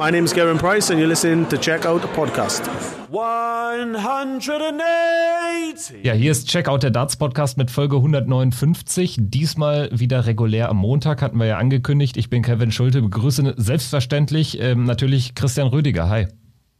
My name is Gavin Price and you're listening to Check Out the Podcast. 180. Ja, hier ist Checkout der Darts Podcast mit Folge 159. Diesmal wieder regulär am Montag, hatten wir ja angekündigt. Ich bin Kevin Schulte, begrüße selbstverständlich ähm, natürlich Christian Rüdiger. Hi.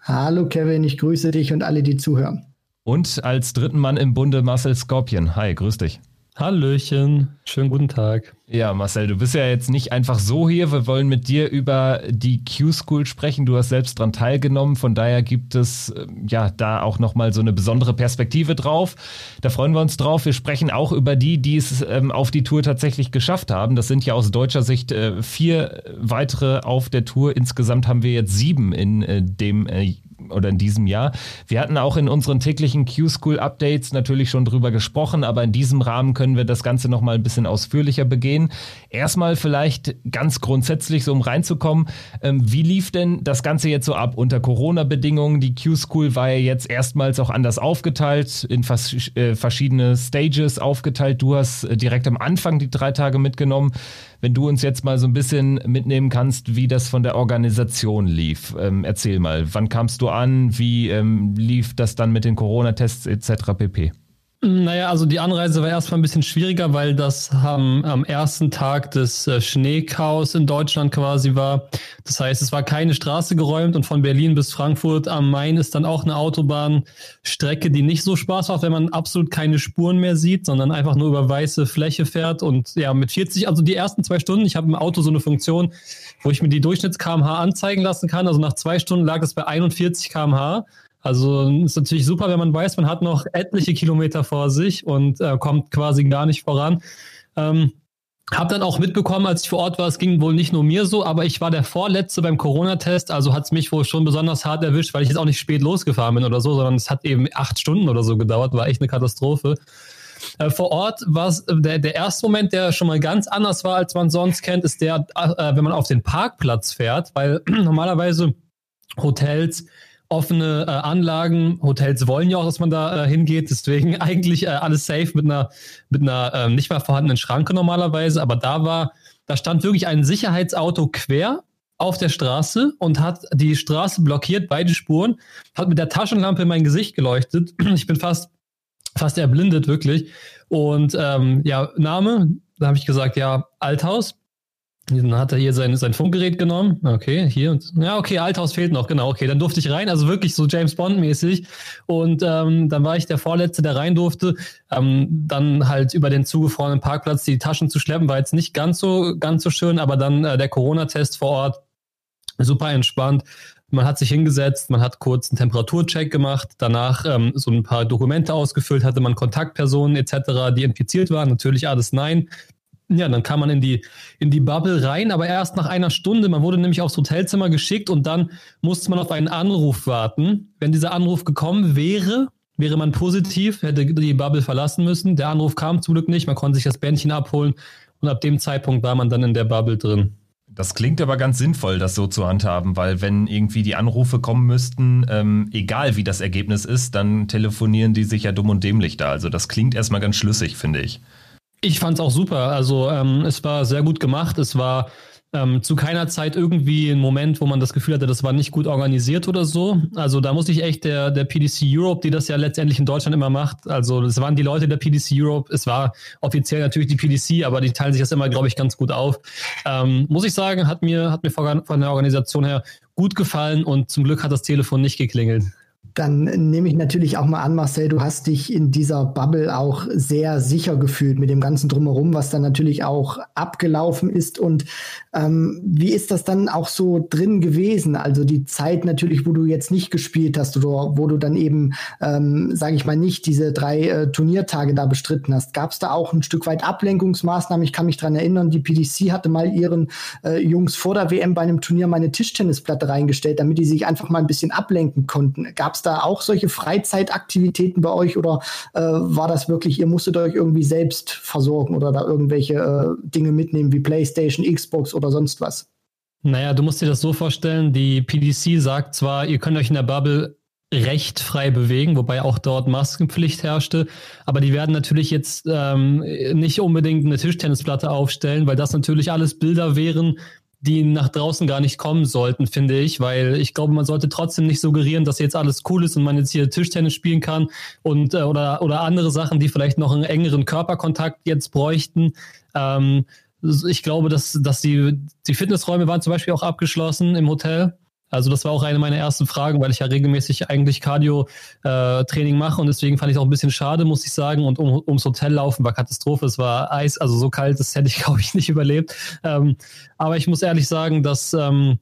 Hallo Kevin, ich grüße dich und alle, die zuhören. Und als dritten Mann im Bunde Marcel Scorpion. Hi, grüß dich. Hallöchen, schönen guten Tag. Ja, Marcel, du bist ja jetzt nicht einfach so hier. Wir wollen mit dir über die Q-School sprechen. Du hast selbst dran teilgenommen. Von daher gibt es äh, ja da auch nochmal so eine besondere Perspektive drauf. Da freuen wir uns drauf. Wir sprechen auch über die, die es ähm, auf die Tour tatsächlich geschafft haben. Das sind ja aus deutscher Sicht äh, vier weitere auf der Tour. Insgesamt haben wir jetzt sieben in äh, dem äh, oder in diesem Jahr. Wir hatten auch in unseren täglichen Q-School-Updates natürlich schon drüber gesprochen, aber in diesem Rahmen können wir das Ganze nochmal ein bisschen ausführlicher begehen. Erstmal vielleicht ganz grundsätzlich, so um reinzukommen, ähm, wie lief denn das Ganze jetzt so ab unter Corona-Bedingungen? Die Q-School war ja jetzt erstmals auch anders aufgeteilt, in vers äh, verschiedene Stages aufgeteilt. Du hast äh, direkt am Anfang die drei Tage mitgenommen. Wenn du uns jetzt mal so ein bisschen mitnehmen kannst, wie das von der Organisation lief. Ähm, erzähl mal, wann kamst du an? Wie ähm, lief das dann mit den Corona-Tests etc. pp? Naja, also die Anreise war erstmal ein bisschen schwieriger, weil das am, am ersten Tag des äh, Schneechaos in Deutschland quasi war. Das heißt, es war keine Straße geräumt und von Berlin bis Frankfurt am Main ist dann auch eine Autobahnstrecke, die nicht so Spaß macht, wenn man absolut keine Spuren mehr sieht, sondern einfach nur über weiße Fläche fährt. Und ja, mit 40, also die ersten zwei Stunden, ich habe im Auto so eine Funktion, wo ich mir die Durchschnitts-kmh anzeigen lassen kann. Also nach zwei Stunden lag es bei 41 kmh. Also ist natürlich super, wenn man weiß, man hat noch etliche Kilometer vor sich und äh, kommt quasi gar nicht voran. Ähm, hab dann auch mitbekommen, als ich vor Ort war, es ging wohl nicht nur mir so, aber ich war der Vorletzte beim Corona-Test, also hat es mich wohl schon besonders hart erwischt, weil ich jetzt auch nicht spät losgefahren bin oder so, sondern es hat eben acht Stunden oder so gedauert, war echt eine Katastrophe. Äh, vor Ort war es äh, der, der erste Moment, der schon mal ganz anders war, als man sonst kennt, ist der, äh, wenn man auf den Parkplatz fährt, weil normalerweise Hotels offene äh, Anlagen. Hotels wollen ja auch, dass man da äh, hingeht. Deswegen eigentlich äh, alles safe mit einer, mit einer äh, nicht mal vorhandenen Schranke normalerweise. Aber da war, da stand wirklich ein Sicherheitsauto quer auf der Straße und hat die Straße blockiert, beide Spuren, hat mit der Taschenlampe in mein Gesicht geleuchtet. Ich bin fast, fast erblindet, wirklich. Und ähm, ja, Name, da habe ich gesagt, ja, Althaus. Dann hat er hier sein, sein Funkgerät genommen. Okay, hier. Und, ja, okay, Althaus fehlt noch, genau. Okay, dann durfte ich rein. Also wirklich so James Bond-mäßig. Und ähm, dann war ich der Vorletzte, der rein durfte. Ähm, dann halt über den zugefrorenen Parkplatz die Taschen zu schleppen, war jetzt nicht ganz so, ganz so schön, aber dann äh, der Corona-Test vor Ort. Super entspannt. Man hat sich hingesetzt, man hat kurz einen Temperaturcheck gemacht, danach ähm, so ein paar Dokumente ausgefüllt, hatte man Kontaktpersonen etc., die infiziert waren. Natürlich alles nein. Ja, dann kam man in die, in die Bubble rein, aber erst nach einer Stunde. Man wurde nämlich aufs Hotelzimmer geschickt und dann musste man auf einen Anruf warten. Wenn dieser Anruf gekommen wäre, wäre man positiv, hätte die Bubble verlassen müssen. Der Anruf kam zum Glück nicht, man konnte sich das Bändchen abholen und ab dem Zeitpunkt war man dann in der Bubble drin. Das klingt aber ganz sinnvoll, das so zu handhaben, weil wenn irgendwie die Anrufe kommen müssten, ähm, egal wie das Ergebnis ist, dann telefonieren die sich ja dumm und dämlich da. Also das klingt erstmal ganz schlüssig, finde ich. Ich fand es auch super. Also ähm, es war sehr gut gemacht. Es war ähm, zu keiner Zeit irgendwie ein Moment, wo man das Gefühl hatte, das war nicht gut organisiert oder so. Also da muss ich echt der, der PDC Europe, die das ja letztendlich in Deutschland immer macht, also das waren die Leute der PDC Europe. Es war offiziell natürlich die PDC, aber die teilen sich das immer, glaube ich, ganz gut auf. Ähm, muss ich sagen, hat mir, hat mir von der Organisation her gut gefallen und zum Glück hat das Telefon nicht geklingelt. Dann nehme ich natürlich auch mal an, Marcel, du hast dich in dieser Bubble auch sehr sicher gefühlt mit dem ganzen Drumherum, was dann natürlich auch abgelaufen ist. Und ähm, wie ist das dann auch so drin gewesen? Also die Zeit natürlich, wo du jetzt nicht gespielt hast oder wo du dann eben, ähm, sage ich mal, nicht diese drei äh, Turniertage da bestritten hast. Gab es da auch ein Stück weit Ablenkungsmaßnahmen? Ich kann mich dran erinnern, die PDC hatte mal ihren äh, Jungs vor der WM bei einem Turnier meine Tischtennisplatte reingestellt, damit die sich einfach mal ein bisschen ablenken konnten. Gab es da auch solche Freizeitaktivitäten bei euch oder äh, war das wirklich, ihr musstet euch irgendwie selbst versorgen oder da irgendwelche äh, Dinge mitnehmen wie PlayStation, Xbox oder sonst was? Naja, du musst dir das so vorstellen, die PDC sagt zwar, ihr könnt euch in der Bubble recht frei bewegen, wobei auch dort Maskenpflicht herrschte. Aber die werden natürlich jetzt ähm, nicht unbedingt eine Tischtennisplatte aufstellen, weil das natürlich alles Bilder wären, die nach draußen gar nicht kommen sollten, finde ich, weil ich glaube, man sollte trotzdem nicht suggerieren, dass jetzt alles cool ist und man jetzt hier Tischtennis spielen kann und äh, oder, oder andere Sachen, die vielleicht noch einen engeren Körperkontakt jetzt bräuchten. Ähm, ich glaube, dass, dass die, die Fitnessräume waren zum Beispiel auch abgeschlossen im Hotel. Also das war auch eine meiner ersten Fragen, weil ich ja regelmäßig eigentlich Cardio-Training äh, mache und deswegen fand ich es auch ein bisschen schade, muss ich sagen. Und um, ums Hotel laufen war Katastrophe. Es war Eis, also so kalt, das hätte ich, glaube ich, nicht überlebt. Ähm, aber ich muss ehrlich sagen, dass ähm,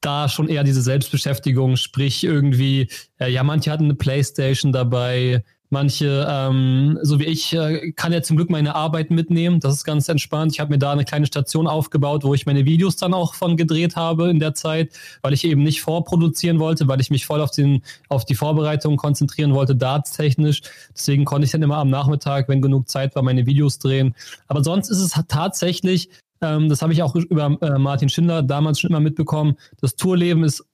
da schon eher diese Selbstbeschäftigung, sprich irgendwie, äh, ja, manche hatten eine Playstation dabei, Manche, ähm, so wie ich, äh, kann ja zum Glück meine Arbeit mitnehmen. Das ist ganz entspannt. Ich habe mir da eine kleine Station aufgebaut, wo ich meine Videos dann auch von gedreht habe in der Zeit, weil ich eben nicht vorproduzieren wollte, weil ich mich voll auf, den, auf die Vorbereitung konzentrieren wollte, dartstechnisch. Deswegen konnte ich dann immer am Nachmittag, wenn genug Zeit war, meine Videos drehen. Aber sonst ist es tatsächlich, ähm, das habe ich auch über äh, Martin Schindler damals schon immer mitbekommen, das Tourleben ist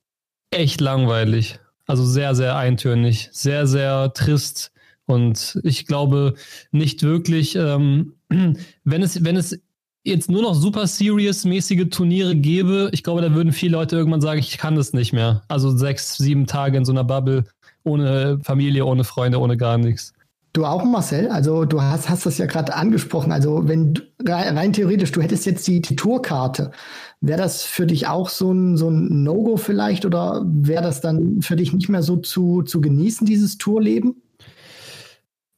echt langweilig. Also sehr, sehr eintönig, sehr, sehr trist und ich glaube nicht wirklich, ähm, wenn es, wenn es jetzt nur noch super serious-mäßige Turniere gäbe, ich glaube, da würden viele Leute irgendwann sagen, ich kann das nicht mehr. Also sechs, sieben Tage in so einer Bubble, ohne Familie, ohne Freunde, ohne gar nichts. Du auch, Marcel? Also du hast, hast das ja gerade angesprochen. Also wenn du, rein theoretisch, du hättest jetzt die, die Tourkarte, wäre das für dich auch so ein, so ein No-Go vielleicht oder wäre das dann für dich nicht mehr so zu, zu genießen, dieses Tourleben?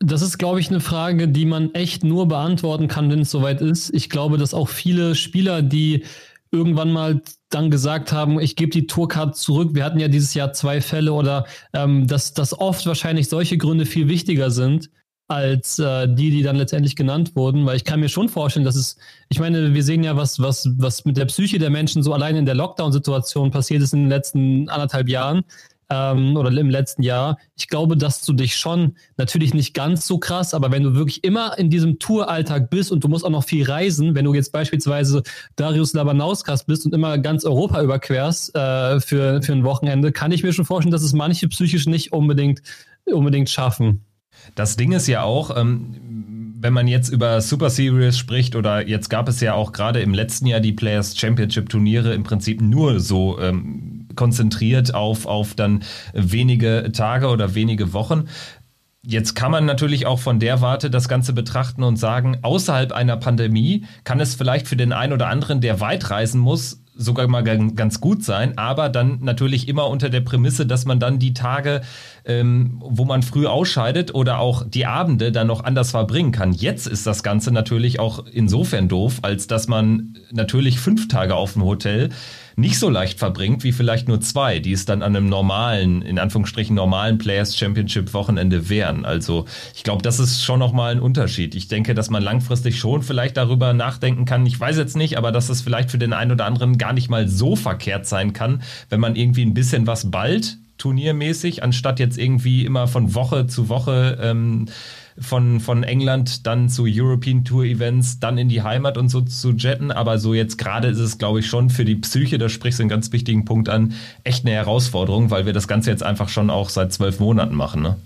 Das ist, glaube ich, eine Frage, die man echt nur beantworten kann, wenn es soweit ist. Ich glaube, dass auch viele Spieler, die irgendwann mal dann gesagt haben, ich gebe die Tourcard zurück. Wir hatten ja dieses Jahr zwei Fälle oder ähm, dass, dass oft wahrscheinlich solche Gründe viel wichtiger sind als äh, die, die dann letztendlich genannt wurden, weil ich kann mir schon vorstellen, dass es, ich meine, wir sehen ja, was, was, was mit der Psyche der Menschen so allein in der Lockdown-Situation passiert ist in den letzten anderthalb Jahren ähm, oder im letzten Jahr. Ich glaube, dass du dich schon natürlich nicht ganz so krass, aber wenn du wirklich immer in diesem Touralltag bist und du musst auch noch viel reisen, wenn du jetzt beispielsweise Darius Labanauskas bist und immer ganz Europa überquerst äh, für, für ein Wochenende, kann ich mir schon vorstellen, dass es manche psychisch nicht unbedingt, unbedingt schaffen. Das Ding ist ja auch, ähm, wenn man jetzt über Super Series spricht oder jetzt gab es ja auch gerade im letzten Jahr die Players Championship Turniere im Prinzip nur so ähm, konzentriert auf, auf dann wenige Tage oder wenige Wochen. Jetzt kann man natürlich auch von der Warte das Ganze betrachten und sagen, außerhalb einer Pandemie kann es vielleicht für den einen oder anderen, der weit reisen muss, sogar mal ganz gut sein, aber dann natürlich immer unter der Prämisse, dass man dann die Tage, ähm, wo man früh ausscheidet oder auch die Abende dann noch anders verbringen kann. Jetzt ist das Ganze natürlich auch insofern doof, als dass man natürlich fünf Tage auf dem Hotel nicht so leicht verbringt wie vielleicht nur zwei, die es dann an einem normalen, in Anführungsstrichen normalen Players Championship Wochenende wären. Also ich glaube, das ist schon nochmal ein Unterschied. Ich denke, dass man langfristig schon vielleicht darüber nachdenken kann. Ich weiß jetzt nicht, aber dass es vielleicht für den einen oder anderen gar nicht mal so verkehrt sein kann, wenn man irgendwie ein bisschen was bald turniermäßig, anstatt jetzt irgendwie immer von Woche zu Woche ähm, von, von England dann zu European Tour Events, dann in die Heimat und so zu jetten. Aber so jetzt gerade ist es, glaube ich, schon für die Psyche, da sprichst du einen ganz wichtigen Punkt an, echt eine Herausforderung, weil wir das Ganze jetzt einfach schon auch seit zwölf Monaten machen. Ne?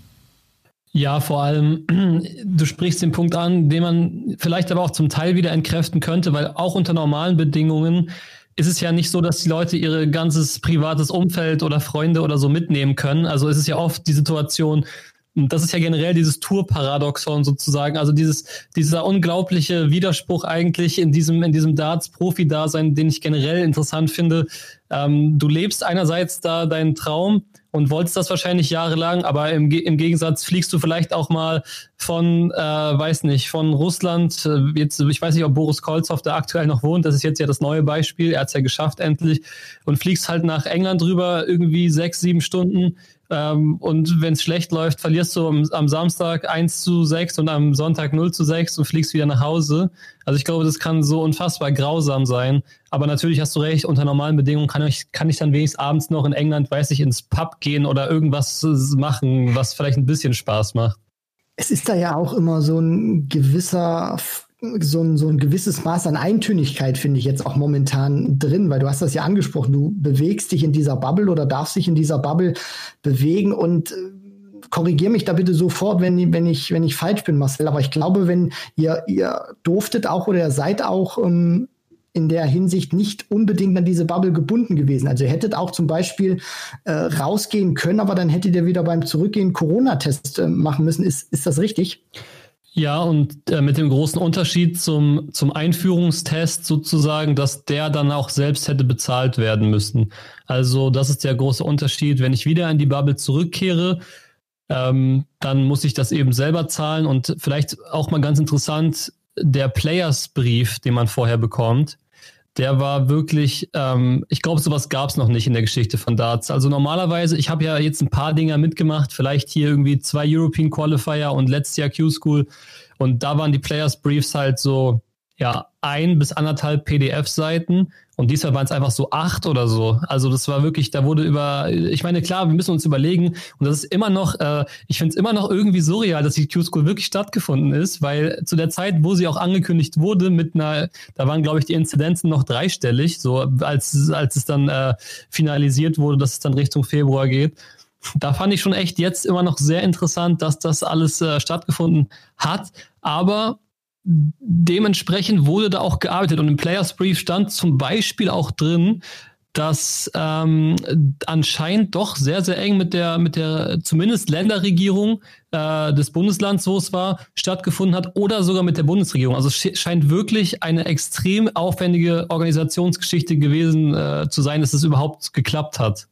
Ja, vor allem, du sprichst den Punkt an, den man vielleicht aber auch zum Teil wieder entkräften könnte, weil auch unter normalen Bedingungen ist es ja nicht so, dass die Leute ihr ganzes privates Umfeld oder Freunde oder so mitnehmen können. Also ist es ja oft die Situation, das ist ja generell dieses Tour-Paradoxon sozusagen, also dieses, dieser unglaubliche Widerspruch eigentlich in diesem, in diesem Darts-Profi-Dasein, den ich generell interessant finde. Ähm, du lebst einerseits da deinen Traum und wolltest das wahrscheinlich jahrelang, aber im, im Gegensatz fliegst du vielleicht auch mal von, äh, weiß nicht, von Russland, äh, jetzt, ich weiß nicht, ob Boris Kolzow da aktuell noch wohnt, das ist jetzt ja das neue Beispiel, er hat es ja geschafft endlich und fliegst halt nach England rüber, irgendwie sechs, sieben Stunden ähm, und wenn es schlecht läuft, verlierst du am, am, Samstag 1 zu 6 und am Sonntag 0 zu 6 und fliegst wieder nach Hause. Also ich glaube, das kann so unfassbar grausam sein. Aber natürlich hast du recht, unter normalen Bedingungen kann ich, kann ich dann wenigstens abends noch in England, weiß ich, ins Pub gehen oder irgendwas machen, was vielleicht ein bisschen Spaß macht. Es ist da ja auch immer so ein gewisser so ein, so ein gewisses Maß an Eintönigkeit finde ich jetzt auch momentan drin, weil du hast das ja angesprochen, du bewegst dich in dieser Bubble oder darfst dich in dieser Bubble bewegen und äh, korrigier mich da bitte sofort, wenn, wenn, ich, wenn ich falsch bin, Marcel. Aber ich glaube, wenn ihr, ihr durftet auch oder ihr seid auch ähm, in der Hinsicht nicht unbedingt an diese Bubble gebunden gewesen. Also ihr hättet auch zum Beispiel äh, rausgehen können, aber dann hättet ihr wieder beim Zurückgehen Corona-Test äh, machen müssen. Ist, ist das richtig? Ja, und äh, mit dem großen Unterschied zum, zum Einführungstest sozusagen, dass der dann auch selbst hätte bezahlt werden müssen. Also das ist der große Unterschied. Wenn ich wieder in die Bubble zurückkehre, ähm, dann muss ich das eben selber zahlen. Und vielleicht auch mal ganz interessant, der Players-Brief, den man vorher bekommt, der war wirklich, ähm, ich glaube, sowas gab es noch nicht in der Geschichte von Darts. Also normalerweise, ich habe ja jetzt ein paar Dinger mitgemacht, vielleicht hier irgendwie zwei European Qualifier und letztes Jahr Q-School. Und da waren die Players Briefs halt so, ja, ein bis anderthalb PDF-Seiten und diesmal waren es einfach so acht oder so. Also das war wirklich, da wurde über, ich meine, klar, wir müssen uns überlegen und das ist immer noch, äh, ich finde es immer noch irgendwie surreal, dass die Q-School wirklich stattgefunden ist, weil zu der Zeit, wo sie auch angekündigt wurde, mit einer, da waren, glaube ich, die Inzidenzen noch dreistellig, so als, als es dann äh, finalisiert wurde, dass es dann Richtung Februar geht. Da fand ich schon echt jetzt immer noch sehr interessant, dass das alles äh, stattgefunden hat. Aber dementsprechend wurde da auch gearbeitet und im Players Brief stand zum Beispiel auch drin, dass ähm, anscheinend doch sehr, sehr eng mit der, mit der zumindest Länderregierung äh, des Bundeslands, wo es war, stattgefunden hat oder sogar mit der Bundesregierung. Also es scheint wirklich eine extrem aufwendige Organisationsgeschichte gewesen äh, zu sein, dass es überhaupt geklappt hat.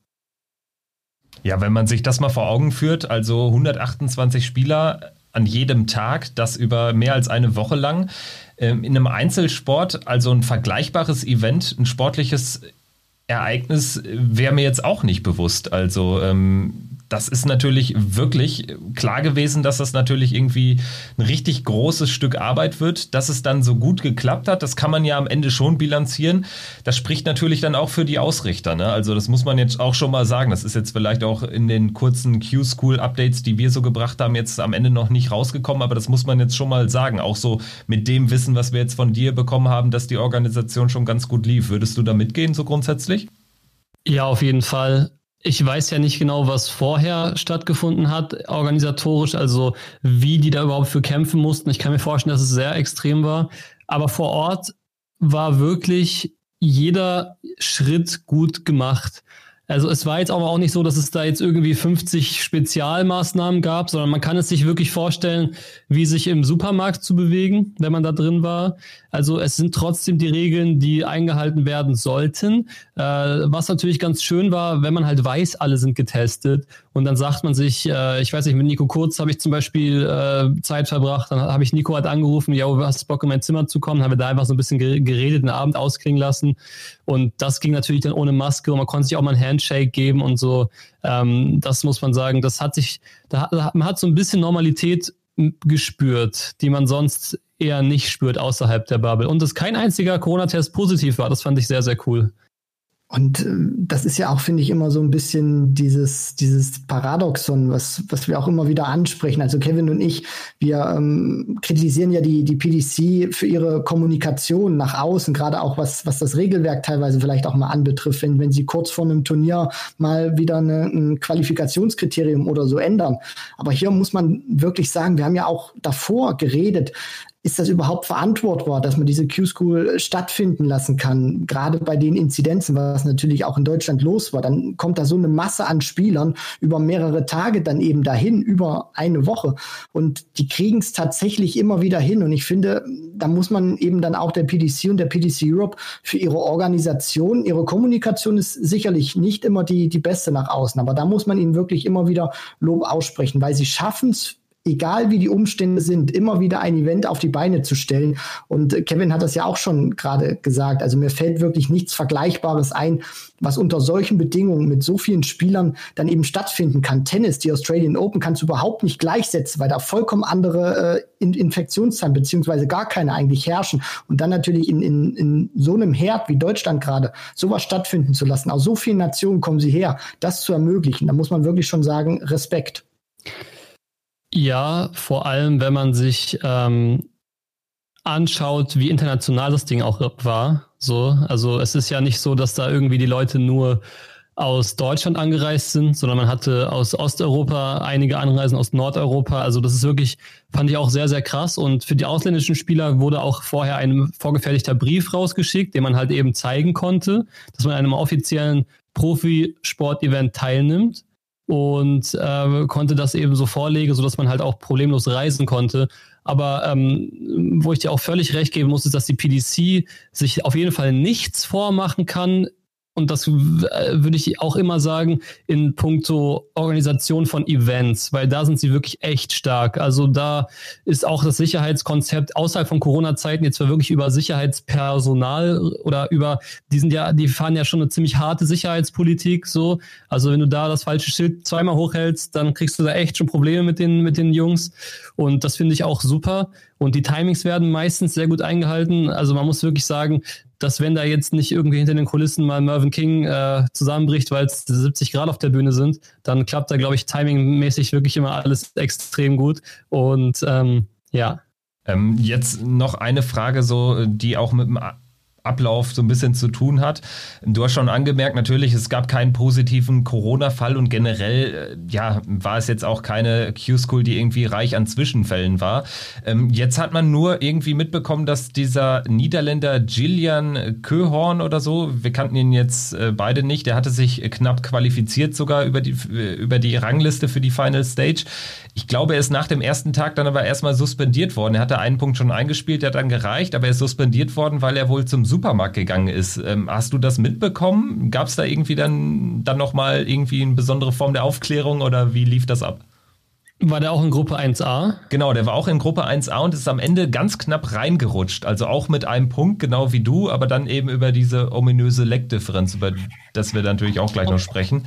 Ja, wenn man sich das mal vor Augen führt, also 128 Spieler an jedem Tag, das über mehr als eine Woche lang. Ähm, in einem Einzelsport, also ein vergleichbares Event, ein sportliches Ereignis, wäre mir jetzt auch nicht bewusst. Also ähm, das ist natürlich wirklich klar gewesen, dass das natürlich irgendwie ein richtig großes Stück Arbeit wird. Dass es dann so gut geklappt hat, das kann man ja am Ende schon bilanzieren. Das spricht natürlich dann auch für die Ausrichter. Ne? Also das muss man jetzt auch schon mal sagen. Das ist jetzt vielleicht auch in den kurzen Q-School-Updates, die wir so gebracht haben, jetzt am Ende noch nicht rausgekommen. Aber das muss man jetzt schon mal sagen. Auch so mit dem Wissen, was wir jetzt von dir bekommen haben, dass die Organisation schon ganz gut lief. Würdest du da mitgehen, so grundsätzlich? Ja, auf jeden Fall. Ich weiß ja nicht genau, was vorher stattgefunden hat, organisatorisch, also wie die da überhaupt für kämpfen mussten. Ich kann mir vorstellen, dass es sehr extrem war. Aber vor Ort war wirklich jeder Schritt gut gemacht. Also es war jetzt aber auch nicht so, dass es da jetzt irgendwie 50 Spezialmaßnahmen gab, sondern man kann es sich wirklich vorstellen, wie sich im Supermarkt zu bewegen, wenn man da drin war. Also es sind trotzdem die Regeln, die eingehalten werden sollten. Äh, was natürlich ganz schön war, wenn man halt weiß, alle sind getestet und dann sagt man sich, äh, ich weiß nicht, mit Nico Kurz habe ich zum Beispiel äh, Zeit verbracht, dann habe ich Nico halt angerufen, ja, du hast Bock in mein Zimmer zu kommen, haben wir da einfach so ein bisschen geredet, den Abend ausklingen lassen und das ging natürlich dann ohne Maske und man konnte sich auch mal ein Handshake geben und so. Ähm, das muss man sagen, das hat sich, da, man hat so ein bisschen Normalität gespürt, die man sonst eher nicht spürt außerhalb der Bubble. Und dass kein einziger Corona-Test positiv war, das fand ich sehr, sehr cool. Und äh, das ist ja auch, finde ich, immer so ein bisschen dieses, dieses Paradoxon, was, was wir auch immer wieder ansprechen. Also Kevin und ich, wir ähm, kritisieren ja die, die PDC für ihre Kommunikation nach außen, gerade auch was, was das Regelwerk teilweise vielleicht auch mal anbetrifft, wenn, wenn sie kurz vor einem Turnier mal wieder eine, ein Qualifikationskriterium oder so ändern. Aber hier muss man wirklich sagen, wir haben ja auch davor geredet, ist das überhaupt verantwortbar, dass man diese Q-School stattfinden lassen kann, gerade bei den Inzidenzen, was natürlich auch in Deutschland los war. Dann kommt da so eine Masse an Spielern über mehrere Tage dann eben dahin, über eine Woche. Und die kriegen es tatsächlich immer wieder hin. Und ich finde, da muss man eben dann auch der PDC und der PDC Europe für ihre Organisation, ihre Kommunikation ist sicherlich nicht immer die, die beste nach außen, aber da muss man ihnen wirklich immer wieder Lob aussprechen, weil sie schaffen es egal wie die Umstände sind, immer wieder ein Event auf die Beine zu stellen. Und Kevin hat das ja auch schon gerade gesagt. Also mir fällt wirklich nichts Vergleichbares ein, was unter solchen Bedingungen mit so vielen Spielern dann eben stattfinden kann. Tennis, die Australian Open kannst du überhaupt nicht gleichsetzen, weil da vollkommen andere äh, Infektionszahlen beziehungsweise gar keine eigentlich herrschen. Und dann natürlich in, in, in so einem Herd wie Deutschland gerade sowas stattfinden zu lassen. Aus so vielen Nationen kommen sie her, das zu ermöglichen. Da muss man wirklich schon sagen, Respekt. Ja, vor allem, wenn man sich ähm, anschaut, wie international das Ding auch war. So, also es ist ja nicht so, dass da irgendwie die Leute nur aus Deutschland angereist sind, sondern man hatte aus Osteuropa einige Anreisen aus Nordeuropa. Also das ist wirklich, fand ich auch sehr, sehr krass. Und für die ausländischen Spieler wurde auch vorher ein vorgefertigter Brief rausgeschickt, den man halt eben zeigen konnte, dass man an einem offiziellen Profisport-Event teilnimmt und äh, konnte das eben so vorlegen, sodass man halt auch problemlos reisen konnte. Aber ähm, wo ich dir auch völlig recht geben muss, ist, dass die PDC sich auf jeden Fall nichts vormachen kann und das äh, würde ich auch immer sagen, in puncto Organisation von Events, weil da sind sie wirklich echt stark. Also da ist auch das Sicherheitskonzept außerhalb von Corona-Zeiten jetzt zwar wirklich über Sicherheitspersonal oder über, die sind ja, die fahren ja schon eine ziemlich harte Sicherheitspolitik so. Also wenn du da das falsche Schild zweimal hochhältst, dann kriegst du da echt schon Probleme mit den, mit den Jungs. Und das finde ich auch super. Und die Timings werden meistens sehr gut eingehalten. Also man muss wirklich sagen, dass wenn da jetzt nicht irgendwie hinter den Kulissen mal Mervyn King äh, zusammenbricht, weil es 70 Grad auf der Bühne sind, dann klappt da, glaube ich, timingmäßig wirklich immer alles extrem gut. Und ähm, ja. Ähm, jetzt noch eine Frage, so, die auch mit dem Ablauf so ein bisschen zu tun hat. Du hast schon angemerkt, natürlich, es gab keinen positiven Corona-Fall und generell, äh, ja, war es jetzt auch keine Q-School, die irgendwie reich an Zwischenfällen war. Ähm, jetzt hat man nur irgendwie mitbekommen, dass dieser Niederländer Gillian Köhorn oder so, wir kannten ihn jetzt äh, beide nicht, der hatte sich knapp qualifiziert sogar über die, äh, über die Rangliste für die Final Stage. Ich glaube, er ist nach dem ersten Tag dann aber erstmal suspendiert worden. Er hatte einen Punkt schon eingespielt, der hat dann gereicht, aber er ist suspendiert worden, weil er wohl zum Supermarkt gegangen ist. Ähm, hast du das mitbekommen? Gab es da irgendwie dann, dann nochmal irgendwie eine besondere Form der Aufklärung oder wie lief das ab? War der auch in Gruppe 1a? Genau, der war auch in Gruppe 1a und ist am Ende ganz knapp reingerutscht. Also auch mit einem Punkt, genau wie du, aber dann eben über diese ominöse Leckdifferenz, über das wir natürlich auch gleich noch sprechen.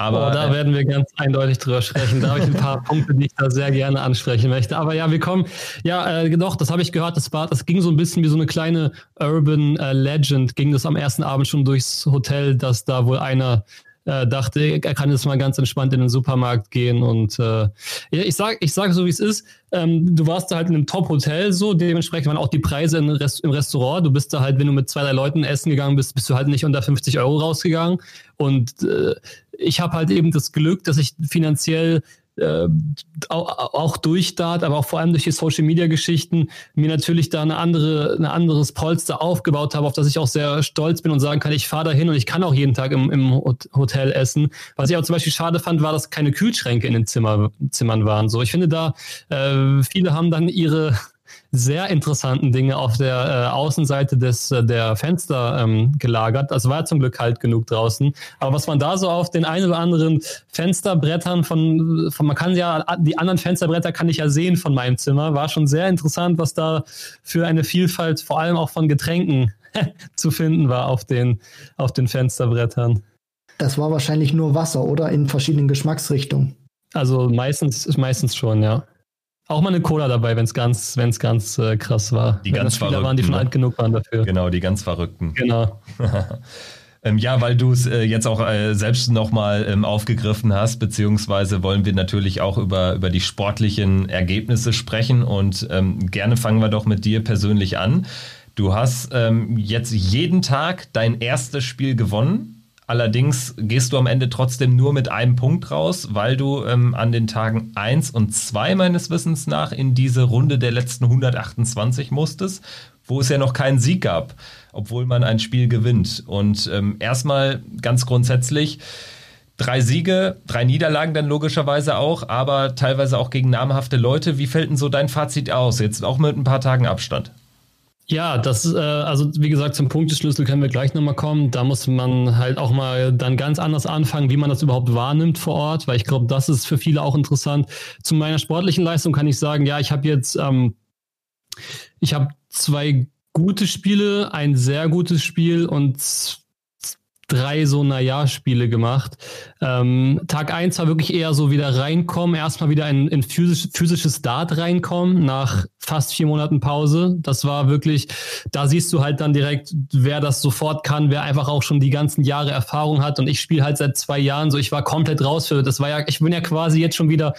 Aber oh, da werden wir ganz eindeutig drüber sprechen. Da habe ich ein paar Punkte, die ich da sehr gerne ansprechen möchte. Aber ja, wir kommen, ja, äh, doch, das habe ich gehört, das war, das ging so ein bisschen wie so eine kleine Urban äh, Legend, ging das am ersten Abend schon durchs Hotel, dass da wohl einer äh, dachte, er kann jetzt mal ganz entspannt in den Supermarkt gehen und äh, ich sage ich sag so, wie es ist. Ähm, du warst da halt in einem Top-Hotel so, dementsprechend waren auch die Preise im, Rest, im Restaurant. Du bist da halt, wenn du mit zwei, drei Leuten essen gegangen bist, bist du halt nicht unter 50 Euro rausgegangen. Und äh, ich habe halt eben das Glück, dass ich finanziell äh, auch, auch durch Dart, aber auch vor allem durch die Social Media Geschichten mir natürlich da eine andere, ein anderes Polster aufgebaut habe, auf das ich auch sehr stolz bin und sagen kann, ich fahre da hin und ich kann auch jeden Tag im, im Hotel essen. Was ich auch zum Beispiel schade fand, war, dass keine Kühlschränke in den Zimmer, Zimmern waren. So, ich finde da, äh, viele haben dann ihre sehr interessanten Dinge auf der äh, Außenseite des, äh, der Fenster ähm, gelagert. Das war zum Glück kalt genug draußen. Aber was man da so auf den ein oder anderen Fensterbrettern von, von, man kann ja, die anderen Fensterbretter kann ich ja sehen von meinem Zimmer, war schon sehr interessant, was da für eine Vielfalt, vor allem auch von Getränken zu finden war auf den, auf den Fensterbrettern. Das war wahrscheinlich nur Wasser, oder? In verschiedenen Geschmacksrichtungen. Also meistens, meistens schon, ja. Auch mal eine Cola dabei, wenn es ganz, wenn's ganz äh, krass war. Die wenn ganz Verrückten. waren, die schon alt genug waren dafür. Genau, die ganz Verrückten. Genau. ähm, ja, weil du es äh, jetzt auch äh, selbst nochmal ähm, aufgegriffen hast, beziehungsweise wollen wir natürlich auch über, über die sportlichen Ergebnisse sprechen und ähm, gerne fangen wir doch mit dir persönlich an. Du hast ähm, jetzt jeden Tag dein erstes Spiel gewonnen Allerdings gehst du am Ende trotzdem nur mit einem Punkt raus, weil du ähm, an den Tagen 1 und 2 meines Wissens nach in diese Runde der letzten 128 musstest, wo es ja noch keinen Sieg gab, obwohl man ein Spiel gewinnt. Und ähm, erstmal ganz grundsätzlich, drei Siege, drei Niederlagen dann logischerweise auch, aber teilweise auch gegen namhafte Leute. Wie fällt denn so dein Fazit aus? Jetzt auch mit ein paar Tagen Abstand. Ja, das, äh, also wie gesagt, zum Punkteschlüssel können wir gleich nochmal kommen. Da muss man halt auch mal dann ganz anders anfangen, wie man das überhaupt wahrnimmt vor Ort, weil ich glaube, das ist für viele auch interessant. Zu meiner sportlichen Leistung kann ich sagen, ja, ich habe jetzt, ähm, ich habe zwei gute Spiele, ein sehr gutes Spiel und drei so Naja-Spiele gemacht. Ähm, Tag eins war wirklich eher so wieder reinkommen, erstmal wieder in, in physisch, physisches Dart reinkommen nach fast vier Monaten Pause. Das war wirklich, da siehst du halt dann direkt, wer das sofort kann, wer einfach auch schon die ganzen Jahre Erfahrung hat. Und ich spiele halt seit zwei Jahren so, ich war komplett raus für, das war ja, ich bin ja quasi jetzt schon wieder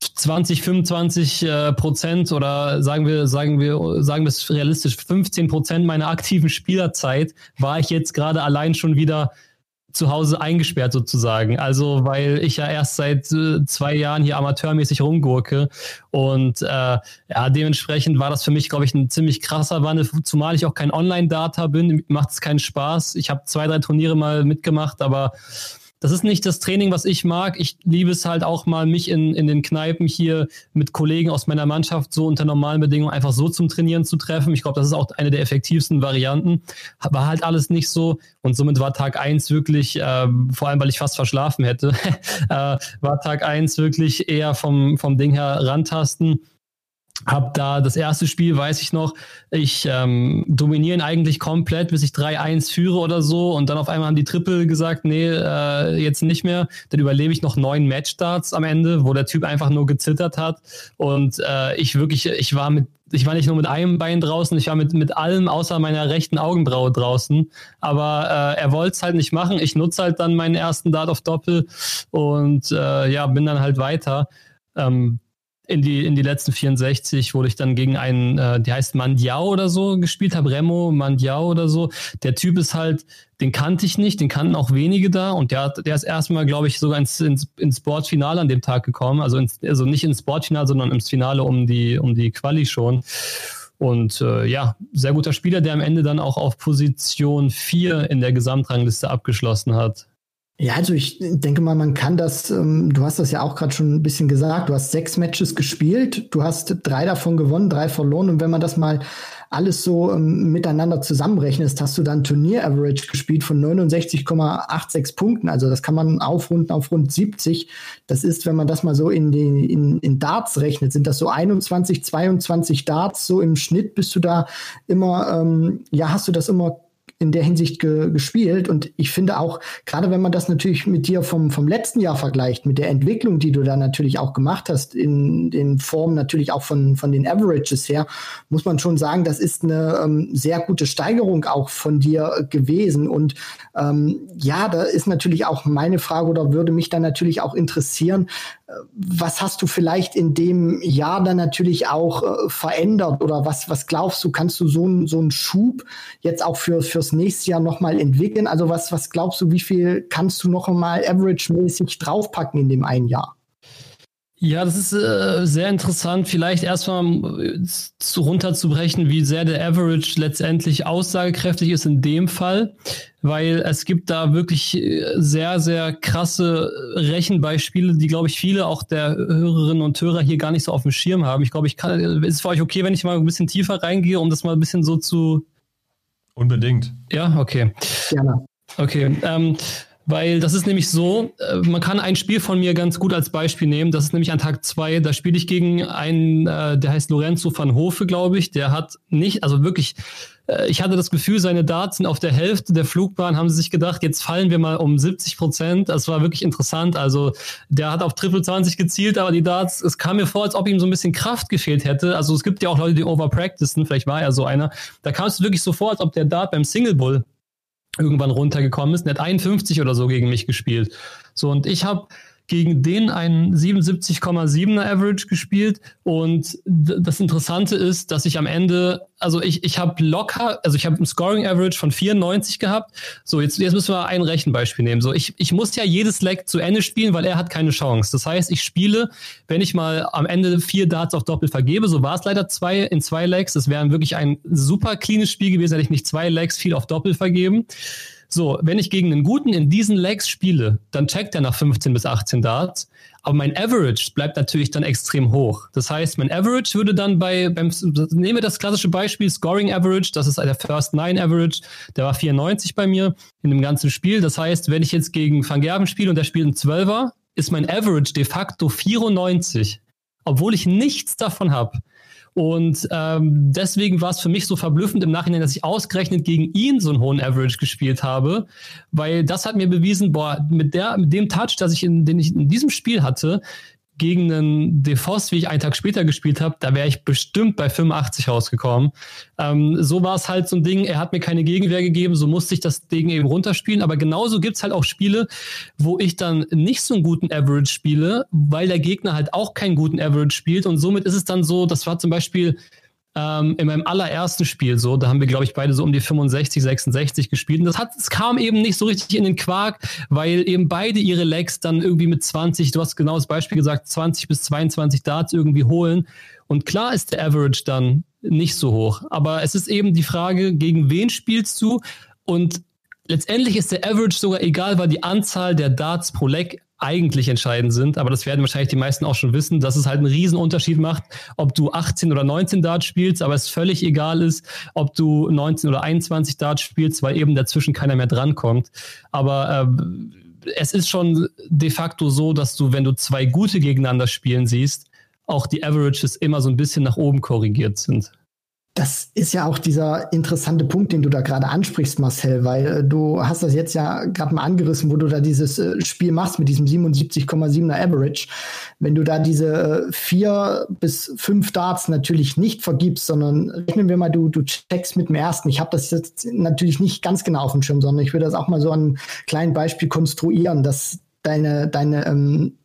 20, 25 äh, Prozent oder sagen wir, sagen wir, sagen wir es realistisch, 15 Prozent meiner aktiven Spielerzeit war ich jetzt gerade allein schon wieder zu Hause eingesperrt sozusagen. Also weil ich ja erst seit äh, zwei Jahren hier amateurmäßig rumgurke und äh, ja dementsprechend war das für mich glaube ich ein ziemlich krasser Wandel, zumal ich auch kein Online-Data bin, macht es keinen Spaß. Ich habe zwei drei Turniere mal mitgemacht, aber das ist nicht das Training, was ich mag. Ich liebe es halt auch mal, mich in, in den Kneipen hier mit Kollegen aus meiner Mannschaft so unter normalen Bedingungen einfach so zum Trainieren zu treffen. Ich glaube, das ist auch eine der effektivsten Varianten. War halt alles nicht so und somit war Tag eins wirklich, äh, vor allem weil ich fast verschlafen hätte, äh, war Tag eins wirklich eher vom, vom Ding her rantasten hab da das erste Spiel, weiß ich noch, ich ähm, dominieren eigentlich komplett, bis ich 3-1 führe oder so. Und dann auf einmal haben die Triple gesagt, nee, äh, jetzt nicht mehr. Dann überlebe ich noch neun Matchstarts am Ende, wo der Typ einfach nur gezittert hat. Und äh, ich wirklich, ich war mit, ich war nicht nur mit einem Bein draußen, ich war mit, mit allem außer meiner rechten Augenbraue draußen. Aber äh, er wollte es halt nicht machen. Ich nutze halt dann meinen ersten Dart auf Doppel und äh, ja, bin dann halt weiter. Ähm, in die, in die letzten 64, wo ich dann gegen einen, äh, der heißt Mandiao oder so gespielt habe, Remo Mandiao oder so. Der Typ ist halt, den kannte ich nicht, den kannten auch wenige da und der, der ist erstmal, glaube ich, sogar ins, ins, ins Sportfinale an dem Tag gekommen. Also, ins, also nicht ins Sportfinale, sondern ins Finale um die, um die Quali schon. Und äh, ja, sehr guter Spieler, der am Ende dann auch auf Position 4 in der Gesamtrangliste abgeschlossen hat. Ja, also ich denke mal, man kann das, ähm, du hast das ja auch gerade schon ein bisschen gesagt, du hast sechs Matches gespielt, du hast drei davon gewonnen, drei verloren und wenn man das mal alles so ähm, miteinander zusammenrechnet, hast du dann Turnier-Average gespielt von 69,86 Punkten. Also das kann man aufrunden auf rund 70. Das ist, wenn man das mal so in, die, in, in Darts rechnet, sind das so 21, 22 Darts, so im Schnitt bist du da immer, ähm, ja, hast du das immer in der Hinsicht ge gespielt. Und ich finde auch, gerade wenn man das natürlich mit dir vom, vom letzten Jahr vergleicht, mit der Entwicklung, die du da natürlich auch gemacht hast, in den Formen natürlich auch von, von den Averages her, muss man schon sagen, das ist eine ähm, sehr gute Steigerung auch von dir gewesen. Und ähm, ja, da ist natürlich auch meine Frage oder würde mich dann natürlich auch interessieren, was hast du vielleicht in dem Jahr dann natürlich auch äh, verändert oder was, was glaubst du, kannst du so, ein, so einen Schub jetzt auch für, fürs nächste Jahr nochmal entwickeln? Also was, was glaubst du, wie viel kannst du noch einmal average-mäßig draufpacken in dem einen Jahr? Ja, das ist äh, sehr interessant. Vielleicht erstmal äh, runterzubrechen, wie sehr der Average letztendlich aussagekräftig ist in dem Fall, weil es gibt da wirklich äh, sehr, sehr krasse Rechenbeispiele, die, glaube ich, viele auch der Hörerinnen und Hörer hier gar nicht so auf dem Schirm haben. Ich glaube, ich kann, äh, ist es für euch okay, wenn ich mal ein bisschen tiefer reingehe, um das mal ein bisschen so zu. Unbedingt. Ja, okay. Gerne. Okay. Ähm, weil das ist nämlich so, äh, man kann ein Spiel von mir ganz gut als Beispiel nehmen. Das ist nämlich an Tag zwei. Da spiele ich gegen einen, äh, der heißt Lorenzo van Hofe, glaube ich. Der hat nicht, also wirklich, äh, ich hatte das Gefühl, seine Darts sind auf der Hälfte der Flugbahn, haben sie sich gedacht, jetzt fallen wir mal um 70 Prozent. Das war wirklich interessant. Also der hat auf Triple 20 gezielt, aber die Darts, es kam mir vor, als ob ihm so ein bisschen Kraft gefehlt hätte. Also es gibt ja auch Leute, die overpracticen, vielleicht war er so einer. Da kam es wirklich so vor, als ob der Dart beim Single Bull irgendwann runtergekommen ist. Er hat 51 oder so gegen mich gespielt. So, und ich habe gegen den einen 77,7er Average gespielt. Und das Interessante ist, dass ich am Ende, also ich, ich habe locker, also ich habe ein Scoring Average von 94 gehabt. So, jetzt, jetzt müssen wir ein Rechenbeispiel nehmen. So, ich, ich muss ja jedes Leg zu Ende spielen, weil er hat keine Chance. Das heißt, ich spiele, wenn ich mal am Ende vier Darts auf Doppel vergebe, so war es leider zwei in zwei Legs. Das wäre wirklich ein super cleanes Spiel gewesen, hätte ich nicht zwei Legs viel auf Doppel vergeben. So, wenn ich gegen einen guten in diesen Legs spiele, dann checkt er nach 15 bis 18 Darts. Aber mein Average bleibt natürlich dann extrem hoch. Das heißt, mein Average würde dann bei, beim, nehmen wir das klassische Beispiel, Scoring Average, das ist der First Nine Average, der war 94 bei mir in dem ganzen Spiel. Das heißt, wenn ich jetzt gegen Van Gerben spiele und der spielt einen 12er, ist mein Average de facto 94. Obwohl ich nichts davon habe. Und ähm, deswegen war es für mich so verblüffend im Nachhinein, dass ich ausgerechnet gegen ihn so einen hohen Average gespielt habe, weil das hat mir bewiesen, boah, mit, der, mit dem Touch, dass ich in, den ich in diesem Spiel hatte, gegen einen DeFoss, wie ich einen Tag später gespielt habe, da wäre ich bestimmt bei 85 rausgekommen. Ähm, so war es halt so ein Ding, er hat mir keine Gegenwehr gegeben, so musste ich das Ding eben runterspielen. Aber genauso gibt's halt auch Spiele, wo ich dann nicht so einen guten Average spiele, weil der Gegner halt auch keinen guten Average spielt. Und somit ist es dann so, das war zum Beispiel ähm, in meinem allerersten Spiel so, da haben wir, glaube ich, beide so um die 65, 66 gespielt. Und das hat, es kam eben nicht so richtig in den Quark, weil eben beide ihre Legs dann irgendwie mit 20, du hast genau das Beispiel gesagt, 20 bis 22 Darts irgendwie holen. Und klar ist der Average dann nicht so hoch. Aber es ist eben die Frage, gegen wen spielst du? Und letztendlich ist der Average sogar egal, weil die Anzahl der Darts pro Leg eigentlich entscheidend sind, aber das werden wahrscheinlich die meisten auch schon wissen, dass es halt einen riesen Unterschied macht, ob du 18 oder 19 Darts spielst, aber es völlig egal ist, ob du 19 oder 21 Darts spielst, weil eben dazwischen keiner mehr drankommt. Aber äh, es ist schon de facto so, dass du, wenn du zwei gute gegeneinander spielen siehst, auch die Averages immer so ein bisschen nach oben korrigiert sind. Das ist ja auch dieser interessante Punkt, den du da gerade ansprichst, Marcel, weil äh, du hast das jetzt ja gerade mal angerissen, wo du da dieses äh, Spiel machst mit diesem 77,7er Average. Wenn du da diese äh, vier bis fünf Darts natürlich nicht vergibst, sondern rechnen wir mal, du, du checkst mit dem ersten. Ich habe das jetzt natürlich nicht ganz genau auf dem Schirm, sondern ich würde das auch mal so an einem kleinen Beispiel konstruieren, dass deine, deine ähm,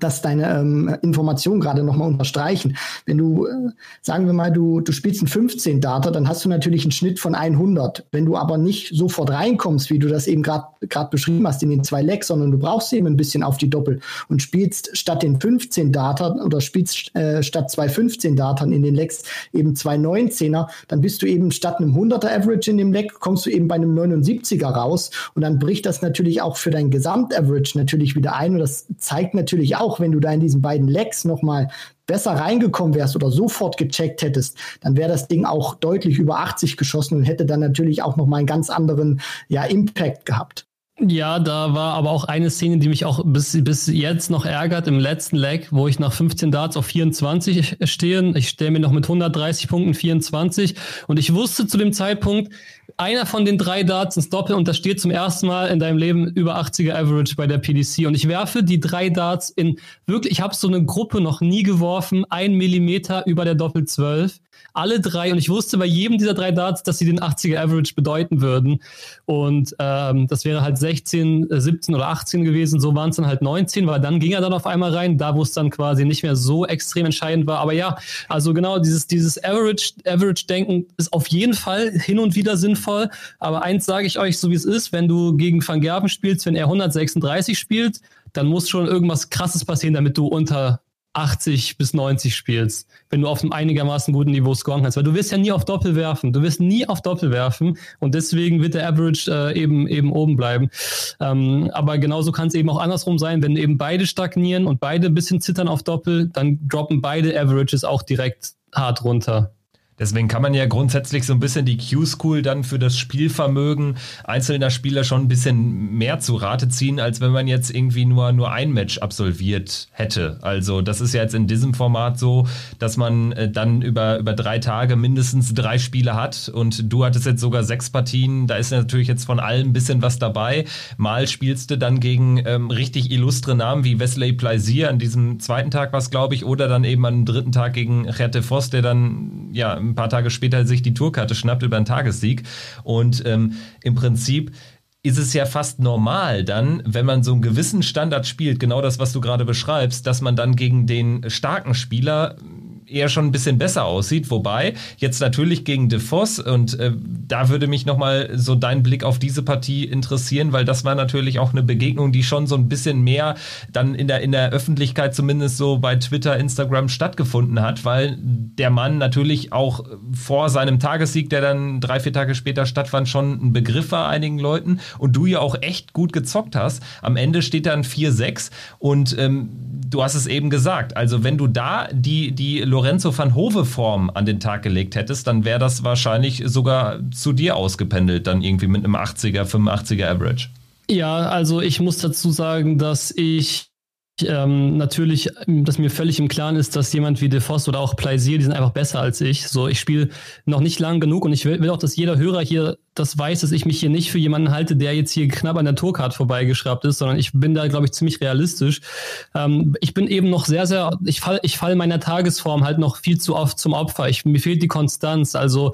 das deine ähm, Information gerade nochmal unterstreichen. Wenn du, äh, sagen wir mal, du, du spielst einen 15 Data, dann hast du natürlich einen Schnitt von 100. Wenn du aber nicht sofort reinkommst, wie du das eben gerade beschrieben hast in den zwei Legs, sondern du brauchst eben ein bisschen auf die Doppel und spielst statt den 15 Data oder spielst äh, statt zwei 15 Daten in den Legs eben zwei 19er, dann bist du eben statt einem 100er Average in dem Leg, kommst du eben bei einem 79er raus und dann bricht das natürlich auch für dein Gesamtaverage natürlich wieder ein und das zeigt natürlich auch, wenn du da in diesen beiden Legs nochmal besser reingekommen wärst oder sofort gecheckt hättest, dann wäre das Ding auch deutlich über 80 geschossen und hätte dann natürlich auch nochmal einen ganz anderen ja, Impact gehabt. Ja, da war aber auch eine Szene, die mich auch bis, bis jetzt noch ärgert im letzten Leg, wo ich nach 15 Darts auf 24 stehe. Ich stehe mir noch mit 130 Punkten 24 und ich wusste zu dem Zeitpunkt, einer von den drei Darts ins Doppel und das steht zum ersten Mal in deinem Leben über 80er Average bei der PDC und ich werfe die drei Darts in wirklich, ich habe so eine Gruppe noch nie geworfen, ein Millimeter über der Doppel 12 alle drei und ich wusste bei jedem dieser drei Darts, dass sie den 80er Average bedeuten würden. Und ähm, das wäre halt 16, 17 äh, oder 18 gewesen. So waren es dann halt 19, weil dann ging er dann auf einmal rein, da wo es dann quasi nicht mehr so extrem entscheidend war. Aber ja, also genau dieses, dieses Average, Average-Denken ist auf jeden Fall hin und wieder sinnvoll. Aber eins sage ich euch, so wie es ist, wenn du gegen Van Gerben spielst, wenn er 136 spielt, dann muss schon irgendwas krasses passieren, damit du unter 80 bis 90 spielst, wenn du auf einem einigermaßen guten Niveau scoren kannst. Weil du wirst ja nie auf Doppel werfen. Du wirst nie auf Doppel werfen und deswegen wird der Average äh, eben, eben oben bleiben. Ähm, aber genauso kann es eben auch andersrum sein, wenn eben beide stagnieren und beide ein bisschen zittern auf Doppel, dann droppen beide Averages auch direkt hart runter. Deswegen kann man ja grundsätzlich so ein bisschen die Q-School dann für das Spielvermögen einzelner Spieler schon ein bisschen mehr zu Rate ziehen, als wenn man jetzt irgendwie nur, nur ein Match absolviert hätte. Also das ist ja jetzt in diesem Format so, dass man äh, dann über, über drei Tage mindestens drei Spiele hat und du hattest jetzt sogar sechs Partien. Da ist natürlich jetzt von allem ein bisschen was dabei. Mal spielst du dann gegen ähm, richtig illustre Namen wie Wesley Plaisir an diesem zweiten Tag was, glaube ich, oder dann eben am dritten Tag gegen Rette Voss, der dann ja ein paar Tage später sich die Tourkarte schnappt über einen Tagessieg. Und ähm, im Prinzip ist es ja fast normal dann, wenn man so einen gewissen Standard spielt, genau das, was du gerade beschreibst, dass man dann gegen den starken Spieler eher schon ein bisschen besser aussieht. Wobei jetzt natürlich gegen DeFoss und äh, da würde mich nochmal so dein Blick auf diese Partie interessieren, weil das war natürlich auch eine Begegnung, die schon so ein bisschen mehr dann in der, in der Öffentlichkeit zumindest so bei Twitter, Instagram stattgefunden hat, weil der Mann natürlich auch vor seinem Tagessieg, der dann drei, vier Tage später stattfand, schon ein Begriff war einigen Leuten und du ja auch echt gut gezockt hast. Am Ende steht dann 4-6 und ähm, du hast es eben gesagt, also wenn du da die, die Lorenzo van Hove Form an den Tag gelegt hättest, dann wäre das wahrscheinlich sogar zu dir ausgependelt, dann irgendwie mit einem 80er, 85er Average. Ja, also ich muss dazu sagen, dass ich ähm, natürlich, dass mir völlig im Klaren ist, dass jemand wie DeFoss oder auch Plaisir, die sind einfach besser als ich. So, ich spiele noch nicht lang genug und ich will, will, auch, dass jeder Hörer hier das weiß, dass ich mich hier nicht für jemanden halte, der jetzt hier knapp an der Tourcard vorbeigeschraubt ist, sondern ich bin da, glaube ich, ziemlich realistisch. Ähm, ich bin eben noch sehr, sehr, ich fall, ich fall meiner Tagesform halt noch viel zu oft zum Opfer. Ich, mir fehlt die Konstanz. Also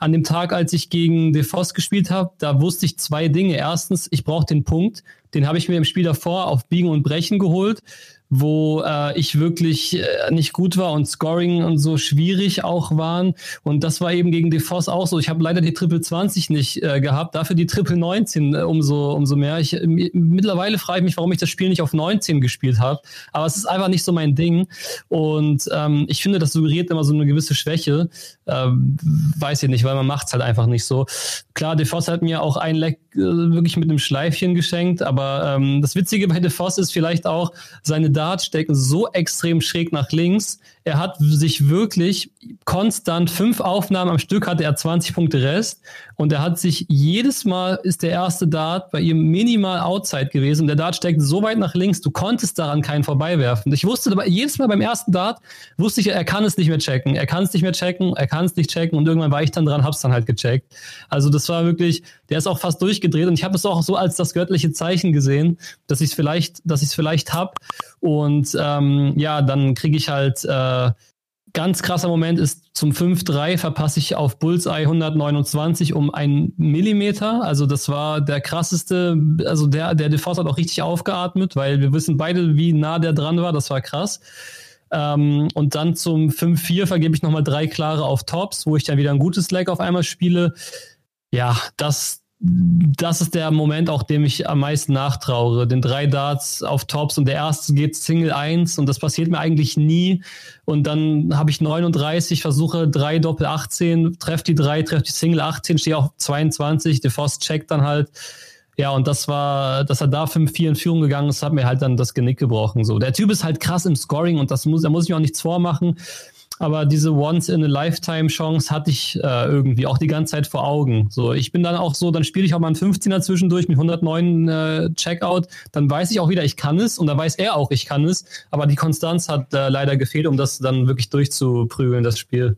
an dem Tag, als ich gegen DeFoss gespielt habe, da wusste ich zwei Dinge. Erstens, ich brauche den Punkt. Den habe ich mir im Spiel davor auf Biegen und Brechen geholt. Wo äh, ich wirklich äh, nicht gut war und Scoring und so schwierig auch waren. Und das war eben gegen DeFoss auch so. Ich habe leider die Triple 20 nicht äh, gehabt, dafür die Triple 19 äh, umso, umso mehr. Ich, äh, mittlerweile frage ich mich, warum ich das Spiel nicht auf 19 gespielt habe. Aber es ist einfach nicht so mein Ding. Und ähm, ich finde, das suggeriert immer so eine gewisse Schwäche. Ähm, weiß ich nicht, weil man es halt einfach nicht so. Klar, DeFoss hat mir auch ein Leck äh, wirklich mit einem Schleifchen geschenkt, aber ähm, das Witzige bei DeFoss ist vielleicht auch, seine Darts stecken so extrem schräg nach links. Er hat sich wirklich konstant fünf Aufnahmen am Stück, hatte er 20 Punkte Rest. Und er hat sich jedes Mal ist der erste Dart bei ihm minimal outside gewesen. Und der Dart steckt so weit nach links, du konntest daran keinen vorbeiwerfen. Ich wusste jedes Mal beim ersten Dart, wusste ich, er kann es nicht mehr checken, er kann es nicht mehr checken, er kann es nicht checken. Und irgendwann war ich dann dran, hab's dann halt gecheckt. Also das war wirklich, der ist auch fast durchgedreht. Und ich habe es auch so als das göttliche Zeichen gesehen, dass ich es vielleicht, dass ich es vielleicht hab. Und ähm, ja, dann kriege ich halt äh, ganz krasser Moment ist zum 5-3 verpasse ich auf Bullseye 129 um einen Millimeter. Also das war der krasseste, also der, der DeForce hat auch richtig aufgeatmet, weil wir wissen beide, wie nah der dran war. Das war krass. Ähm, und dann zum 5-4 vergebe ich nochmal drei klare auf Tops, wo ich dann wieder ein gutes Leg auf einmal spiele. Ja, das, das ist der Moment, auch dem ich am meisten nachtraure. Den drei Darts auf Tops und der erste geht Single 1 und das passiert mir eigentlich nie. Und dann habe ich 39, versuche drei Doppel 18, treffe die drei, treffe die Single 18, stehe auf 22, der checkt dann halt. Ja, und das war, dass er da 5-4 in Führung gegangen ist, hat mir halt dann das Genick gebrochen. So, der Typ ist halt krass im Scoring und das muss, da muss ich mir auch nichts vormachen aber diese Once-in-a-Lifetime-Chance hatte ich äh, irgendwie auch die ganze Zeit vor Augen. So, ich bin dann auch so, dann spiele ich auch mal einen 15er zwischendurch mit 109 äh, Checkout, dann weiß ich auch wieder, ich kann es und dann weiß er auch, ich kann es, aber die Konstanz hat äh, leider gefehlt, um das dann wirklich durchzuprügeln, das Spiel.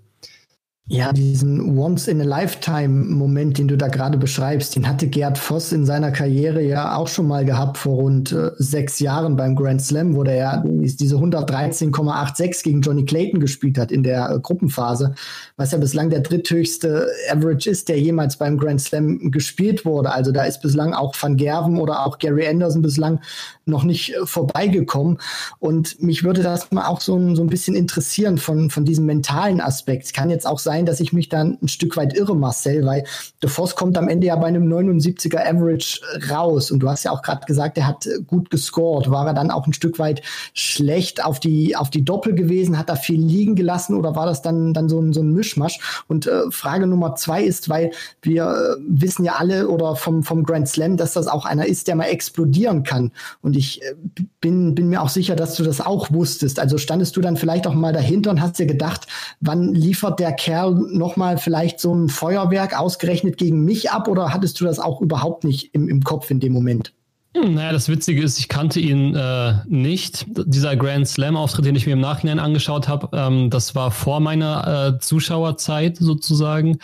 Ja, diesen Once-in-a-Lifetime-Moment, den du da gerade beschreibst, den hatte Gerd Voss in seiner Karriere ja auch schon mal gehabt vor rund äh, sechs Jahren beim Grand Slam, wo der ja diese 113,86 gegen Johnny Clayton gespielt hat in der äh, Gruppenphase, was ja bislang der dritthöchste Average ist, der jemals beim Grand Slam gespielt wurde. Also da ist bislang auch Van Gerven oder auch Gary Anderson bislang noch nicht äh, vorbeigekommen. Und mich würde das mal auch so, so ein bisschen interessieren von, von diesem mentalen Aspekt. Kann jetzt auch sein, dass ich mich dann ein Stück weit irre, Marcel, weil De Vos kommt am Ende ja bei einem 79er Average raus. Und du hast ja auch gerade gesagt, er hat äh, gut gescored. War er dann auch ein Stück weit schlecht auf die, auf die Doppel gewesen? Hat er viel liegen gelassen oder war das dann, dann so ein, so ein Mischmasch? Und äh, Frage Nummer zwei ist, weil wir äh, wissen ja alle oder vom, vom Grand Slam, dass das auch einer ist, der mal explodieren kann. Und ich äh, bin, bin mir auch sicher, dass du das auch wusstest. Also standest du dann vielleicht auch mal dahinter und hast dir gedacht, wann liefert der Kerl nochmal vielleicht so ein Feuerwerk ausgerechnet gegen mich ab oder hattest du das auch überhaupt nicht im, im Kopf in dem Moment? Hm, naja, das Witzige ist, ich kannte ihn äh, nicht. Dieser Grand Slam-Auftritt, den ich mir im Nachhinein angeschaut habe, ähm, das war vor meiner äh, Zuschauerzeit sozusagen.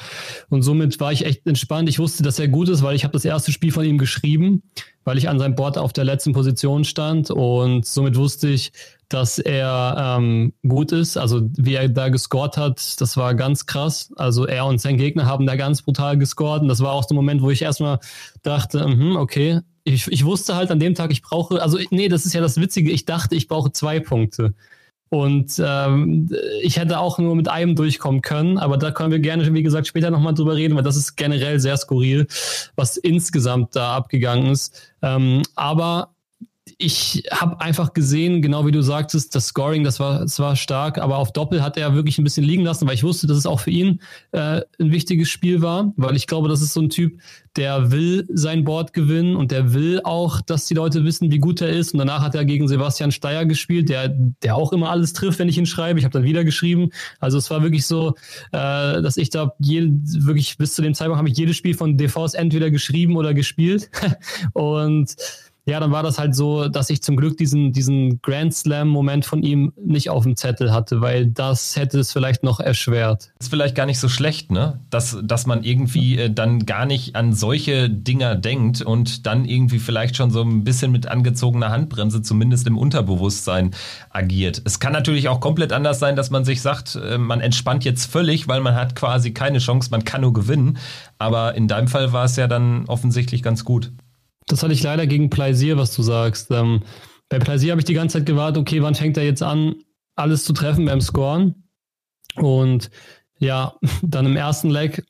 Und somit war ich echt entspannt. Ich wusste, dass er gut ist, weil ich habe das erste Spiel von ihm geschrieben, weil ich an seinem Board auf der letzten Position stand. Und somit wusste ich, dass er ähm, gut ist. Also wie er da gescored hat, das war ganz krass. Also er und sein Gegner haben da ganz brutal gescored. Und das war auch der Moment, wo ich erstmal dachte, mh, okay, ich, ich wusste halt an dem Tag, ich brauche, also nee, das ist ja das Witzige, ich dachte, ich brauche zwei Punkte. Und ähm, ich hätte auch nur mit einem durchkommen können, aber da können wir gerne, wie gesagt, später nochmal drüber reden, weil das ist generell sehr skurril, was insgesamt da abgegangen ist. Ähm, aber ich habe einfach gesehen, genau wie du sagtest, das Scoring, das war, das war stark, aber auf Doppel hat er wirklich ein bisschen liegen lassen, weil ich wusste, dass es auch für ihn äh, ein wichtiges Spiel war, weil ich glaube, das ist so ein Typ, der will sein Board gewinnen und der will auch, dass die Leute wissen, wie gut er ist. Und danach hat er gegen Sebastian Steyer gespielt, der, der auch immer alles trifft, wenn ich ihn schreibe. Ich habe dann wieder geschrieben. Also es war wirklich so, äh, dass ich da jede, wirklich bis zu dem Zeitpunkt habe ich jedes Spiel von DVs entweder geschrieben oder gespielt. und ja, dann war das halt so, dass ich zum Glück diesen, diesen Grand Slam-Moment von ihm nicht auf dem Zettel hatte, weil das hätte es vielleicht noch erschwert. ist vielleicht gar nicht so schlecht, ne? Dass, dass man irgendwie äh, dann gar nicht an solche Dinger denkt und dann irgendwie vielleicht schon so ein bisschen mit angezogener Handbremse, zumindest im Unterbewusstsein, agiert. Es kann natürlich auch komplett anders sein, dass man sich sagt, äh, man entspannt jetzt völlig, weil man hat quasi keine Chance, man kann nur gewinnen. Aber in deinem Fall war es ja dann offensichtlich ganz gut. Das hatte ich leider gegen Plaisir, was du sagst. Ähm, bei Plaisir habe ich die ganze Zeit gewartet, okay, wann fängt er jetzt an, alles zu treffen beim Scoren? Und ja, dann im ersten Leg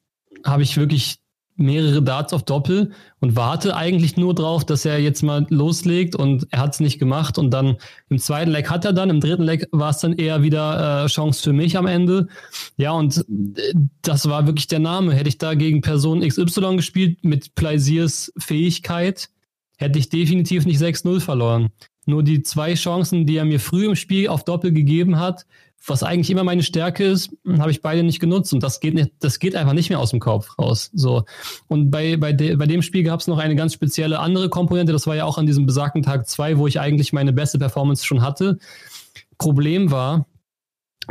habe ich wirklich mehrere Darts auf Doppel und warte eigentlich nur drauf, dass er jetzt mal loslegt und er hat es nicht gemacht und dann im zweiten Leg hat er dann, im dritten Leg war es dann eher wieder äh, Chance für mich am Ende. Ja, und äh, das war wirklich der Name. Hätte ich da gegen Person XY gespielt mit Plaisirs Fähigkeit, hätte ich definitiv nicht 6-0 verloren. Nur die zwei Chancen, die er mir früh im Spiel auf Doppel gegeben hat, was eigentlich immer meine Stärke ist, habe ich beide nicht genutzt und das geht nicht, das geht einfach nicht mehr aus dem Kopf raus. So und bei bei, de, bei dem Spiel gab es noch eine ganz spezielle andere Komponente. Das war ja auch an diesem besagten Tag zwei, wo ich eigentlich meine beste Performance schon hatte. Problem war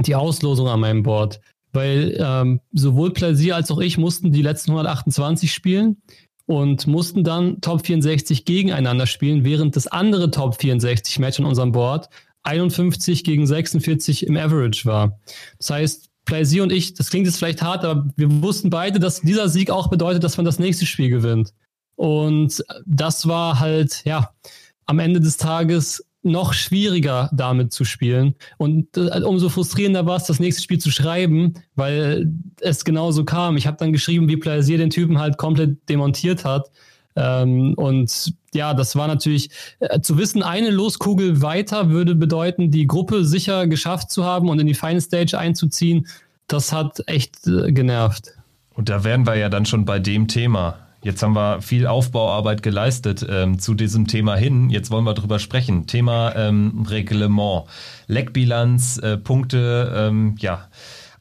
die Auslosung an meinem Board, weil ähm, sowohl Plaisir als auch ich mussten die letzten 128 spielen und mussten dann Top 64 gegeneinander spielen, während das andere Top 64 Match an unserem Board 51 gegen 46 im Average war. Das heißt, Plaisir und ich, das klingt jetzt vielleicht hart, aber wir wussten beide, dass dieser Sieg auch bedeutet, dass man das nächste Spiel gewinnt. Und das war halt, ja, am Ende des Tages noch schwieriger damit zu spielen. Und äh, umso frustrierender war es, das nächste Spiel zu schreiben, weil es genauso kam. Ich habe dann geschrieben, wie Plaisir den Typen halt komplett demontiert hat. Ähm, und ja, das war natürlich äh, zu wissen, eine Loskugel weiter würde bedeuten, die Gruppe sicher geschafft zu haben und in die Final Stage einzuziehen. Das hat echt äh, genervt. Und da wären wir ja dann schon bei dem Thema. Jetzt haben wir viel Aufbauarbeit geleistet ähm, zu diesem Thema hin. Jetzt wollen wir drüber sprechen. Thema ähm, Reglement, Leckbilanz, äh, Punkte, ähm, ja.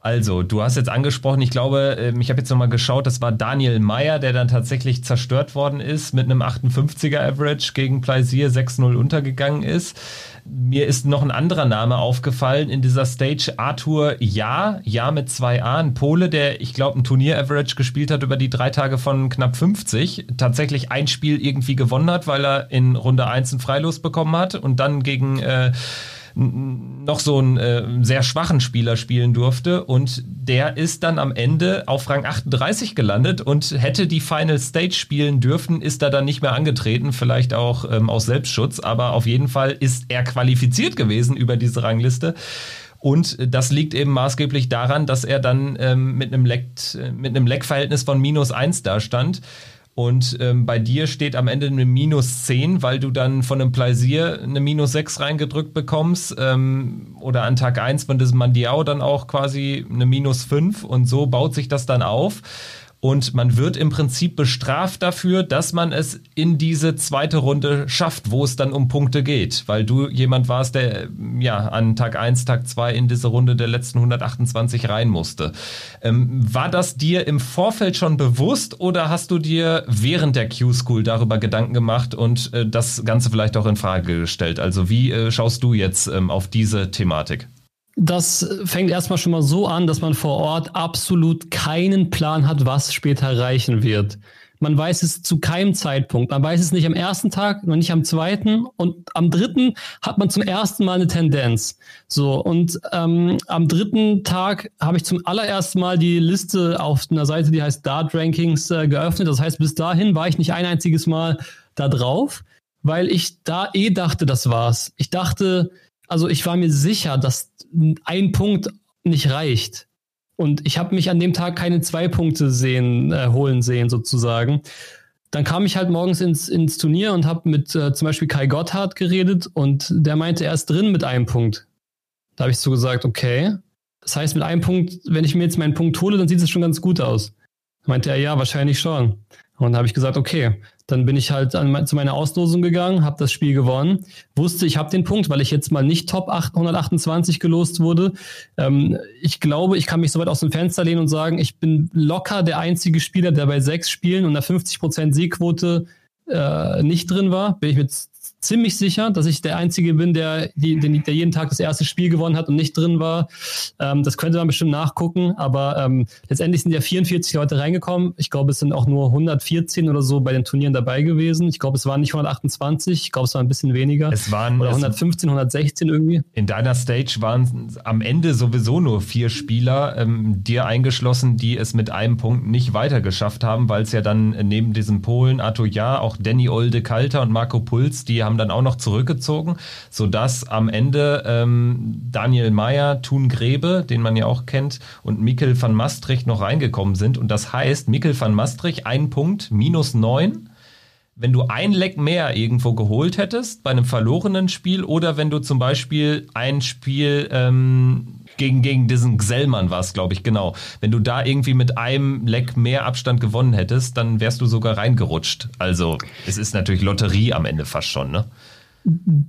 Also, du hast jetzt angesprochen, ich glaube, ähm, ich habe jetzt nochmal geschaut, das war Daniel Meyer, der dann tatsächlich zerstört worden ist, mit einem 58er Average gegen Plaisir 6-0 untergegangen ist. Mir ist noch ein anderer Name aufgefallen in dieser Stage, Arthur Ja, Ja mit zwei A, ein Pole, der, ich glaube, ein Turnier-Average gespielt hat über die drei Tage von knapp 50, tatsächlich ein Spiel irgendwie gewonnen hat, weil er in Runde 1 ein Freilos bekommen hat und dann gegen... Äh, noch so einen äh, sehr schwachen Spieler spielen durfte und der ist dann am Ende auf Rang 38 gelandet und hätte die Final Stage spielen dürfen, ist er dann nicht mehr angetreten, vielleicht auch ähm, aus Selbstschutz, aber auf jeden Fall ist er qualifiziert gewesen über diese Rangliste. Und das liegt eben maßgeblich daran, dass er dann ähm, mit einem Leck, mit einem Leckverhältnis von minus eins da stand. Und ähm, bei dir steht am Ende eine minus 10, weil du dann von einem Plaisir eine minus 6 reingedrückt bekommst. Ähm, oder an Tag 1 von diesem Mandiao dann auch quasi eine minus 5. Und so baut sich das dann auf. Und man wird im Prinzip bestraft dafür, dass man es in diese zweite Runde schafft, wo es dann um Punkte geht. Weil du jemand warst, der ja an Tag 1, Tag 2 in diese Runde der letzten 128 rein musste. Ähm, war das dir im Vorfeld schon bewusst oder hast du dir während der Q-School darüber Gedanken gemacht und äh, das Ganze vielleicht auch in Frage gestellt? Also wie äh, schaust du jetzt ähm, auf diese Thematik? Das fängt erstmal schon mal so an, dass man vor Ort absolut keinen Plan hat, was später erreichen wird. Man weiß es zu keinem Zeitpunkt. Man weiß es nicht am ersten Tag, noch nicht am zweiten und am dritten hat man zum ersten Mal eine Tendenz. So und ähm, am dritten Tag habe ich zum allerersten Mal die Liste auf einer Seite, die heißt Dart Rankings, äh, geöffnet. Das heißt, bis dahin war ich nicht ein einziges Mal da drauf, weil ich da eh dachte, das war's. Ich dachte, also ich war mir sicher, dass ein Punkt nicht reicht. Und ich habe mich an dem Tag keine zwei Punkte sehen, äh, holen sehen, sozusagen. Dann kam ich halt morgens ins, ins Turnier und habe mit äh, zum Beispiel Kai Gotthard geredet und der meinte, er ist drin mit einem Punkt. Da habe ich so gesagt, okay. Das heißt, mit einem Punkt, wenn ich mir jetzt meinen Punkt hole, dann sieht es schon ganz gut aus. Meinte er, ja, wahrscheinlich schon. Und da habe ich gesagt, okay, dann bin ich halt an, zu meiner Auslosung gegangen, habe das Spiel gewonnen, wusste, ich habe den Punkt, weil ich jetzt mal nicht Top 828 gelost wurde. Ähm, ich glaube, ich kann mich so weit aus dem Fenster lehnen und sagen, ich bin locker der einzige Spieler, der bei sechs Spielen und einer 50% Siegquote äh, nicht drin war. Bin ich mit ziemlich sicher, dass ich der Einzige bin, der, die, der jeden Tag das erste Spiel gewonnen hat und nicht drin war. Ähm, das könnte man bestimmt nachgucken, aber ähm, letztendlich sind ja 44 Leute reingekommen. Ich glaube, es sind auch nur 114 oder so bei den Turnieren dabei gewesen. Ich glaube, es waren nicht 128, ich glaube, es war ein bisschen weniger. Es waren oder 115, 116 irgendwie. In deiner Stage waren am Ende sowieso nur vier Spieler, ähm, dir eingeschlossen, die es mit einem Punkt nicht weitergeschafft haben, weil es ja dann neben diesem Polen, Arthur Ja, auch Danny Olde Kalter und Marco Puls, die haben haben dann auch noch zurückgezogen, sodass am Ende ähm, Daniel Meyer, Thun Grebe, den man ja auch kennt, und Mikkel van Maastricht noch reingekommen sind. Und das heißt, Mikkel van Maastricht, ein Punkt, minus neun wenn du ein Leck mehr irgendwo geholt hättest bei einem verlorenen Spiel oder wenn du zum Beispiel ein Spiel ähm, gegen, gegen diesen Gsellmann war es, glaube ich, genau. Wenn du da irgendwie mit einem Leck mehr Abstand gewonnen hättest, dann wärst du sogar reingerutscht. Also es ist natürlich Lotterie am Ende fast schon, ne?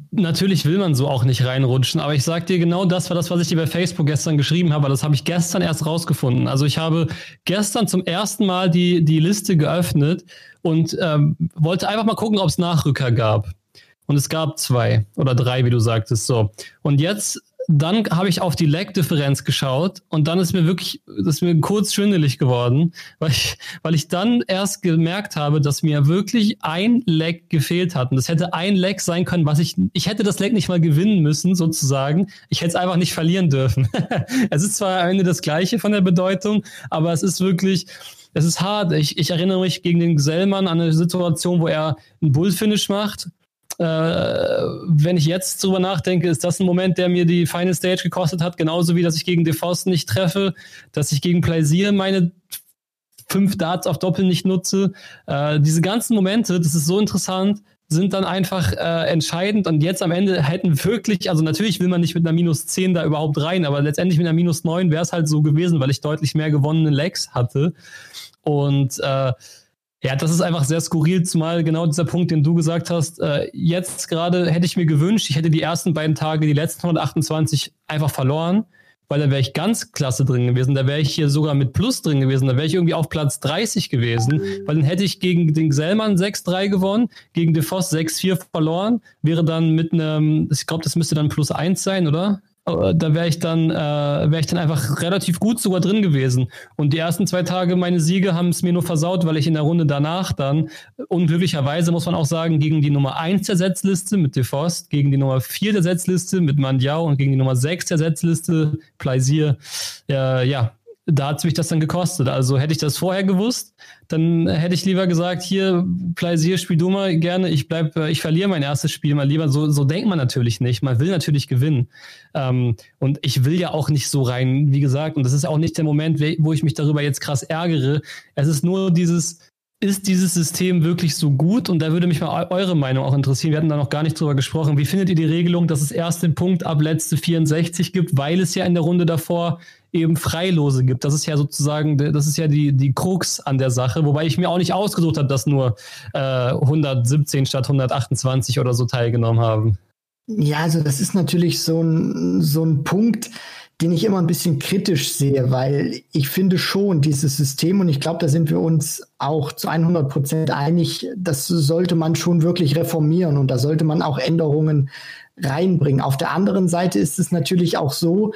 Natürlich will man so auch nicht reinrutschen, aber ich sag dir genau das war das, was ich dir bei Facebook gestern geschrieben habe. Das habe ich gestern erst rausgefunden. Also ich habe gestern zum ersten Mal die, die Liste geöffnet und ähm, wollte einfach mal gucken, ob es Nachrücker gab. Und es gab zwei oder drei, wie du sagtest. So. Und jetzt dann habe ich auf die Lag-Differenz geschaut und dann ist mir wirklich, das ist mir kurz schwindelig geworden, weil ich, weil ich dann erst gemerkt habe, dass mir wirklich ein Lag gefehlt hat. Und das hätte ein Lag sein können, was ich, ich hätte das Lag nicht mal gewinnen müssen, sozusagen. Ich hätte es einfach nicht verlieren dürfen. es ist zwar am Ende das Gleiche von der Bedeutung, aber es ist wirklich, es ist hart. Ich, ich erinnere mich gegen den Gesellmann an eine Situation, wo er einen Bullfinish macht äh, wenn ich jetzt drüber nachdenke, ist das ein Moment, der mir die Final Stage gekostet hat, genauso wie, dass ich gegen DeFoss nicht treffe, dass ich gegen Plaisir meine fünf Darts auf Doppel nicht nutze. Äh, diese ganzen Momente, das ist so interessant, sind dann einfach äh, entscheidend und jetzt am Ende hätten wirklich, also natürlich will man nicht mit einer minus 10 da überhaupt rein, aber letztendlich mit einer minus 9 wäre es halt so gewesen, weil ich deutlich mehr gewonnene Legs hatte und äh, ja, das ist einfach sehr skurril, zumal genau dieser Punkt, den du gesagt hast. Äh, jetzt gerade hätte ich mir gewünscht, ich hätte die ersten beiden Tage, die letzten 128 einfach verloren, weil da wäre ich ganz klasse drin gewesen. Da wäre ich hier sogar mit Plus drin gewesen. Da wäre ich irgendwie auf Platz 30 gewesen, weil dann hätte ich gegen den Gesellmann 6-3 gewonnen, gegen DeFoss 6-4 verloren, wäre dann mit einem, ich glaube, das müsste dann Plus 1 sein, oder? Äh, da wäre ich dann äh, wäre ich dann einfach relativ gut sogar drin gewesen. Und die ersten zwei Tage meine Siege haben es mir nur versaut weil ich in der Runde danach dann unglücklicherweise muss man auch sagen gegen die Nummer 1 der Setzliste mit DeFost gegen die Nummer 4 der Setzliste mit Mandiao und gegen die Nummer 6 der Setzliste Plaisir äh, ja da hat mich das dann gekostet. Also hätte ich das vorher gewusst, dann hätte ich lieber gesagt, hier, Plaisir, spiel du mal gerne, ich bleib, äh, ich verliere mein erstes Spiel mal lieber. So, so denkt man natürlich nicht. Man will natürlich gewinnen. Ähm, und ich will ja auch nicht so rein, wie gesagt, und das ist auch nicht der Moment, wo ich mich darüber jetzt krass ärgere. Es ist nur dieses, ist dieses System wirklich so gut? Und da würde mich mal eure Meinung auch interessieren. Wir hatten da noch gar nicht drüber gesprochen. Wie findet ihr die Regelung, dass es erst den Punkt ab letzte 64 gibt, weil es ja in der Runde davor eben Freilose gibt. Das ist ja sozusagen, das ist ja die, die Krux an der Sache, wobei ich mir auch nicht ausgesucht habe, dass nur äh, 117 statt 128 oder so teilgenommen haben. Ja, also das ist natürlich so ein, so ein Punkt, den ich immer ein bisschen kritisch sehe, weil ich finde schon dieses System, und ich glaube, da sind wir uns auch zu 100 Prozent einig, das sollte man schon wirklich reformieren und da sollte man auch Änderungen reinbringen. Auf der anderen Seite ist es natürlich auch so,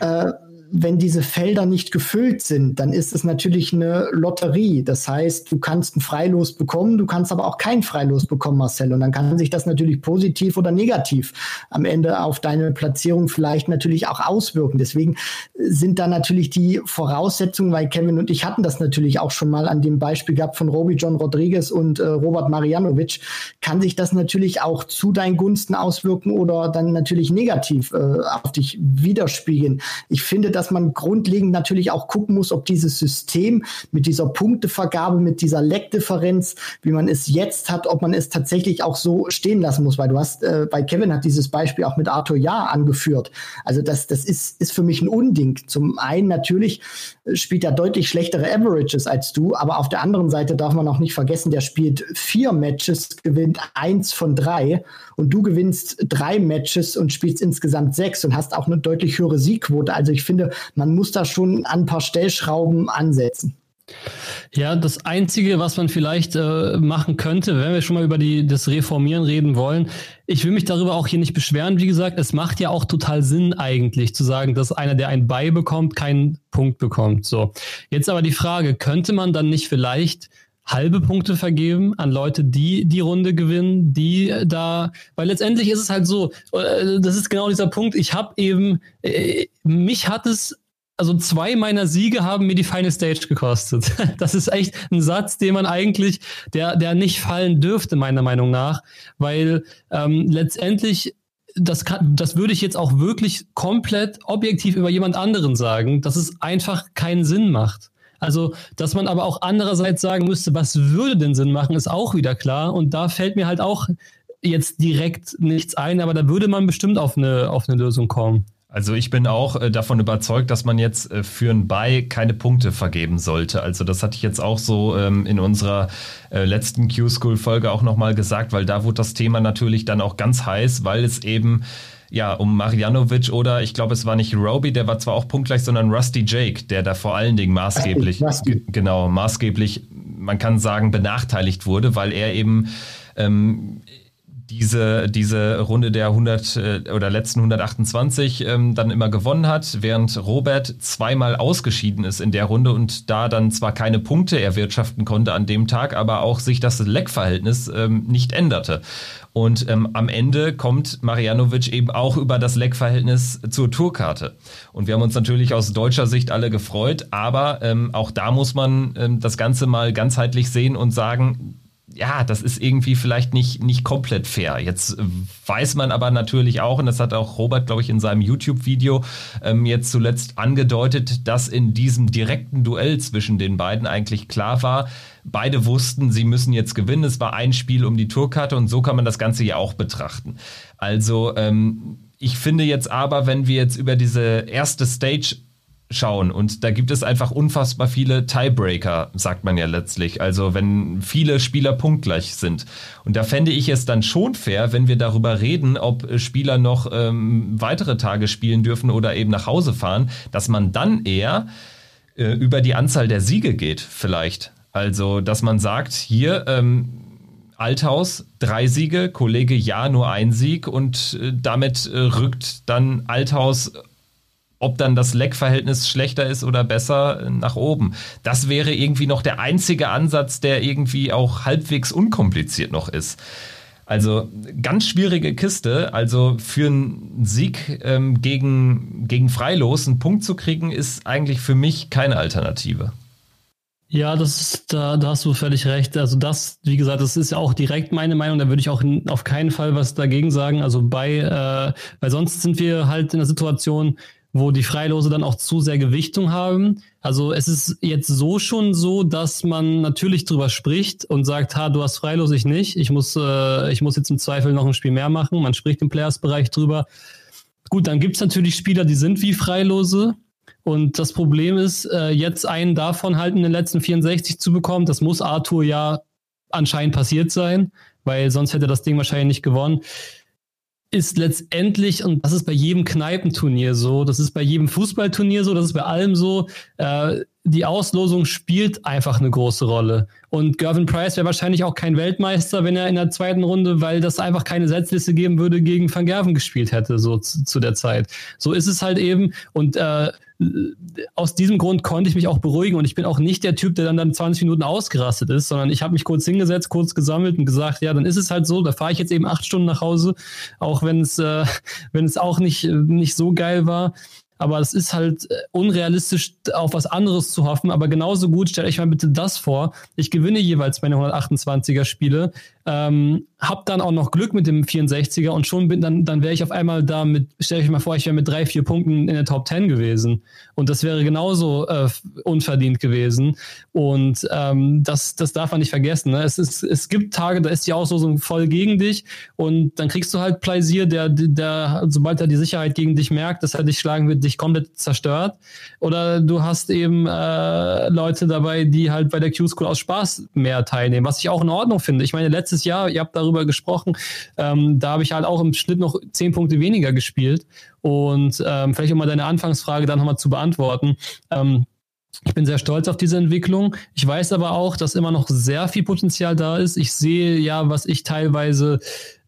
äh, wenn diese Felder nicht gefüllt sind, dann ist es natürlich eine Lotterie. Das heißt, du kannst ein Freilos bekommen, du kannst aber auch kein Freilos bekommen, Marcel. Und dann kann sich das natürlich positiv oder negativ am Ende auf deine Platzierung vielleicht natürlich auch auswirken. Deswegen sind da natürlich die Voraussetzungen, weil Kevin und ich hatten das natürlich auch schon mal an dem Beispiel gehabt von Roby John Rodriguez und äh, Robert Marianovic, kann sich das natürlich auch zu deinen Gunsten auswirken oder dann natürlich negativ äh, auf dich widerspiegeln. Ich finde, dass man grundlegend natürlich auch gucken muss, ob dieses System mit dieser Punktevergabe, mit dieser Leckdifferenz, wie man es jetzt hat, ob man es tatsächlich auch so stehen lassen muss. Weil du hast, äh, bei Kevin hat dieses Beispiel auch mit Arthur Ja angeführt. Also das, das ist, ist für mich ein Unding. Zum einen natürlich spielt er deutlich schlechtere Averages als du, aber auf der anderen Seite darf man auch nicht vergessen, der spielt vier Matches, gewinnt eins von drei und du gewinnst drei Matches und spielst insgesamt sechs und hast auch eine deutlich höhere Siegquote. Also ich finde, man muss da schon an ein paar Stellschrauben ansetzen. Ja, das Einzige, was man vielleicht äh, machen könnte, wenn wir schon mal über die, das Reformieren reden wollen, ich will mich darüber auch hier nicht beschweren. Wie gesagt, es macht ja auch total Sinn eigentlich zu sagen, dass einer, der ein Bei bekommt, keinen Punkt bekommt. So. Jetzt aber die Frage, könnte man dann nicht vielleicht halbe Punkte vergeben an Leute, die die Runde gewinnen, die da, weil letztendlich ist es halt so, äh, das ist genau dieser Punkt, ich habe eben, äh, mich hat es also zwei meiner Siege haben mir die Final Stage gekostet. Das ist echt ein Satz, den man eigentlich, der, der nicht fallen dürfte, meiner Meinung nach, weil ähm, letztendlich das, kann, das würde ich jetzt auch wirklich komplett objektiv über jemand anderen sagen, dass es einfach keinen Sinn macht. Also, dass man aber auch andererseits sagen müsste, was würde denn Sinn machen, ist auch wieder klar. Und da fällt mir halt auch jetzt direkt nichts ein, aber da würde man bestimmt auf eine, auf eine Lösung kommen. Also ich bin auch äh, davon überzeugt, dass man jetzt äh, für ein Buy keine Punkte vergeben sollte. Also das hatte ich jetzt auch so ähm, in unserer äh, letzten Q-School-Folge auch nochmal gesagt, weil da wurde das Thema natürlich dann auch ganz heiß, weil es eben ja, um Marjanovic oder ich glaube, es war nicht Roby, der war zwar auch punktgleich, sondern Rusty Jake, der da vor allen Dingen maßgeblich, genau, maßgeblich, man kann sagen, benachteiligt wurde, weil er eben ähm, diese, diese Runde der 100 äh, oder letzten 128 ähm, dann immer gewonnen hat, während Robert zweimal ausgeschieden ist in der Runde und da dann zwar keine Punkte erwirtschaften konnte an dem Tag, aber auch sich das Leckverhältnis ähm, nicht änderte. Und ähm, am Ende kommt Marianovic eben auch über das Leckverhältnis zur Tourkarte. Und wir haben uns natürlich aus deutscher Sicht alle gefreut, aber ähm, auch da muss man ähm, das Ganze mal ganzheitlich sehen und sagen, ja, das ist irgendwie vielleicht nicht, nicht komplett fair. Jetzt weiß man aber natürlich auch, und das hat auch Robert, glaube ich, in seinem YouTube-Video ähm, jetzt zuletzt angedeutet, dass in diesem direkten Duell zwischen den beiden eigentlich klar war, beide wussten, sie müssen jetzt gewinnen. Es war ein Spiel um die Tourkarte und so kann man das Ganze ja auch betrachten. Also, ähm, ich finde jetzt aber, wenn wir jetzt über diese erste Stage schauen. Und da gibt es einfach unfassbar viele Tiebreaker, sagt man ja letztlich. Also wenn viele Spieler punktgleich sind. Und da fände ich es dann schon fair, wenn wir darüber reden, ob Spieler noch ähm, weitere Tage spielen dürfen oder eben nach Hause fahren, dass man dann eher äh, über die Anzahl der Siege geht, vielleicht. Also, dass man sagt, hier, ähm, Althaus drei Siege, Kollege Ja nur ein Sieg und äh, damit äh, rückt dann Althaus ob dann das Leckverhältnis schlechter ist oder besser nach oben. Das wäre irgendwie noch der einzige Ansatz, der irgendwie auch halbwegs unkompliziert noch ist. Also ganz schwierige Kiste. Also für einen Sieg ähm, gegen, gegen Freilos einen Punkt zu kriegen, ist eigentlich für mich keine Alternative. Ja, das ist, da, da hast du völlig recht. Also das, wie gesagt, das ist ja auch direkt meine Meinung. Da würde ich auch auf keinen Fall was dagegen sagen. Also bei, äh, weil sonst sind wir halt in der Situation, wo die Freilose dann auch zu sehr Gewichtung haben. Also es ist jetzt so schon so, dass man natürlich drüber spricht und sagt, ha, du hast Freilos, ich nicht. Ich muss, äh, ich muss jetzt im Zweifel noch ein Spiel mehr machen. Man spricht im Players-Bereich drüber. Gut, dann gibt's natürlich Spieler, die sind wie Freilose. Und das Problem ist, äh, jetzt einen davon halt in den letzten 64 zu bekommen, das muss Arthur ja anscheinend passiert sein, weil sonst hätte das Ding wahrscheinlich nicht gewonnen ist letztendlich, und das ist bei jedem Kneipenturnier so, das ist bei jedem Fußballturnier so, das ist bei allem so, äh, die Auslosung spielt einfach eine große Rolle. Und Gervin Price wäre wahrscheinlich auch kein Weltmeister, wenn er in der zweiten Runde, weil das einfach keine Setzliste geben würde, gegen Van Gerven gespielt hätte, so zu, zu der Zeit. So ist es halt eben. Und äh, aus diesem Grund konnte ich mich auch beruhigen und ich bin auch nicht der Typ, der dann, dann 20 Minuten ausgerastet ist, sondern ich habe mich kurz hingesetzt, kurz gesammelt und gesagt, ja, dann ist es halt so, da fahre ich jetzt eben acht Stunden nach Hause, auch wenn es, äh, wenn es auch nicht, nicht so geil war. Aber es ist halt äh, unrealistisch, auf was anderes zu hoffen. Aber genauso gut, stellt euch mal bitte das vor. Ich gewinne jeweils meine 128er Spiele, ähm, hab dann auch noch Glück mit dem 64er und schon bin dann, dann wäre ich auf einmal da mit, stell euch mal vor, ich wäre mit drei, vier Punkten in der Top 10 gewesen. Und das wäre genauso äh, unverdient gewesen. Und ähm, das, das darf man nicht vergessen. Ne? Es, ist, es gibt Tage, da ist die Auslosung voll gegen dich und dann kriegst du halt Plaisir, der, der, sobald er die Sicherheit gegen dich merkt, dass er dich schlagen wird, dich komplett zerstört. Oder du hast eben äh, Leute dabei, die halt bei der Q-School aus Spaß mehr teilnehmen, was ich auch in Ordnung finde. Ich meine, letztes Jahr, ihr habt darüber gesprochen, ähm, da habe ich halt auch im Schnitt noch zehn Punkte weniger gespielt. Und ähm, vielleicht um mal deine Anfangsfrage dann nochmal zu beantworten. Ähm, ich bin sehr stolz auf diese Entwicklung. Ich weiß aber auch, dass immer noch sehr viel Potenzial da ist. Ich sehe ja, was ich teilweise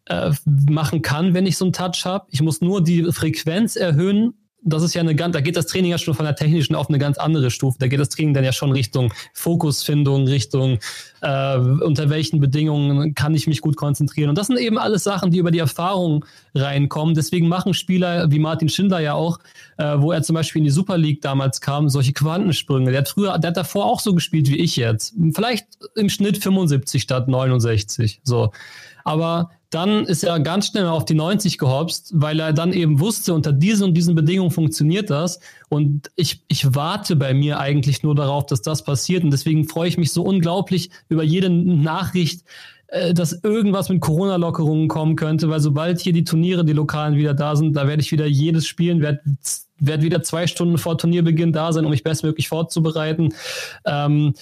äh, machen kann, wenn ich so einen Touch habe. Ich muss nur die Frequenz erhöhen, das ist ja eine ganz, da geht das Training ja schon von der technischen auf eine ganz andere Stufe. Da geht das Training dann ja schon Richtung Fokusfindung, Richtung äh, unter welchen Bedingungen kann ich mich gut konzentrieren. Und das sind eben alles Sachen, die über die Erfahrung reinkommen. Deswegen machen Spieler wie Martin Schindler ja auch, äh, wo er zum Beispiel in die Super League damals kam, solche Quantensprünge. Der hat früher, der hat davor auch so gespielt wie ich jetzt. Vielleicht im Schnitt 75 statt 69. So. Aber dann ist er ganz schnell auf die 90 gehopst, weil er dann eben wusste, unter diesen und diesen Bedingungen funktioniert das. Und ich, ich warte bei mir eigentlich nur darauf, dass das passiert. Und deswegen freue ich mich so unglaublich über jede Nachricht, äh, dass irgendwas mit Corona-Lockerungen kommen könnte, weil sobald hier die Turniere, die Lokalen wieder da sind, da werde ich wieder jedes spielen, werde werd wieder zwei Stunden vor Turnierbeginn da sein, um mich bestmöglich vorzubereiten. Ähm,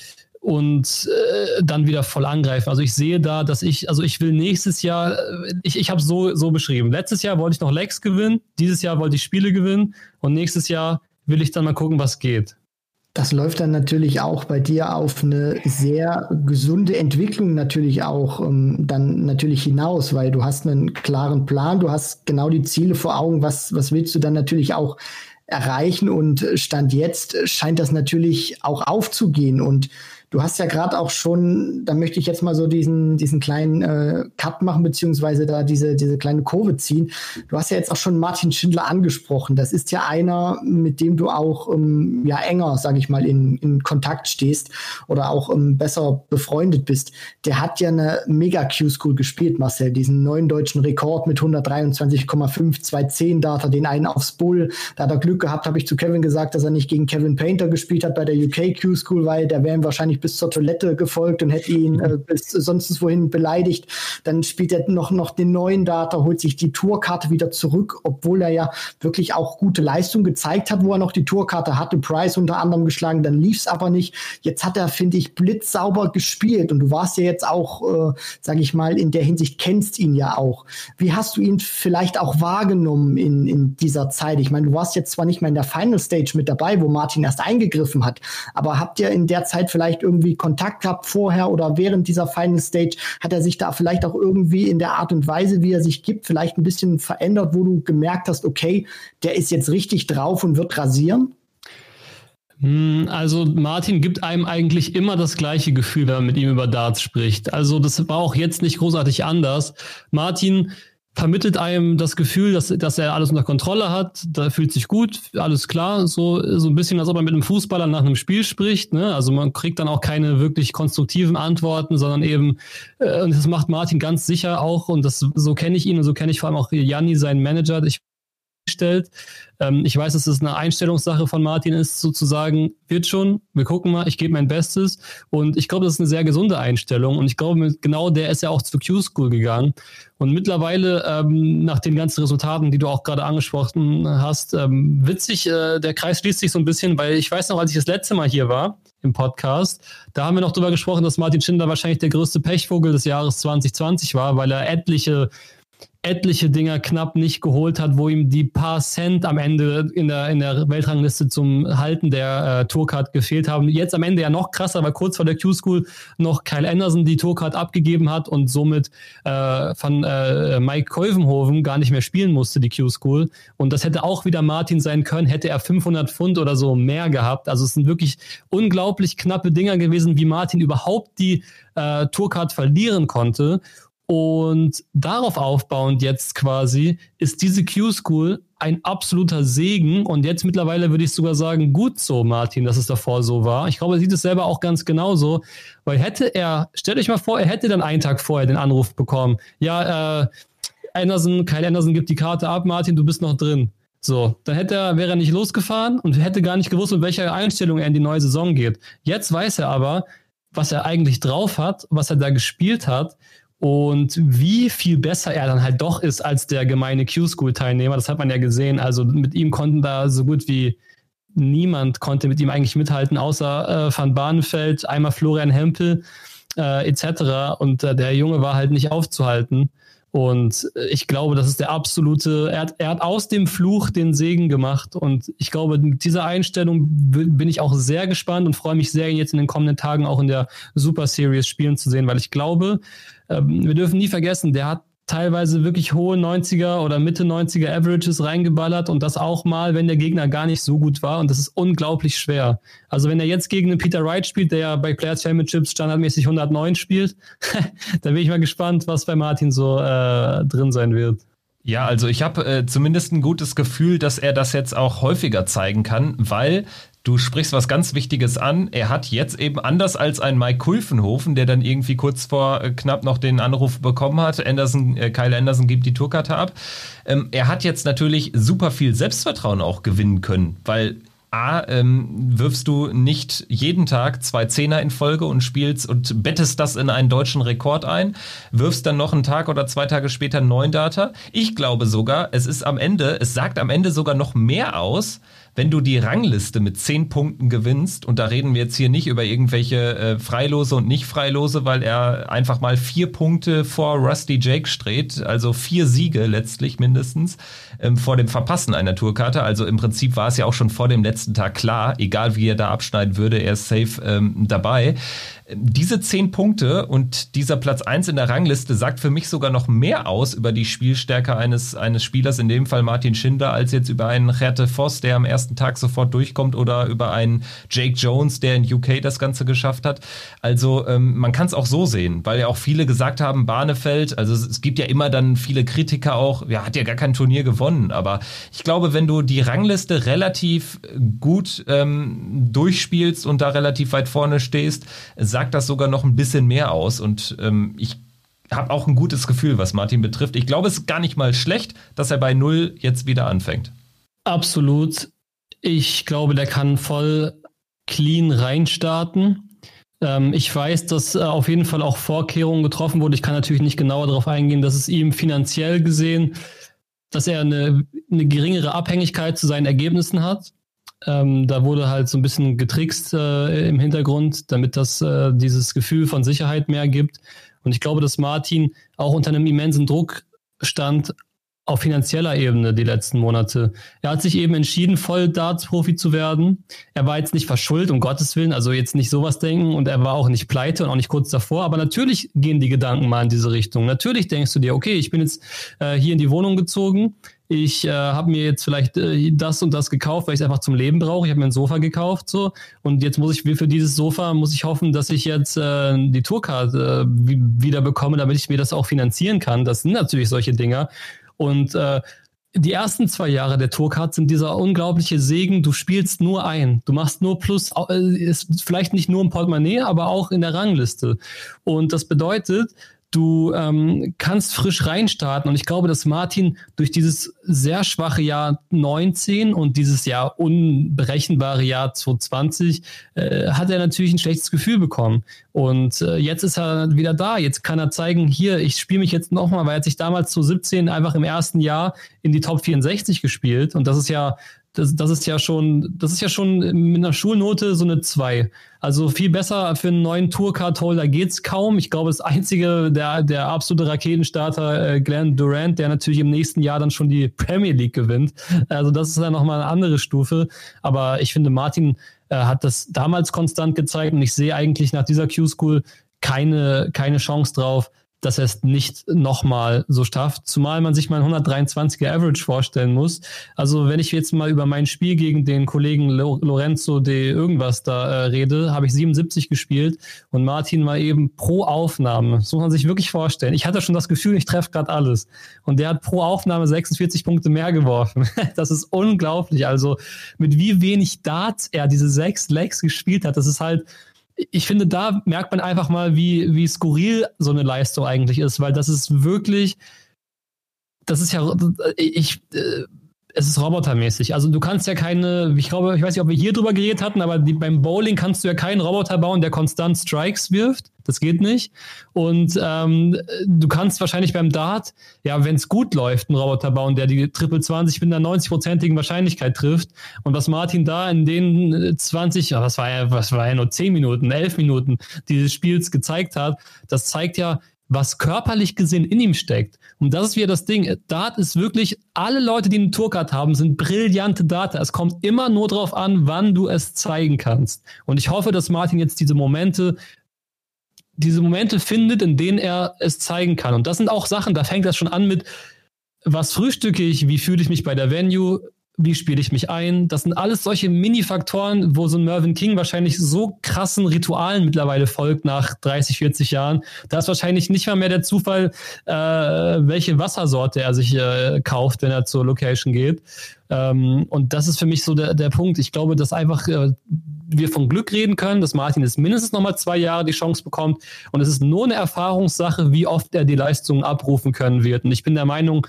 und äh, dann wieder voll angreifen. Also ich sehe da, dass ich, also ich will nächstes Jahr, äh, ich, ich habe so so beschrieben. Letztes Jahr wollte ich noch Lex gewinnen, dieses Jahr wollte ich Spiele gewinnen und nächstes Jahr will ich dann mal gucken, was geht. Das läuft dann natürlich auch bei dir auf eine sehr gesunde Entwicklung natürlich auch ähm, dann natürlich hinaus, weil du hast einen klaren Plan, du hast genau die Ziele vor Augen, was, was willst du dann natürlich auch erreichen und Stand jetzt scheint das natürlich auch aufzugehen und Du hast ja gerade auch schon, da möchte ich jetzt mal so diesen, diesen kleinen äh, Cut machen, beziehungsweise da diese, diese kleine Kurve ziehen. Du hast ja jetzt auch schon Martin Schindler angesprochen. Das ist ja einer, mit dem du auch ähm, ja enger, sage ich mal, in, in Kontakt stehst oder auch ähm, besser befreundet bist. Der hat ja eine mega Q-School gespielt, Marcel, diesen neuen deutschen Rekord mit 123,5, 210 Data, den einen aufs Bull. Da hat er Glück gehabt, habe ich zu Kevin gesagt, dass er nicht gegen Kevin Painter gespielt hat bei der UK Q-School, weil der wäre ihm wahrscheinlich bis zur Toilette gefolgt und hätte ihn äh, bis sonst wohin beleidigt. Dann spielt er noch, noch den neuen Data, holt sich die Tourkarte wieder zurück, obwohl er ja wirklich auch gute Leistung gezeigt hat, wo er noch die Tourkarte hatte. Price unter anderem geschlagen, dann lief es aber nicht. Jetzt hat er, finde ich, blitzsauber gespielt und du warst ja jetzt auch, äh, sage ich mal, in der Hinsicht kennst ihn ja auch. Wie hast du ihn vielleicht auch wahrgenommen in, in dieser Zeit? Ich meine, du warst jetzt zwar nicht mehr in der Final Stage mit dabei, wo Martin erst eingegriffen hat, aber habt ihr in der Zeit vielleicht irgendwie Kontakt gehabt vorher oder während dieser Final Stage? Hat er sich da vielleicht auch irgendwie in der Art und Weise, wie er sich gibt, vielleicht ein bisschen verändert, wo du gemerkt hast, okay, der ist jetzt richtig drauf und wird rasieren? Hm, also Martin gibt einem eigentlich immer das gleiche Gefühl, wenn man mit ihm über Darts spricht. Also das war auch jetzt nicht großartig anders. Martin vermittelt einem das Gefühl, dass, dass er alles unter Kontrolle hat, da fühlt sich gut, alles klar, so, so ein bisschen, als ob man mit einem Fußballer nach einem Spiel spricht, ne? also man kriegt dann auch keine wirklich konstruktiven Antworten, sondern eben, äh, und das macht Martin ganz sicher auch, und das, so kenne ich ihn und so kenne ich vor allem auch Janni, seinen Manager, ich stellt. Ähm, ich weiß, dass es eine Einstellungssache von Martin ist, sozusagen, wird schon, wir gucken mal, ich gebe mein Bestes. Und ich glaube, das ist eine sehr gesunde Einstellung. Und ich glaube, genau der ist ja auch zur Q-School gegangen. Und mittlerweile, ähm, nach den ganzen Resultaten, die du auch gerade angesprochen hast, ähm, witzig, äh, der Kreis schließt sich so ein bisschen, weil ich weiß noch, als ich das letzte Mal hier war im Podcast, da haben wir noch drüber gesprochen, dass Martin Schindler wahrscheinlich der größte Pechvogel des Jahres 2020 war, weil er etliche etliche Dinger knapp nicht geholt hat, wo ihm die paar Cent am Ende in der, in der Weltrangliste zum Halten der äh, Tourcard gefehlt haben. Jetzt am Ende ja noch krasser, weil kurz vor der Q-School noch Kyle Anderson die Tourcard abgegeben hat und somit äh, von äh, Mike Keuvenhoven gar nicht mehr spielen musste, die Q-School. Und das hätte auch wieder Martin sein können, hätte er 500 Pfund oder so mehr gehabt. Also es sind wirklich unglaublich knappe Dinger gewesen, wie Martin überhaupt die äh, Tourcard verlieren konnte. Und darauf aufbauend jetzt quasi ist diese Q-School ein absoluter Segen. Und jetzt mittlerweile würde ich sogar sagen, gut so, Martin, dass es davor so war. Ich glaube, er sieht es selber auch ganz genauso. Weil hätte er, stellt euch mal vor, er hätte dann einen Tag vorher den Anruf bekommen. Ja, äh, Anderson, Kyle Anderson gibt die Karte ab, Martin, du bist noch drin. So, dann hätte er, wäre er nicht losgefahren und hätte gar nicht gewusst, mit welcher Einstellung er in die neue Saison geht. Jetzt weiß er aber, was er eigentlich drauf hat, was er da gespielt hat und wie viel besser er dann halt doch ist als der gemeine Q-School-Teilnehmer. Das hat man ja gesehen. Also mit ihm konnten da so gut wie niemand konnte mit ihm eigentlich mithalten, außer äh, Van Barneveld, einmal Florian Hempel äh, etc. Und äh, der Junge war halt nicht aufzuhalten. Und ich glaube, das ist der absolute, er hat, er hat aus dem Fluch den Segen gemacht. Und ich glaube, mit dieser Einstellung bin ich auch sehr gespannt und freue mich sehr, ihn jetzt in den kommenden Tagen auch in der Super Series spielen zu sehen, weil ich glaube, ähm, wir dürfen nie vergessen, der hat teilweise wirklich hohe 90er oder Mitte 90er Averages reingeballert und das auch mal, wenn der Gegner gar nicht so gut war und das ist unglaublich schwer. Also wenn er jetzt gegen einen Peter Wright spielt, der ja bei Players Championships standardmäßig 109 spielt, da bin ich mal gespannt, was bei Martin so äh, drin sein wird. Ja, also ich habe äh, zumindest ein gutes Gefühl, dass er das jetzt auch häufiger zeigen kann, weil Du sprichst was ganz Wichtiges an. Er hat jetzt eben anders als ein Mike Kulfenhofen, der dann irgendwie kurz vor äh, knapp noch den Anruf bekommen hat. Anderson, äh, Kyle Anderson gibt die Tourkarte ab. Ähm, er hat jetzt natürlich super viel Selbstvertrauen auch gewinnen können, weil A, ähm, wirfst du nicht jeden Tag zwei Zehner in Folge und spielst und bettest das in einen deutschen Rekord ein, wirfst dann noch einen Tag oder zwei Tage später neuen Data. Ich glaube sogar, es ist am Ende, es sagt am Ende sogar noch mehr aus, wenn du die Rangliste mit zehn Punkten gewinnst, und da reden wir jetzt hier nicht über irgendwelche äh, Freilose und Nicht-Freilose, weil er einfach mal vier Punkte vor Rusty Jake streht, also vier Siege letztlich mindestens, ähm, vor dem Verpassen einer Tourkarte. Also im Prinzip war es ja auch schon vor dem letzten Tag klar, egal wie er da abschneiden würde, er ist safe ähm, dabei. Diese zehn Punkte und dieser Platz eins in der Rangliste sagt für mich sogar noch mehr aus über die Spielstärke eines, eines Spielers, in dem Fall Martin Schindler, als jetzt über einen Gerte Voss, der am ersten Tag sofort durchkommt, oder über einen Jake Jones, der in UK das Ganze geschafft hat. Also ähm, man kann es auch so sehen, weil ja auch viele gesagt haben, Barnefeld, also es, es gibt ja immer dann viele Kritiker auch, ja, hat ja gar kein Turnier gewonnen, aber ich glaube, wenn du die Rangliste relativ gut ähm, durchspielst und da relativ weit vorne stehst, sagt das sogar noch ein bisschen mehr aus. Und ähm, ich habe auch ein gutes Gefühl, was Martin betrifft. Ich glaube, es ist gar nicht mal schlecht, dass er bei Null jetzt wieder anfängt. Absolut. Ich glaube, der kann voll clean reinstarten. Ähm, ich weiß, dass äh, auf jeden Fall auch Vorkehrungen getroffen wurden. Ich kann natürlich nicht genauer darauf eingehen, dass es ihm finanziell gesehen, dass er eine, eine geringere Abhängigkeit zu seinen Ergebnissen hat. Ähm, da wurde halt so ein bisschen getrickst äh, im Hintergrund, damit das äh, dieses Gefühl von Sicherheit mehr gibt. Und ich glaube, dass Martin auch unter einem immensen Druck stand, auf finanzieller Ebene die letzten Monate. Er hat sich eben entschieden, voll Darts-Profi zu werden. Er war jetzt nicht verschuldet, um Gottes Willen, also jetzt nicht sowas denken und er war auch nicht pleite und auch nicht kurz davor, aber natürlich gehen die Gedanken mal in diese Richtung. Natürlich denkst du dir, okay, ich bin jetzt äh, hier in die Wohnung gezogen, ich äh, habe mir jetzt vielleicht äh, das und das gekauft, weil ich es einfach zum Leben brauche. Ich habe mir ein Sofa gekauft so und jetzt muss ich für dieses Sofa muss ich hoffen, dass ich jetzt äh, die Tourkarte äh, wieder bekomme, damit ich mir das auch finanzieren kann. Das sind natürlich solche Dinger und äh, die ersten zwei Jahre der Tourcard sind dieser unglaubliche Segen. Du spielst nur ein. Du machst nur Plus. Äh, ist vielleicht nicht nur im Portemonnaie, aber auch in der Rangliste. Und das bedeutet, Du ähm, kannst frisch reinstarten und ich glaube, dass Martin durch dieses sehr schwache Jahr 19 und dieses Jahr unberechenbare Jahr 2020 äh, hat er natürlich ein schlechtes Gefühl bekommen. Und äh, jetzt ist er wieder da. Jetzt kann er zeigen, hier, ich spiele mich jetzt nochmal, weil er hat sich damals zu 17 einfach im ersten Jahr in die Top 64 gespielt. Und das ist ja das, das ist ja schon, das ist ja schon mit einer Schulnote so eine 2. Also viel besser für einen neuen Tourcard-Holder geht's kaum. Ich glaube, das einzige, der, der absolute Raketenstarter, äh, Glenn Durant, der natürlich im nächsten Jahr dann schon die Premier League gewinnt. Also das ist ja nochmal eine andere Stufe. Aber ich finde, Martin äh, hat das damals konstant gezeigt und ich sehe eigentlich nach dieser Q-School keine, keine Chance drauf, dass er es nicht nochmal so schafft, zumal man sich mal ein 123er Average vorstellen muss. Also wenn ich jetzt mal über mein Spiel gegen den Kollegen Lorenzo de irgendwas da äh, rede, habe ich 77 gespielt und Martin war eben pro Aufnahme. Das muss man sich wirklich vorstellen. Ich hatte schon das Gefühl, ich treffe gerade alles. Und der hat pro Aufnahme 46 Punkte mehr geworfen. das ist unglaublich. Also mit wie wenig Darts er diese sechs Legs gespielt hat, das ist halt ich finde, da merkt man einfach mal, wie, wie skurril so eine Leistung eigentlich ist, weil das ist wirklich, das ist ja, ich, äh, es ist robotermäßig. Also du kannst ja keine, ich glaube, ich weiß nicht, ob wir hier drüber geredet hatten, aber die, beim Bowling kannst du ja keinen Roboter bauen, der konstant Strikes wirft. Das geht nicht. Und ähm, du kannst wahrscheinlich beim Dart, ja, wenn es gut läuft, einen Roboter bauen, der die Triple 20 mit einer 90-prozentigen Wahrscheinlichkeit trifft. Und was Martin da in den 20, was war ja, was war ja nur 10 Minuten, 11 Minuten dieses Spiels gezeigt hat, das zeigt ja, was körperlich gesehen in ihm steckt. Und das ist wieder das Ding. Dart ist wirklich, alle Leute, die einen Tourcard haben, sind brillante Data. Es kommt immer nur darauf an, wann du es zeigen kannst. Und ich hoffe, dass Martin jetzt diese Momente diese Momente findet, in denen er es zeigen kann. Und das sind auch Sachen, da fängt das schon an mit, was frühstücke ich, wie fühle ich mich bei der Venue, wie spiele ich mich ein. Das sind alles solche Mini-Faktoren, wo so ein Mervyn King wahrscheinlich so krassen Ritualen mittlerweile folgt nach 30, 40 Jahren. Da ist wahrscheinlich nicht mal mehr der Zufall, äh, welche Wassersorte er sich äh, kauft, wenn er zur Location geht. Ähm, und das ist für mich so der, der Punkt. Ich glaube, dass einfach äh, wir von Glück reden können, dass Martin jetzt mindestens nochmal zwei Jahre die Chance bekommt. Und es ist nur eine Erfahrungssache, wie oft er die Leistungen abrufen können wird. Und ich bin der Meinung,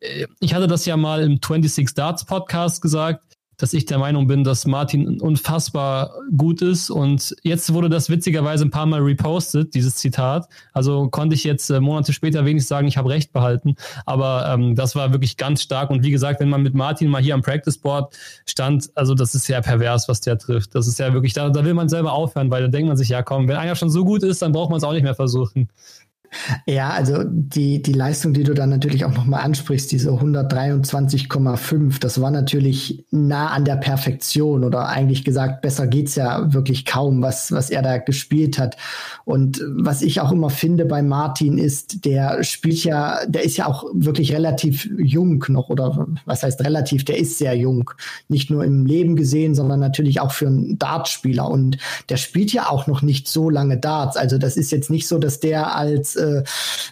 äh, ich hatte das ja mal im 26 Darts Podcast gesagt, dass ich der Meinung bin, dass Martin unfassbar gut ist. Und jetzt wurde das witzigerweise ein paar Mal repostet, dieses Zitat. Also konnte ich jetzt äh, Monate später wenigstens sagen, ich habe recht behalten. Aber ähm, das war wirklich ganz stark. Und wie gesagt, wenn man mit Martin mal hier am Practice Board stand, also das ist ja pervers, was der trifft. Das ist ja wirklich, da, da will man selber aufhören, weil da denkt man sich, ja komm, wenn einer schon so gut ist, dann braucht man es auch nicht mehr versuchen. Ja, also die, die Leistung, die du dann natürlich auch nochmal ansprichst, diese 123,5, das war natürlich nah an der Perfektion oder eigentlich gesagt, besser geht's ja wirklich kaum, was, was er da gespielt hat. Und was ich auch immer finde bei Martin ist, der spielt ja, der ist ja auch wirklich relativ jung noch oder was heißt relativ, der ist sehr jung. Nicht nur im Leben gesehen, sondern natürlich auch für einen Dartspieler. Und der spielt ja auch noch nicht so lange Darts. Also das ist jetzt nicht so, dass der als äh,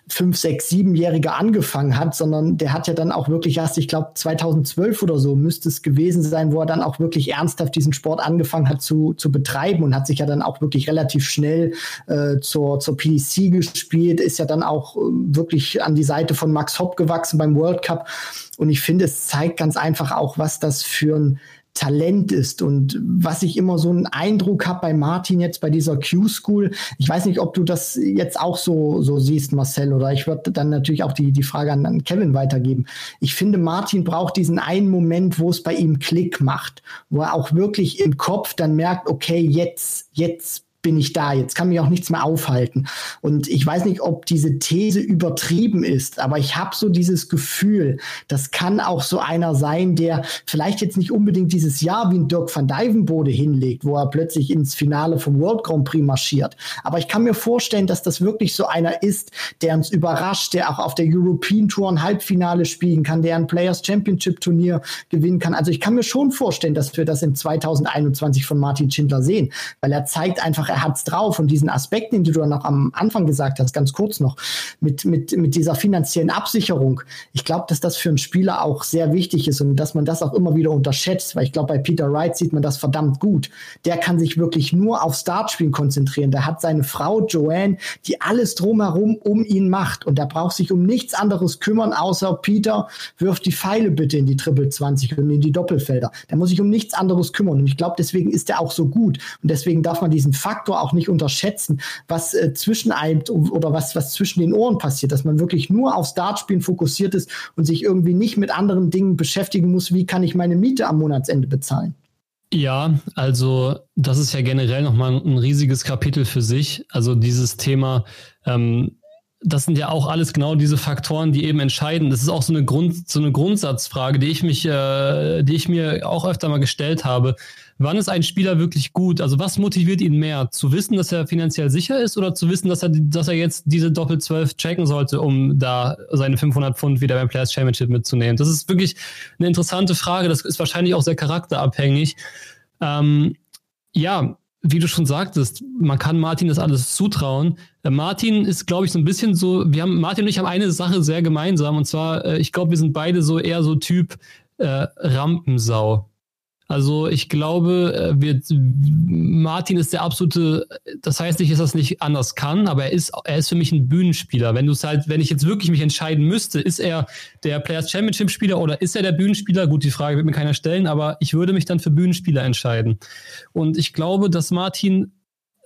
fünf, sechs, siebenjähriger angefangen hat, sondern der hat ja dann auch wirklich erst, ich glaube 2012 oder so müsste es gewesen sein, wo er dann auch wirklich ernsthaft diesen Sport angefangen hat zu, zu betreiben und hat sich ja dann auch wirklich relativ schnell äh, zur, zur PDC gespielt, ist ja dann auch äh, wirklich an die Seite von Max Hopp gewachsen beim World Cup. Und ich finde, es zeigt ganz einfach auch, was das für ein Talent ist. Und was ich immer so einen Eindruck habe bei Martin jetzt bei dieser Q-School, ich weiß nicht, ob du das jetzt auch so, so siehst, Marcel, oder ich würde dann natürlich auch die, die Frage an, an Kevin weitergeben. Ich finde, Martin braucht diesen einen Moment, wo es bei ihm Klick macht, wo er auch wirklich im Kopf dann merkt, okay, jetzt, jetzt bin ich da, jetzt kann mich auch nichts mehr aufhalten. Und ich weiß nicht, ob diese These übertrieben ist, aber ich habe so dieses Gefühl, das kann auch so einer sein, der vielleicht jetzt nicht unbedingt dieses Jahr wie ein Dirk van Dijvenbode hinlegt, wo er plötzlich ins Finale vom World Grand Prix marschiert. Aber ich kann mir vorstellen, dass das wirklich so einer ist, der uns überrascht, der auch auf der European Tour ein Halbfinale spielen kann, der ein Players Championship Turnier gewinnen kann. Also ich kann mir schon vorstellen, dass wir das in 2021 von Martin Schindler sehen, weil er zeigt einfach, hat's drauf und diesen Aspekt, den du dann noch am Anfang gesagt hast, ganz kurz noch, mit, mit, mit dieser finanziellen Absicherung. Ich glaube, dass das für einen Spieler auch sehr wichtig ist und dass man das auch immer wieder unterschätzt, weil ich glaube, bei Peter Wright sieht man das verdammt gut. Der kann sich wirklich nur auf Startspielen konzentrieren. Der hat seine Frau Joanne, die alles drumherum um ihn macht und der braucht sich um nichts anderes kümmern, außer Peter wirft die Pfeile bitte in die Triple 20 und in die Doppelfelder. Der muss sich um nichts anderes kümmern und ich glaube, deswegen ist er auch so gut und deswegen darf man diesen Fakt Faktor auch nicht unterschätzen, was äh, zwischen einem oder was, was zwischen den Ohren passiert, dass man wirklich nur aufs Dartspielen fokussiert ist und sich irgendwie nicht mit anderen Dingen beschäftigen muss, wie kann ich meine Miete am Monatsende bezahlen. Ja, also das ist ja generell nochmal ein riesiges Kapitel für sich. Also dieses Thema, ähm, das sind ja auch alles genau diese Faktoren, die eben entscheiden. Das ist auch so eine Grund, so eine Grundsatzfrage, die ich mich, äh, die ich mir auch öfter mal gestellt habe. Wann ist ein Spieler wirklich gut? Also was motiviert ihn mehr? Zu wissen, dass er finanziell sicher ist oder zu wissen, dass er, dass er jetzt diese Doppel-12 checken sollte, um da seine 500 Pfund wieder beim Players Championship mitzunehmen? Das ist wirklich eine interessante Frage. Das ist wahrscheinlich auch sehr charakterabhängig. Ähm, ja, wie du schon sagtest, man kann Martin das alles zutrauen. Äh, Martin ist, glaube ich, so ein bisschen so, wir haben, Martin und ich haben eine Sache sehr gemeinsam und zwar, äh, ich glaube, wir sind beide so eher so Typ äh, Rampensau. Also ich glaube, äh, wir, Martin ist der absolute, das heißt nicht, dass er es nicht anders kann, aber er ist, er ist für mich ein Bühnenspieler. Wenn du es halt, wenn ich jetzt wirklich mich entscheiden müsste, ist er der Players Championship Spieler oder ist er der Bühnenspieler? Gut, die Frage wird mir keiner stellen, aber ich würde mich dann für Bühnenspieler entscheiden. Und ich glaube, dass Martin,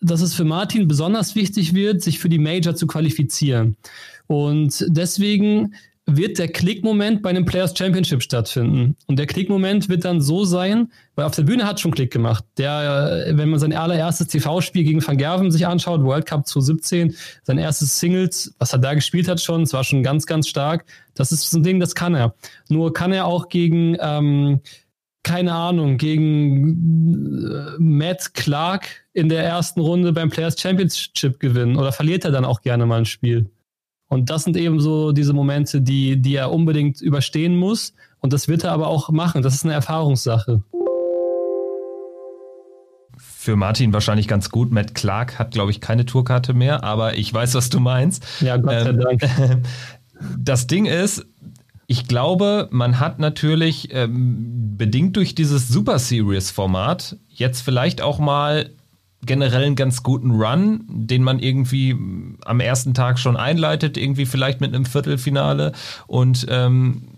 dass es für Martin besonders wichtig wird, sich für die Major zu qualifizieren. Und deswegen wird der Klickmoment bei einem Players Championship stattfinden. Und der Klickmoment wird dann so sein, weil auf der Bühne hat schon Klick gemacht. Der, wenn man sein allererstes TV-Spiel gegen Van Gerven sich anschaut, World Cup 2017, sein erstes Singles, was er da gespielt hat schon, es war schon ganz, ganz stark. Das ist so ein Ding, das kann er. Nur kann er auch gegen, ähm, keine Ahnung, gegen äh, Matt Clark in der ersten Runde beim Players Championship gewinnen oder verliert er dann auch gerne mal ein Spiel? Und das sind eben so diese Momente, die, die er unbedingt überstehen muss. Und das wird er aber auch machen. Das ist eine Erfahrungssache. Für Martin wahrscheinlich ganz gut. Matt Clark hat, glaube ich, keine Tourkarte mehr, aber ich weiß, was du meinst. Ja, Gott sei ähm, Dank. Das Ding ist, ich glaube, man hat natürlich ähm, bedingt durch dieses Super Series Format jetzt vielleicht auch mal generell einen ganz guten Run, den man irgendwie am ersten Tag schon einleitet, irgendwie vielleicht mit einem Viertelfinale und ähm,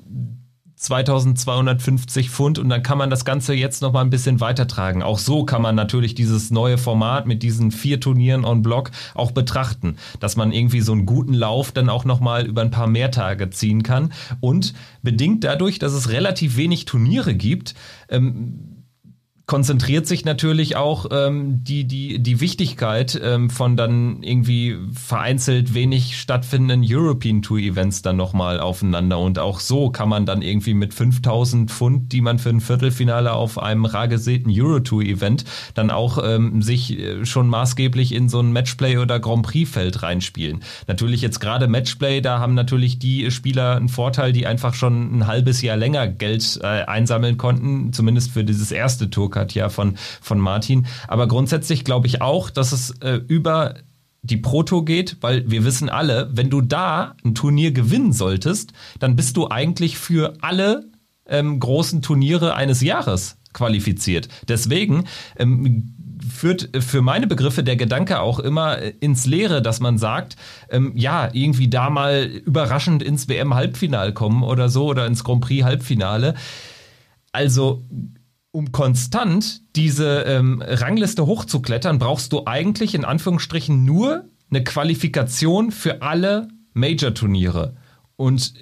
2250 Pfund und dann kann man das Ganze jetzt noch mal ein bisschen weitertragen. Auch so kann man natürlich dieses neue Format mit diesen vier Turnieren on Block auch betrachten, dass man irgendwie so einen guten Lauf dann auch noch mal über ein paar mehr Tage ziehen kann und bedingt dadurch, dass es relativ wenig Turniere gibt, ähm, konzentriert sich natürlich auch ähm, die, die, die Wichtigkeit ähm, von dann irgendwie vereinzelt wenig stattfindenden European Tour Events dann nochmal aufeinander. Und auch so kann man dann irgendwie mit 5000 Pfund, die man für ein Viertelfinale auf einem rar gesäten Euro Tour Event dann auch ähm, sich äh, schon maßgeblich in so ein Matchplay oder Grand Prix Feld reinspielen. Natürlich jetzt gerade Matchplay, da haben natürlich die Spieler einen Vorteil, die einfach schon ein halbes Jahr länger Geld äh, einsammeln konnten, zumindest für dieses erste Tour hat ja von, von Martin. Aber grundsätzlich glaube ich auch, dass es äh, über die Proto geht, weil wir wissen alle, wenn du da ein Turnier gewinnen solltest, dann bist du eigentlich für alle ähm, großen Turniere eines Jahres qualifiziert. Deswegen ähm, führt für meine Begriffe der Gedanke auch immer ins Leere, dass man sagt, ähm, ja, irgendwie da mal überraschend ins WM-Halbfinale kommen oder so oder ins Grand Prix-Halbfinale. Also um konstant diese ähm, Rangliste hochzuklettern, brauchst du eigentlich in Anführungsstrichen nur eine Qualifikation für alle Major-Turniere. Und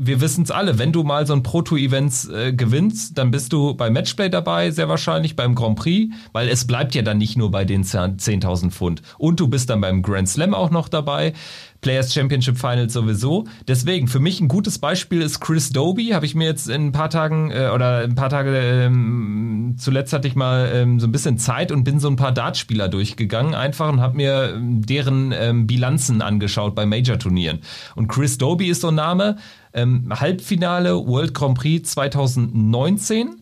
wir wissen es alle, wenn du mal so ein Proto-Events äh, gewinnst, dann bist du bei Matchplay dabei, sehr wahrscheinlich beim Grand Prix, weil es bleibt ja dann nicht nur bei den 10.000 Pfund. Und du bist dann beim Grand Slam auch noch dabei. Players Championship Finals sowieso. Deswegen, für mich ein gutes Beispiel ist Chris Doby. Habe ich mir jetzt in ein paar Tagen äh, oder ein paar Tage ähm, zuletzt hatte ich mal ähm, so ein bisschen Zeit und bin so ein paar Dartspieler durchgegangen einfach und habe mir ähm, deren ähm, Bilanzen angeschaut bei Major-Turnieren. Und Chris Doby ist so ein Name. Ähm, Halbfinale World Grand Prix 2019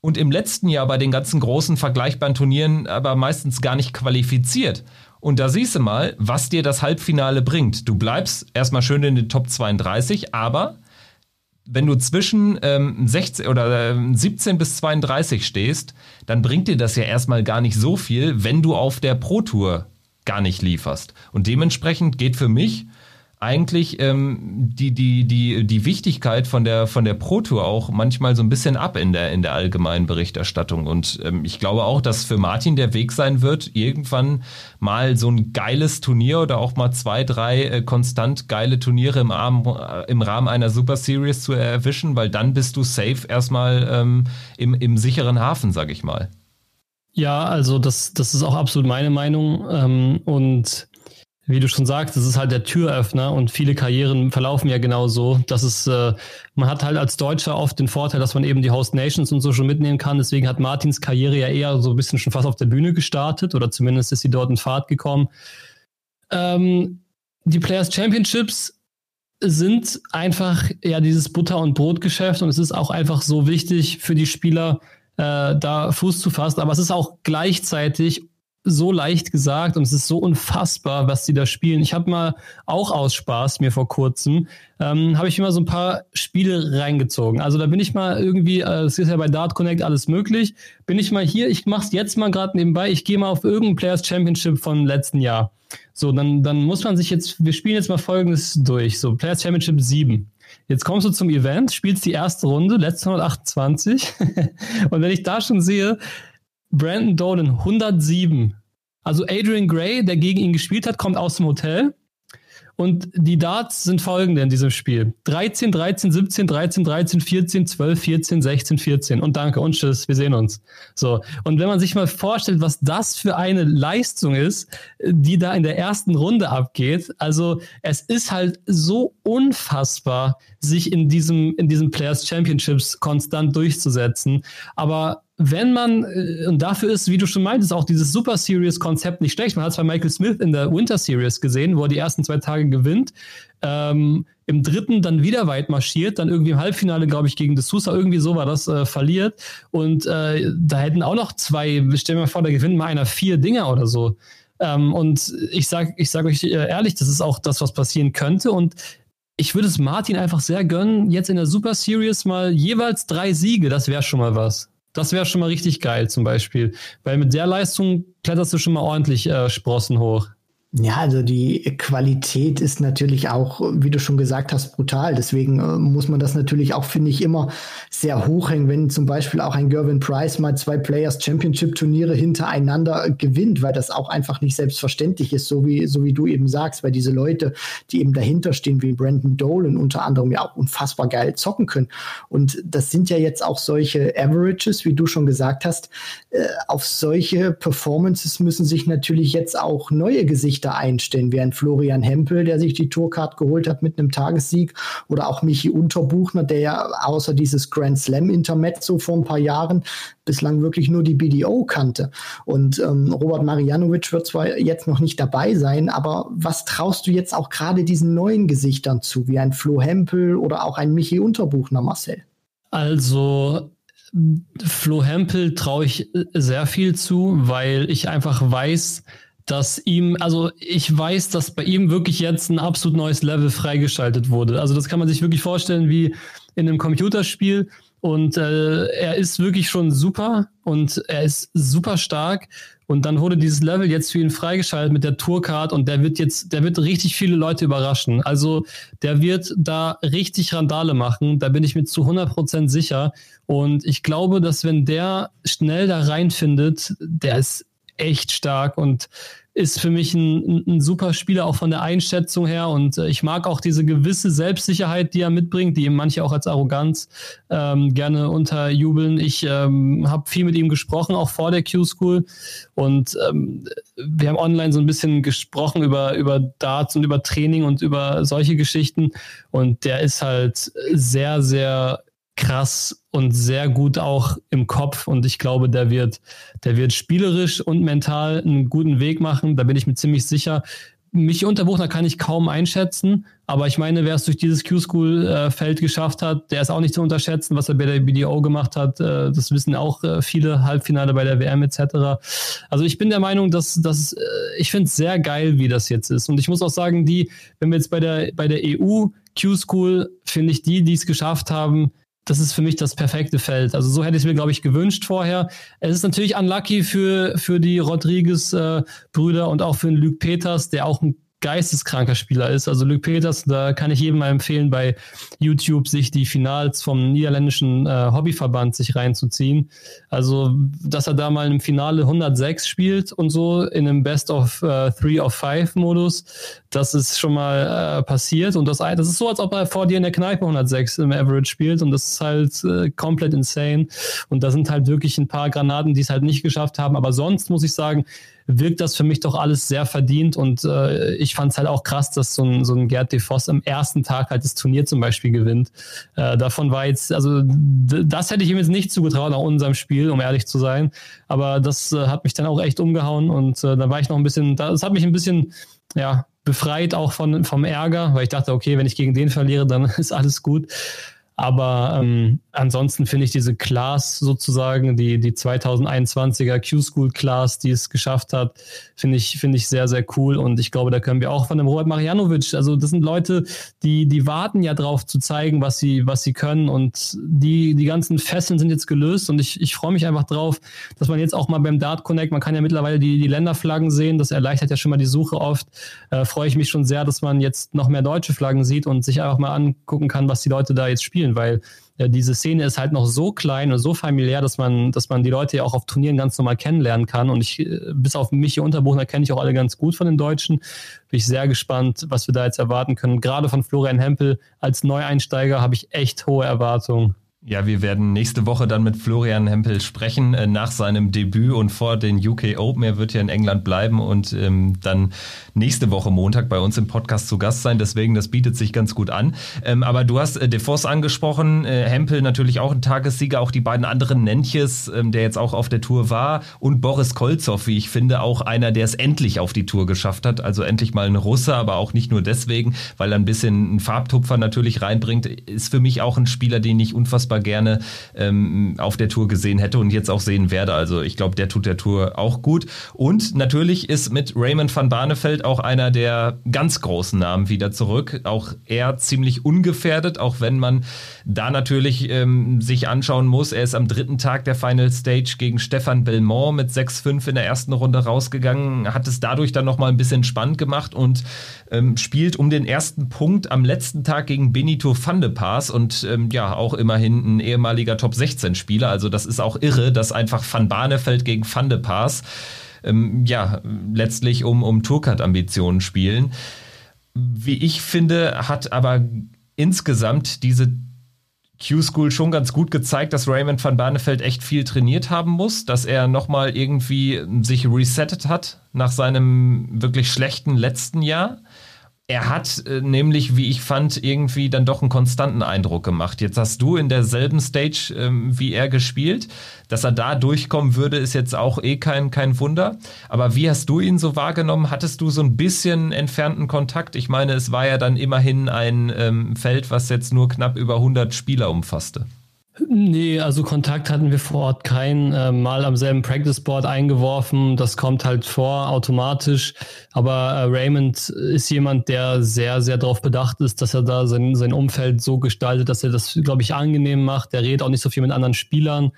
und im letzten Jahr bei den ganzen großen vergleichbaren Turnieren aber meistens gar nicht qualifiziert. Und da siehst du mal, was dir das Halbfinale bringt. Du bleibst erstmal schön in den Top 32, aber wenn du zwischen ähm, 16 oder äh, 17 bis 32 stehst, dann bringt dir das ja erstmal gar nicht so viel, wenn du auf der Pro Tour gar nicht lieferst. Und dementsprechend geht für mich eigentlich ähm, die, die, die, die Wichtigkeit von der, von der Pro Tour auch manchmal so ein bisschen ab in der, in der allgemeinen Berichterstattung. Und ähm, ich glaube auch, dass für Martin der Weg sein wird, irgendwann mal so ein geiles Turnier oder auch mal zwei, drei äh, konstant geile Turniere im, Arm, äh, im Rahmen einer Super Series zu erwischen, weil dann bist du safe erstmal ähm, im, im sicheren Hafen, sag ich mal. Ja, also das, das ist auch absolut meine Meinung. Ähm, und wie du schon sagst, es ist halt der Türöffner und viele Karrieren verlaufen ja genau so. dass es, äh, man hat halt als Deutscher oft den Vorteil, dass man eben die Host Nations und so schon mitnehmen kann. Deswegen hat Martins Karriere ja eher so ein bisschen schon fast auf der Bühne gestartet oder zumindest ist sie dort in Fahrt gekommen. Ähm, die Players Championships sind einfach ja dieses Butter- und Brotgeschäft und es ist auch einfach so wichtig für die Spieler, äh, da Fuß zu fassen. Aber es ist auch gleichzeitig so leicht gesagt und es ist so unfassbar, was die da spielen. Ich habe mal auch aus Spaß mir vor kurzem, ähm, habe ich immer so ein paar Spiele reingezogen. Also da bin ich mal irgendwie, äh, es ist ja bei Dart Connect alles möglich, bin ich mal hier, ich mache es jetzt mal gerade nebenbei, ich gehe mal auf irgendein Players Championship von letzten Jahr. So, dann, dann muss man sich jetzt, wir spielen jetzt mal folgendes durch. So, Players Championship 7. Jetzt kommst du zum Event, spielst die erste Runde, letzte 128. und wenn ich da schon sehe, Brandon Dolan 107. Also Adrian Gray, der gegen ihn gespielt hat, kommt aus dem Hotel Und die Darts sind folgende in diesem Spiel. 13, 13, 17, 13, 13, 14, 12, 14, 16, 14. Und danke und tschüss, wir sehen uns. So. Und wenn man sich mal vorstellt, was das für eine Leistung ist, die da in der ersten Runde abgeht, also es ist halt so unfassbar, sich in diesem, in diesem Players Championships konstant durchzusetzen. Aber wenn man, äh, und dafür ist, wie du schon meintest, auch dieses Super Series-Konzept nicht schlecht. Man hat es bei Michael Smith in der Winter Series gesehen, wo er die ersten zwei Tage gewinnt. Ähm, Im dritten dann wieder weit marschiert, dann irgendwie im Halbfinale, glaube ich, gegen De Sousa, irgendwie so war das, äh, verliert. Und äh, da hätten auch noch zwei, stell mir vor, da gewinnt mal einer vier Dinger oder so. Ähm, und ich sage ich sag euch äh, ehrlich, das ist auch das, was passieren könnte. Und ich würde es Martin einfach sehr gönnen, jetzt in der Super Series mal jeweils drei Siege, das wäre schon mal was. Das wäre schon mal richtig geil zum Beispiel. Weil mit der Leistung kletterst du schon mal ordentlich äh, Sprossen hoch. Ja, also die Qualität ist natürlich auch, wie du schon gesagt hast, brutal. Deswegen äh, muss man das natürlich auch, finde ich, immer sehr hochhängen, wenn zum Beispiel auch ein Gervin Price mal zwei Players Championship Turniere hintereinander gewinnt, weil das auch einfach nicht selbstverständlich ist, so wie, so wie du eben sagst, weil diese Leute, die eben dahinter stehen, wie Brandon Dolan unter anderem ja auch unfassbar geil zocken können. Und das sind ja jetzt auch solche Averages, wie du schon gesagt hast. Äh, auf solche Performances müssen sich natürlich jetzt auch neue Gesichter einstellen, wie ein Florian Hempel, der sich die Tourcard geholt hat mit einem Tagessieg, oder auch Michi Unterbuchner, der ja außer dieses Grand Slam Intermezzo vor ein paar Jahren bislang wirklich nur die BDO kannte. Und ähm, Robert Marianovic wird zwar jetzt noch nicht dabei sein, aber was traust du jetzt auch gerade diesen neuen Gesichtern zu, wie ein Flo Hempel oder auch ein Michi Unterbuchner, Marcel? Also Flo Hempel traue ich sehr viel zu, weil ich einfach weiß, dass ihm, also ich weiß, dass bei ihm wirklich jetzt ein absolut neues Level freigeschaltet wurde. Also das kann man sich wirklich vorstellen wie in einem Computerspiel. Und äh, er ist wirklich schon super und er ist super stark. Und dann wurde dieses Level jetzt für ihn freigeschaltet mit der Tourcard und der wird jetzt, der wird richtig viele Leute überraschen. Also der wird da richtig Randale machen. Da bin ich mir zu 100 Prozent sicher. Und ich glaube, dass wenn der schnell da reinfindet, der ist echt stark und ist für mich ein, ein, super Spieler auch von der Einschätzung her. Und äh, ich mag auch diese gewisse Selbstsicherheit, die er mitbringt, die manche auch als Arroganz ähm, gerne unterjubeln. Ich ähm, habe viel mit ihm gesprochen, auch vor der Q-School. Und ähm, wir haben online so ein bisschen gesprochen über, über Darts und über Training und über solche Geschichten. Und der ist halt sehr, sehr krass und sehr gut auch im Kopf. Und ich glaube, der wird, der wird spielerisch und mental einen guten Weg machen. Da bin ich mir ziemlich sicher. Michi Unterbuchner kann ich kaum einschätzen, aber ich meine, wer es durch dieses Q-School-Feld geschafft hat, der ist auch nicht zu unterschätzen, was er bei der BDO gemacht hat. Äh, das wissen auch äh, viele Halbfinale bei der WM etc. Also ich bin der Meinung, dass, dass äh, ich finde es sehr geil, wie das jetzt ist. Und ich muss auch sagen, die, wenn wir jetzt bei der, bei der EU Q-School, finde ich die, die es geschafft haben, das ist für mich das perfekte Feld. Also so hätte ich es mir, glaube ich, gewünscht vorher. Es ist natürlich unlucky für, für die Rodriguez-Brüder äh, und auch für den Luke Peters, der auch ein geisteskranker Spieler ist. Also Luke Peters, da kann ich jedem mal empfehlen, bei YouTube sich die Finals vom niederländischen äh, Hobbyverband sich reinzuziehen. Also, dass er da mal im Finale 106 spielt und so in einem Best of äh, Three of Five Modus, das ist schon mal äh, passiert. Und das, das ist so, als ob er vor dir in der Kneipe 106 im Average spielt und das ist halt äh, komplett insane. Und da sind halt wirklich ein paar Granaten, die es halt nicht geschafft haben. Aber sonst muss ich sagen, wirkt das für mich doch alles sehr verdient und äh, ich fand es halt auch krass, dass so ein, so ein Gerd de Voss am ersten Tag halt das Turnier zum Beispiel gewinnt. Äh, davon war jetzt, also das hätte ich ihm jetzt nicht zugetraut nach unserem Spiel, um ehrlich zu sein, aber das äh, hat mich dann auch echt umgehauen und äh, da war ich noch ein bisschen, das hat mich ein bisschen, ja, befreit auch von, vom Ärger, weil ich dachte, okay, wenn ich gegen den verliere, dann ist alles gut. Aber ähm, ansonsten finde ich diese Class sozusagen, die, die 2021er Q-School Class, die es geschafft hat, finde ich, finde ich sehr, sehr cool. Und ich glaube, da können wir auch von dem Robert Marianovic, also das sind Leute, die, die warten ja drauf zu zeigen, was sie, was sie können. Und die, die ganzen Fesseln sind jetzt gelöst. Und ich, ich freue mich einfach drauf, dass man jetzt auch mal beim Dart Connect, man kann ja mittlerweile die, die Länderflaggen sehen. Das erleichtert ja schon mal die Suche oft. Äh, freue ich mich schon sehr, dass man jetzt noch mehr deutsche Flaggen sieht und sich einfach mal angucken kann, was die Leute da jetzt spielen spielen, weil äh, diese Szene ist halt noch so klein und so familiär, dass man, dass man die Leute ja auch auf Turnieren ganz normal kennenlernen kann. Und ich, äh, bis auf mich hier Unterbuchner kenne ich auch alle ganz gut von den Deutschen. Bin ich sehr gespannt, was wir da jetzt erwarten können. Gerade von Florian Hempel als Neueinsteiger habe ich echt hohe Erwartungen. Ja, wir werden nächste Woche dann mit Florian Hempel sprechen äh, nach seinem Debüt und vor den UK Open. Er wird ja in England bleiben und ähm, dann nächste Woche Montag bei uns im Podcast zu Gast sein. Deswegen, das bietet sich ganz gut an. Ähm, aber du hast äh, DeVos angesprochen, äh, Hempel natürlich auch ein Tagessieger, auch die beiden anderen Nentjes, ähm, der jetzt auch auf der Tour war und Boris Kolzow, wie ich finde, auch einer, der es endlich auf die Tour geschafft hat. Also endlich mal ein Russe, aber auch nicht nur deswegen, weil er ein bisschen einen Farbtupfer natürlich reinbringt. Ist für mich auch ein Spieler, den ich unfassbar unfassbar gerne ähm, auf der Tour gesehen hätte und jetzt auch sehen werde. Also ich glaube, der tut der Tour auch gut. Und natürlich ist mit Raymond van Barneveld auch einer der ganz großen Namen wieder zurück. Auch er ziemlich ungefährdet, auch wenn man da natürlich ähm, sich anschauen muss. Er ist am dritten Tag der Final Stage gegen Stefan Belmont mit 6-5 in der ersten Runde rausgegangen, hat es dadurch dann nochmal ein bisschen spannend gemacht und ähm, spielt um den ersten Punkt am letzten Tag gegen Benito van de Paas und ähm, ja, auch immerhin ein ehemaliger Top 16 Spieler. Also das ist auch irre, dass einfach Van Barneveld gegen Van de Paas ähm, ja, letztlich um, um Tourcard-Ambitionen spielen. Wie ich finde, hat aber insgesamt diese Q-School schon ganz gut gezeigt, dass Raymond van Barneveld echt viel trainiert haben muss, dass er nochmal irgendwie sich resettet hat nach seinem wirklich schlechten letzten Jahr. Er hat äh, nämlich, wie ich fand, irgendwie dann doch einen konstanten Eindruck gemacht. Jetzt hast du in derselben Stage ähm, wie er gespielt. Dass er da durchkommen würde, ist jetzt auch eh kein, kein Wunder. Aber wie hast du ihn so wahrgenommen? Hattest du so ein bisschen entfernten Kontakt? Ich meine, es war ja dann immerhin ein ähm, Feld, was jetzt nur knapp über 100 Spieler umfasste. Nee, also Kontakt hatten wir vor Ort kein äh, Mal am selben Practice Board eingeworfen. Das kommt halt vor automatisch. Aber äh, Raymond ist jemand, der sehr, sehr darauf bedacht ist, dass er da sein, sein Umfeld so gestaltet, dass er das, glaube ich, angenehm macht. Der redet auch nicht so viel mit anderen Spielern.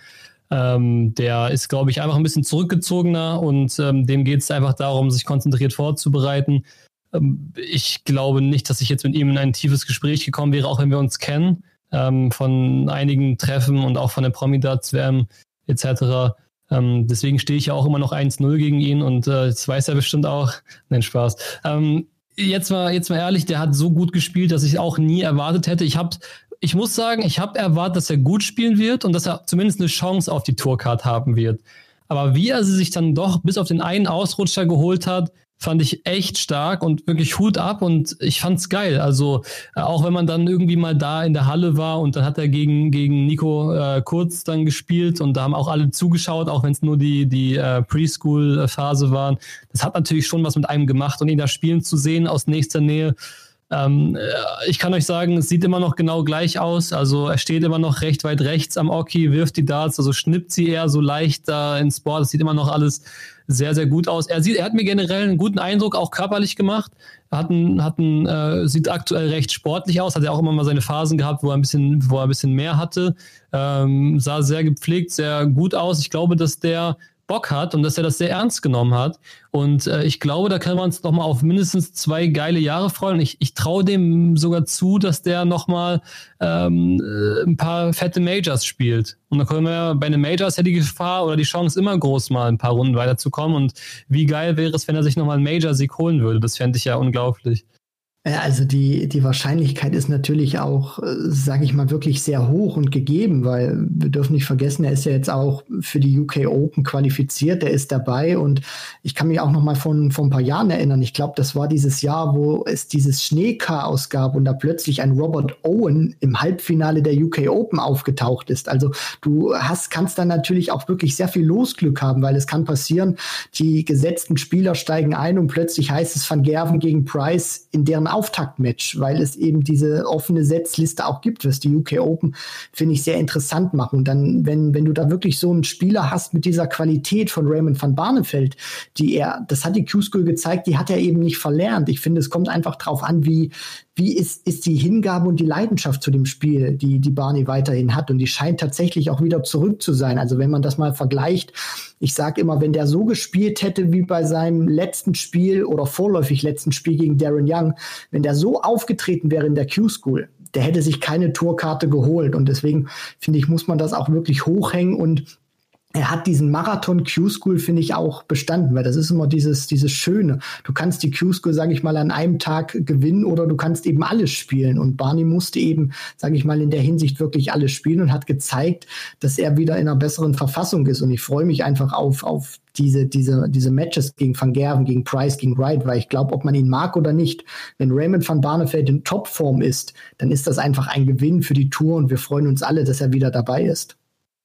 Ähm, der ist, glaube ich, einfach ein bisschen zurückgezogener und ähm, dem geht es einfach darum, sich konzentriert vorzubereiten. Ähm, ich glaube nicht, dass ich jetzt mit ihm in ein tiefes Gespräch gekommen wäre, auch wenn wir uns kennen ähm, von einigen Treffen und auch von der Promidats-WM etc. Ähm, deswegen stehe ich ja auch immer noch 1-0 gegen ihn und äh, das weiß er bestimmt auch. Nein, Spaß. Ähm, jetzt mal, jetzt mal ehrlich, der hat so gut gespielt, dass ich auch nie erwartet hätte. Ich habe ich muss sagen, ich habe erwartet, dass er gut spielen wird und dass er zumindest eine Chance auf die Tourcard haben wird. Aber wie er sie sich dann doch bis auf den einen Ausrutscher geholt hat, fand ich echt stark und wirklich Hut ab und ich fand's geil. Also äh, auch wenn man dann irgendwie mal da in der Halle war und dann hat er gegen gegen Nico äh, Kurz dann gespielt und da haben auch alle zugeschaut, auch wenn es nur die die äh, Preschool Phase waren. Das hat natürlich schon was mit einem gemacht und ihn da spielen zu sehen aus nächster Nähe. Ähm, äh, ich kann euch sagen, es sieht immer noch genau gleich aus. Also er steht immer noch recht weit rechts am Oki, wirft die Darts, also schnippt sie eher so leicht da ins Board. Das sieht immer noch alles sehr, sehr gut aus. Er, sieht, er hat mir generell einen guten Eindruck, auch körperlich gemacht. Er hat einen, hat einen, äh, sieht aktuell recht sportlich aus, hat ja auch immer mal seine Phasen gehabt, wo er ein bisschen, wo er ein bisschen mehr hatte. Ähm, sah sehr gepflegt, sehr gut aus. Ich glaube, dass der Bock hat und dass er das sehr ernst genommen hat. Und äh, ich glaube, da können wir uns nochmal auf mindestens zwei geile Jahre freuen. ich, ich traue dem sogar zu, dass der nochmal ähm, äh, ein paar fette Majors spielt. Und dann können wir bei den Majors ja die Gefahr oder die Chance immer groß, mal ein paar Runden weiterzukommen. Und wie geil wäre es, wenn er sich nochmal einen Major-Sieg holen würde? Das fände ich ja unglaublich. Also die, die Wahrscheinlichkeit ist natürlich auch, äh, sage ich mal, wirklich sehr hoch und gegeben, weil wir dürfen nicht vergessen, er ist ja jetzt auch für die UK Open qualifiziert, er ist dabei und ich kann mich auch noch mal von, von ein paar Jahren erinnern. Ich glaube, das war dieses Jahr, wo es dieses Schneechaos gab und da plötzlich ein Robert Owen im Halbfinale der UK Open aufgetaucht ist. Also du hast, kannst dann natürlich auch wirklich sehr viel Losglück haben, weil es kann passieren, die gesetzten Spieler steigen ein und plötzlich heißt es Van Gerven gegen Price in deren Auftaktmatch, weil es eben diese offene Setzliste auch gibt, was die UK Open, finde ich, sehr interessant machen. Und dann, wenn, wenn du da wirklich so einen Spieler hast mit dieser Qualität von Raymond van Barneveld, die er, das hat die Q-School gezeigt, die hat er eben nicht verlernt. Ich finde, es kommt einfach drauf an, wie, wie ist, ist die Hingabe und die Leidenschaft zu dem Spiel, die, die Barney weiterhin hat. Und die scheint tatsächlich auch wieder zurück zu sein. Also wenn man das mal vergleicht, ich sage immer, wenn der so gespielt hätte wie bei seinem letzten Spiel oder vorläufig letzten Spiel gegen Darren Young, wenn der so aufgetreten wäre in der Q-School, der hätte sich keine Tourkarte geholt. Und deswegen finde ich, muss man das auch wirklich hochhängen und er hat diesen Marathon Q-School, finde ich, auch bestanden, weil das ist immer dieses, dieses Schöne. Du kannst die Q-School, sage ich mal, an einem Tag gewinnen oder du kannst eben alles spielen. Und Barney musste eben, sage ich mal, in der Hinsicht wirklich alles spielen und hat gezeigt, dass er wieder in einer besseren Verfassung ist. Und ich freue mich einfach auf, auf diese, diese, diese Matches gegen Van Gerven, gegen Price, gegen Wright, weil ich glaube, ob man ihn mag oder nicht, wenn Raymond van Barneveld in Topform ist, dann ist das einfach ein Gewinn für die Tour und wir freuen uns alle, dass er wieder dabei ist.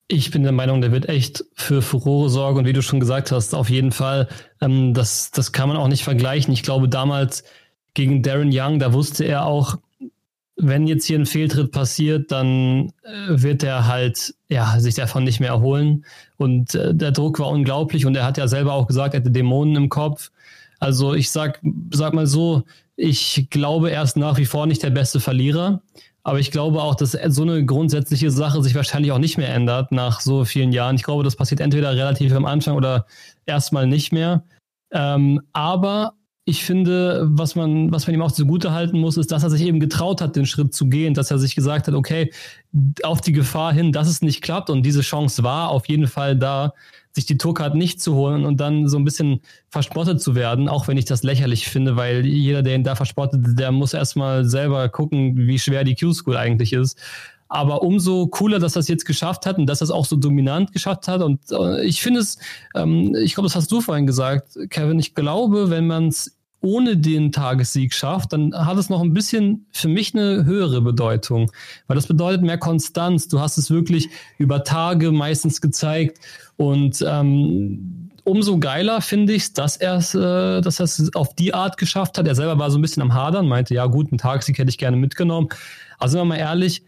Ich bin der Meinung, der wird echt für Furore sorgen und wie du schon gesagt hast, auf jeden Fall, ähm, das, das kann man auch nicht vergleichen. Ich glaube, damals gegen Darren Young, da wusste er auch, wenn jetzt hier ein Fehltritt passiert, dann äh, wird er halt ja, sich davon nicht mehr erholen. Und äh, der Druck war unglaublich und er hat ja selber auch gesagt, er hätte Dämonen im Kopf. Also ich sag, sag mal so, ich glaube, er ist nach wie vor nicht der beste Verlierer. Aber ich glaube auch, dass so eine grundsätzliche Sache sich wahrscheinlich auch nicht mehr ändert nach so vielen Jahren. Ich glaube, das passiert entweder relativ am Anfang oder erstmal nicht mehr. Ähm, aber ich finde, was man, was man ihm auch zugute halten muss, ist, dass er sich eben getraut hat, den Schritt zu gehen, dass er sich gesagt hat, okay, auf die Gefahr hin, dass es nicht klappt und diese Chance war auf jeden Fall da, sich die Tourcard nicht zu holen und dann so ein bisschen verspottet zu werden, auch wenn ich das lächerlich finde, weil jeder, der ihn da verspottet, der muss erstmal selber gucken, wie schwer die Q-School eigentlich ist. Aber umso cooler, dass es jetzt geschafft hat und dass es auch so dominant geschafft hat. Und äh, ich finde es, ähm, ich glaube, das hast du vorhin gesagt, Kevin, ich glaube, wenn man es ohne den Tagessieg schafft, dann hat es noch ein bisschen für mich eine höhere Bedeutung. Weil das bedeutet mehr Konstanz. Du hast es wirklich über Tage meistens gezeigt. Und ähm, umso geiler finde ich dass er es, äh, dass er es auf die Art geschafft hat. Er selber war so ein bisschen am Hadern, meinte, ja gut, einen Tagessieg hätte ich gerne mitgenommen. Also sind wir mal ehrlich,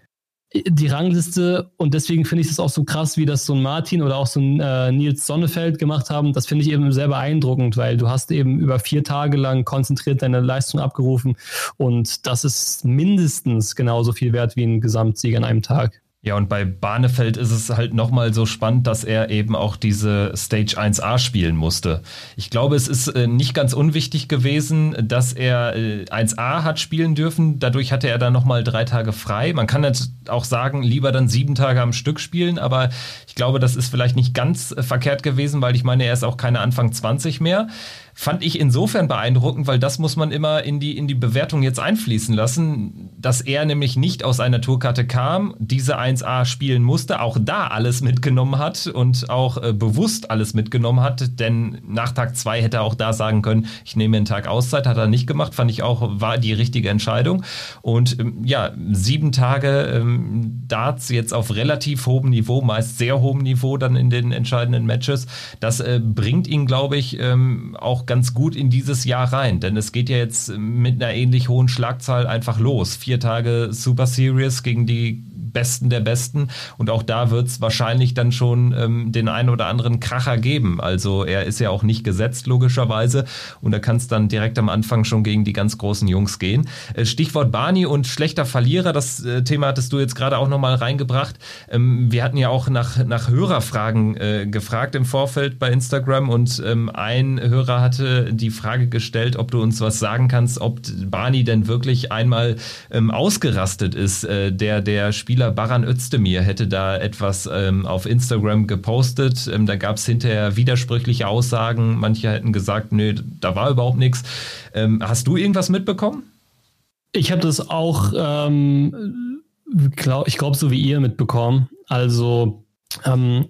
die Rangliste und deswegen finde ich es auch so krass, wie das so ein Martin oder auch so ein äh, Nils Sonnefeld gemacht haben. Das finde ich eben sehr beeindruckend, weil du hast eben über vier Tage lang konzentriert deine Leistung abgerufen und das ist mindestens genauso viel wert wie ein Gesamtsieg an einem Tag. Ja, und bei Barnefeld ist es halt nochmal so spannend, dass er eben auch diese Stage 1a spielen musste. Ich glaube, es ist äh, nicht ganz unwichtig gewesen, dass er äh, 1a hat spielen dürfen. Dadurch hatte er dann nochmal drei Tage frei. Man kann jetzt auch sagen, lieber dann sieben Tage am Stück spielen, aber ich glaube, das ist vielleicht nicht ganz äh, verkehrt gewesen, weil ich meine, er ist auch keine Anfang 20 mehr fand ich insofern beeindruckend, weil das muss man immer in die, in die Bewertung jetzt einfließen lassen, dass er nämlich nicht aus einer Tourkarte kam, diese 1A spielen musste, auch da alles mitgenommen hat und auch äh, bewusst alles mitgenommen hat, denn nach Tag 2 hätte er auch da sagen können, ich nehme einen Tag Auszeit, hat er nicht gemacht, fand ich auch, war die richtige Entscheidung. Und ähm, ja, sieben Tage ähm, Darts jetzt auf relativ hohem Niveau, meist sehr hohem Niveau dann in den entscheidenden Matches, das äh, bringt ihn, glaube ich, ähm, auch ganz gut in dieses Jahr rein, denn es geht ja jetzt mit einer ähnlich hohen Schlagzahl einfach los. Vier Tage Super Series gegen die Besten der Besten. Und auch da wird es wahrscheinlich dann schon ähm, den einen oder anderen Kracher geben. Also er ist ja auch nicht gesetzt, logischerweise. Und da kann es dann direkt am Anfang schon gegen die ganz großen Jungs gehen. Äh, Stichwort Barney und schlechter Verlierer, das äh, Thema hattest du jetzt gerade auch nochmal reingebracht. Ähm, wir hatten ja auch nach, nach Hörerfragen äh, gefragt im Vorfeld bei Instagram und ähm, ein Hörer hatte die Frage gestellt, ob du uns was sagen kannst, ob Barney denn wirklich einmal ähm, ausgerastet ist, äh, der, der Spieler Spieler Baran Özdemir hätte da etwas ähm, auf Instagram gepostet. Ähm, da gab es hinterher widersprüchliche Aussagen. Manche hätten gesagt, nö, da war überhaupt nichts. Ähm, hast du irgendwas mitbekommen? Ich habe das auch, ähm, glaub, ich glaube, so wie ihr mitbekommen. Also ähm,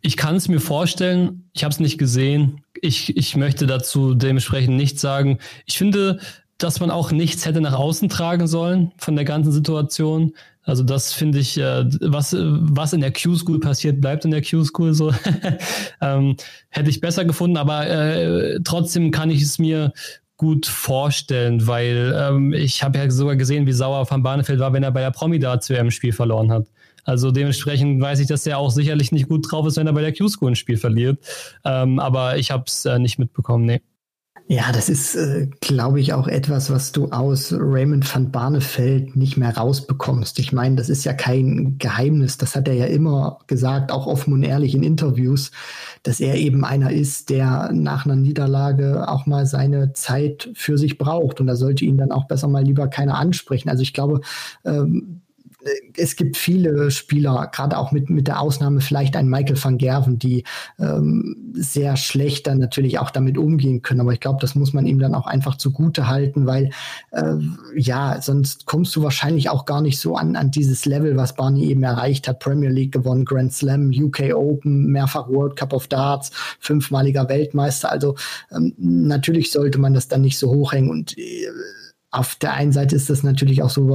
ich kann es mir vorstellen, ich habe es nicht gesehen. Ich, ich möchte dazu dementsprechend nichts sagen. Ich finde, dass man auch nichts hätte nach außen tragen sollen von der ganzen Situation. Also das finde ich, äh, was, was in der Q-School passiert, bleibt in der Q-School so. ähm, hätte ich besser gefunden, aber äh, trotzdem kann ich es mir gut vorstellen, weil ähm, ich habe ja sogar gesehen, wie sauer Van Barnefeld war, wenn er bei der Promi-Darts im Spiel verloren hat. Also dementsprechend weiß ich, dass er auch sicherlich nicht gut drauf ist, wenn er bei der Q-School ein Spiel verliert. Ähm, aber ich habe es äh, nicht mitbekommen, nee. Ja, das ist, äh, glaube ich, auch etwas, was du aus Raymond van Barneveld nicht mehr rausbekommst. Ich meine, das ist ja kein Geheimnis. Das hat er ja immer gesagt, auch offen und ehrlich in Interviews, dass er eben einer ist, der nach einer Niederlage auch mal seine Zeit für sich braucht. Und da sollte ihn dann auch besser mal lieber keiner ansprechen. Also ich glaube, ähm, es gibt viele Spieler, gerade auch mit, mit der Ausnahme vielleicht ein Michael van Gerven, die ähm, sehr schlecht dann natürlich auch damit umgehen können. Aber ich glaube, das muss man ihm dann auch einfach zugute halten, weil äh, ja, sonst kommst du wahrscheinlich auch gar nicht so an, an dieses Level, was Barney eben erreicht hat. Premier League gewonnen, Grand Slam, UK Open, mehrfach World Cup of Darts, fünfmaliger Weltmeister. Also ähm, natürlich sollte man das dann nicht so hochhängen und äh, auf der einen Seite ist das natürlich auch so,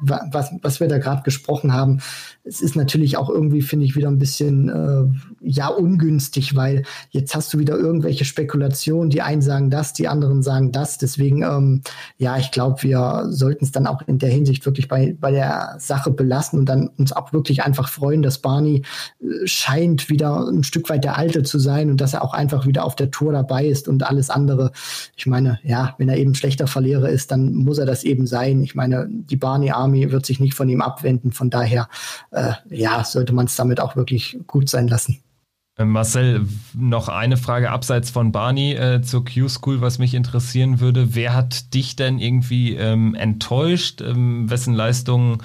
was, was wir da gerade gesprochen haben. Es ist natürlich auch irgendwie, finde ich, wieder ein bisschen äh, ja ungünstig, weil jetzt hast du wieder irgendwelche Spekulationen. Die einen sagen das, die anderen sagen das. Deswegen, ähm, ja, ich glaube, wir sollten es dann auch in der Hinsicht wirklich bei, bei der Sache belassen und dann uns auch wirklich einfach freuen, dass Barney äh, scheint wieder ein Stück weit der Alte zu sein und dass er auch einfach wieder auf der Tour dabei ist und alles andere. Ich meine, ja, wenn er eben schlechter Verlierer ist, dann muss er das eben sein. Ich meine, die Barney Army wird sich nicht von ihm abwenden. Von daher, äh, ja, sollte man es damit auch wirklich gut sein lassen. Äh, Marcel, noch eine Frage abseits von Barney äh, zur Q-School, was mich interessieren würde. Wer hat dich denn irgendwie ähm, enttäuscht? Ähm, wessen Leistungen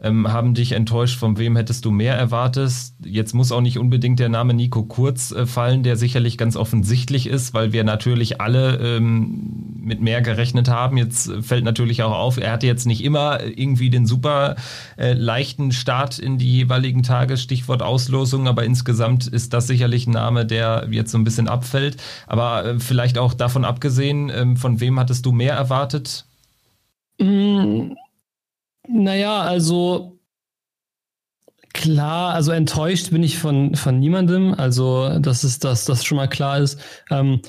ähm, haben dich enttäuscht, von wem hättest du mehr erwartet? Jetzt muss auch nicht unbedingt der Name Nico Kurz äh, fallen, der sicherlich ganz offensichtlich ist, weil wir natürlich alle ähm, mit mehr gerechnet haben. Jetzt fällt natürlich auch auf, er hatte jetzt nicht immer irgendwie den super äh, leichten Start in die jeweiligen Tage, Stichwort Auslosung, aber insgesamt ist das sicherlich ein Name, der jetzt so ein bisschen abfällt. Aber äh, vielleicht auch davon abgesehen, äh, von wem hattest du mehr erwartet? Mm naja, also klar, also enttäuscht bin ich von, von niemandem. Also, dass es das, das schon mal klar ist. Ähm,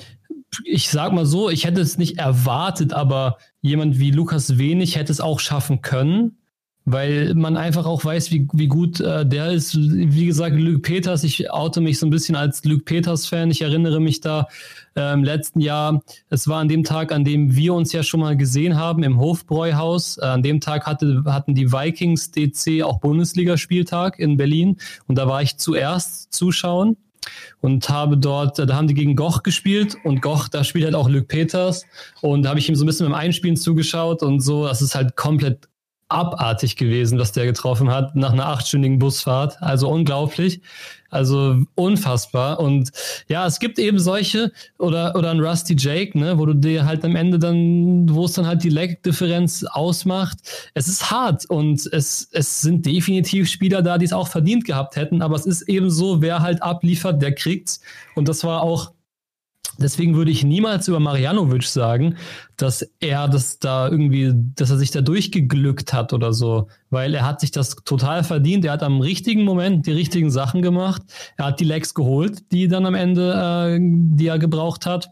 ich sag mal so, ich hätte es nicht erwartet, aber jemand wie Lukas Wenig hätte es auch schaffen können weil man einfach auch weiß, wie, wie gut äh, der ist. Wie gesagt, Luke Peters, ich oute mich so ein bisschen als Luke Peters-Fan. Ich erinnere mich da äh, im letzten Jahr, es war an dem Tag, an dem wir uns ja schon mal gesehen haben im Hofbräuhaus. Äh, an dem Tag hatte, hatten die Vikings DC auch Bundesligaspieltag in Berlin. Und da war ich zuerst zuschauen und habe dort, da haben die gegen Goch gespielt. Und Goch, da spielt halt auch Luke Peters. Und da habe ich ihm so ein bisschen beim Einspielen zugeschaut und so, das ist halt komplett abartig gewesen, was der getroffen hat nach einer achtstündigen Busfahrt. Also unglaublich. Also unfassbar. Und ja, es gibt eben solche oder, oder ein Rusty Jake, ne, wo du dir halt am Ende dann, wo es dann halt die Leg-Differenz ausmacht. Es ist hart und es, es sind definitiv Spieler da, die es auch verdient gehabt hätten, aber es ist eben so, wer halt abliefert, der kriegt's. Und das war auch Deswegen würde ich niemals über Marianovic sagen, dass er das da irgendwie, dass er sich da durchgeglückt hat oder so, weil er hat sich das total verdient. Er hat am richtigen Moment die richtigen Sachen gemacht. Er hat die Legs geholt, die dann am Ende, äh, die er gebraucht hat.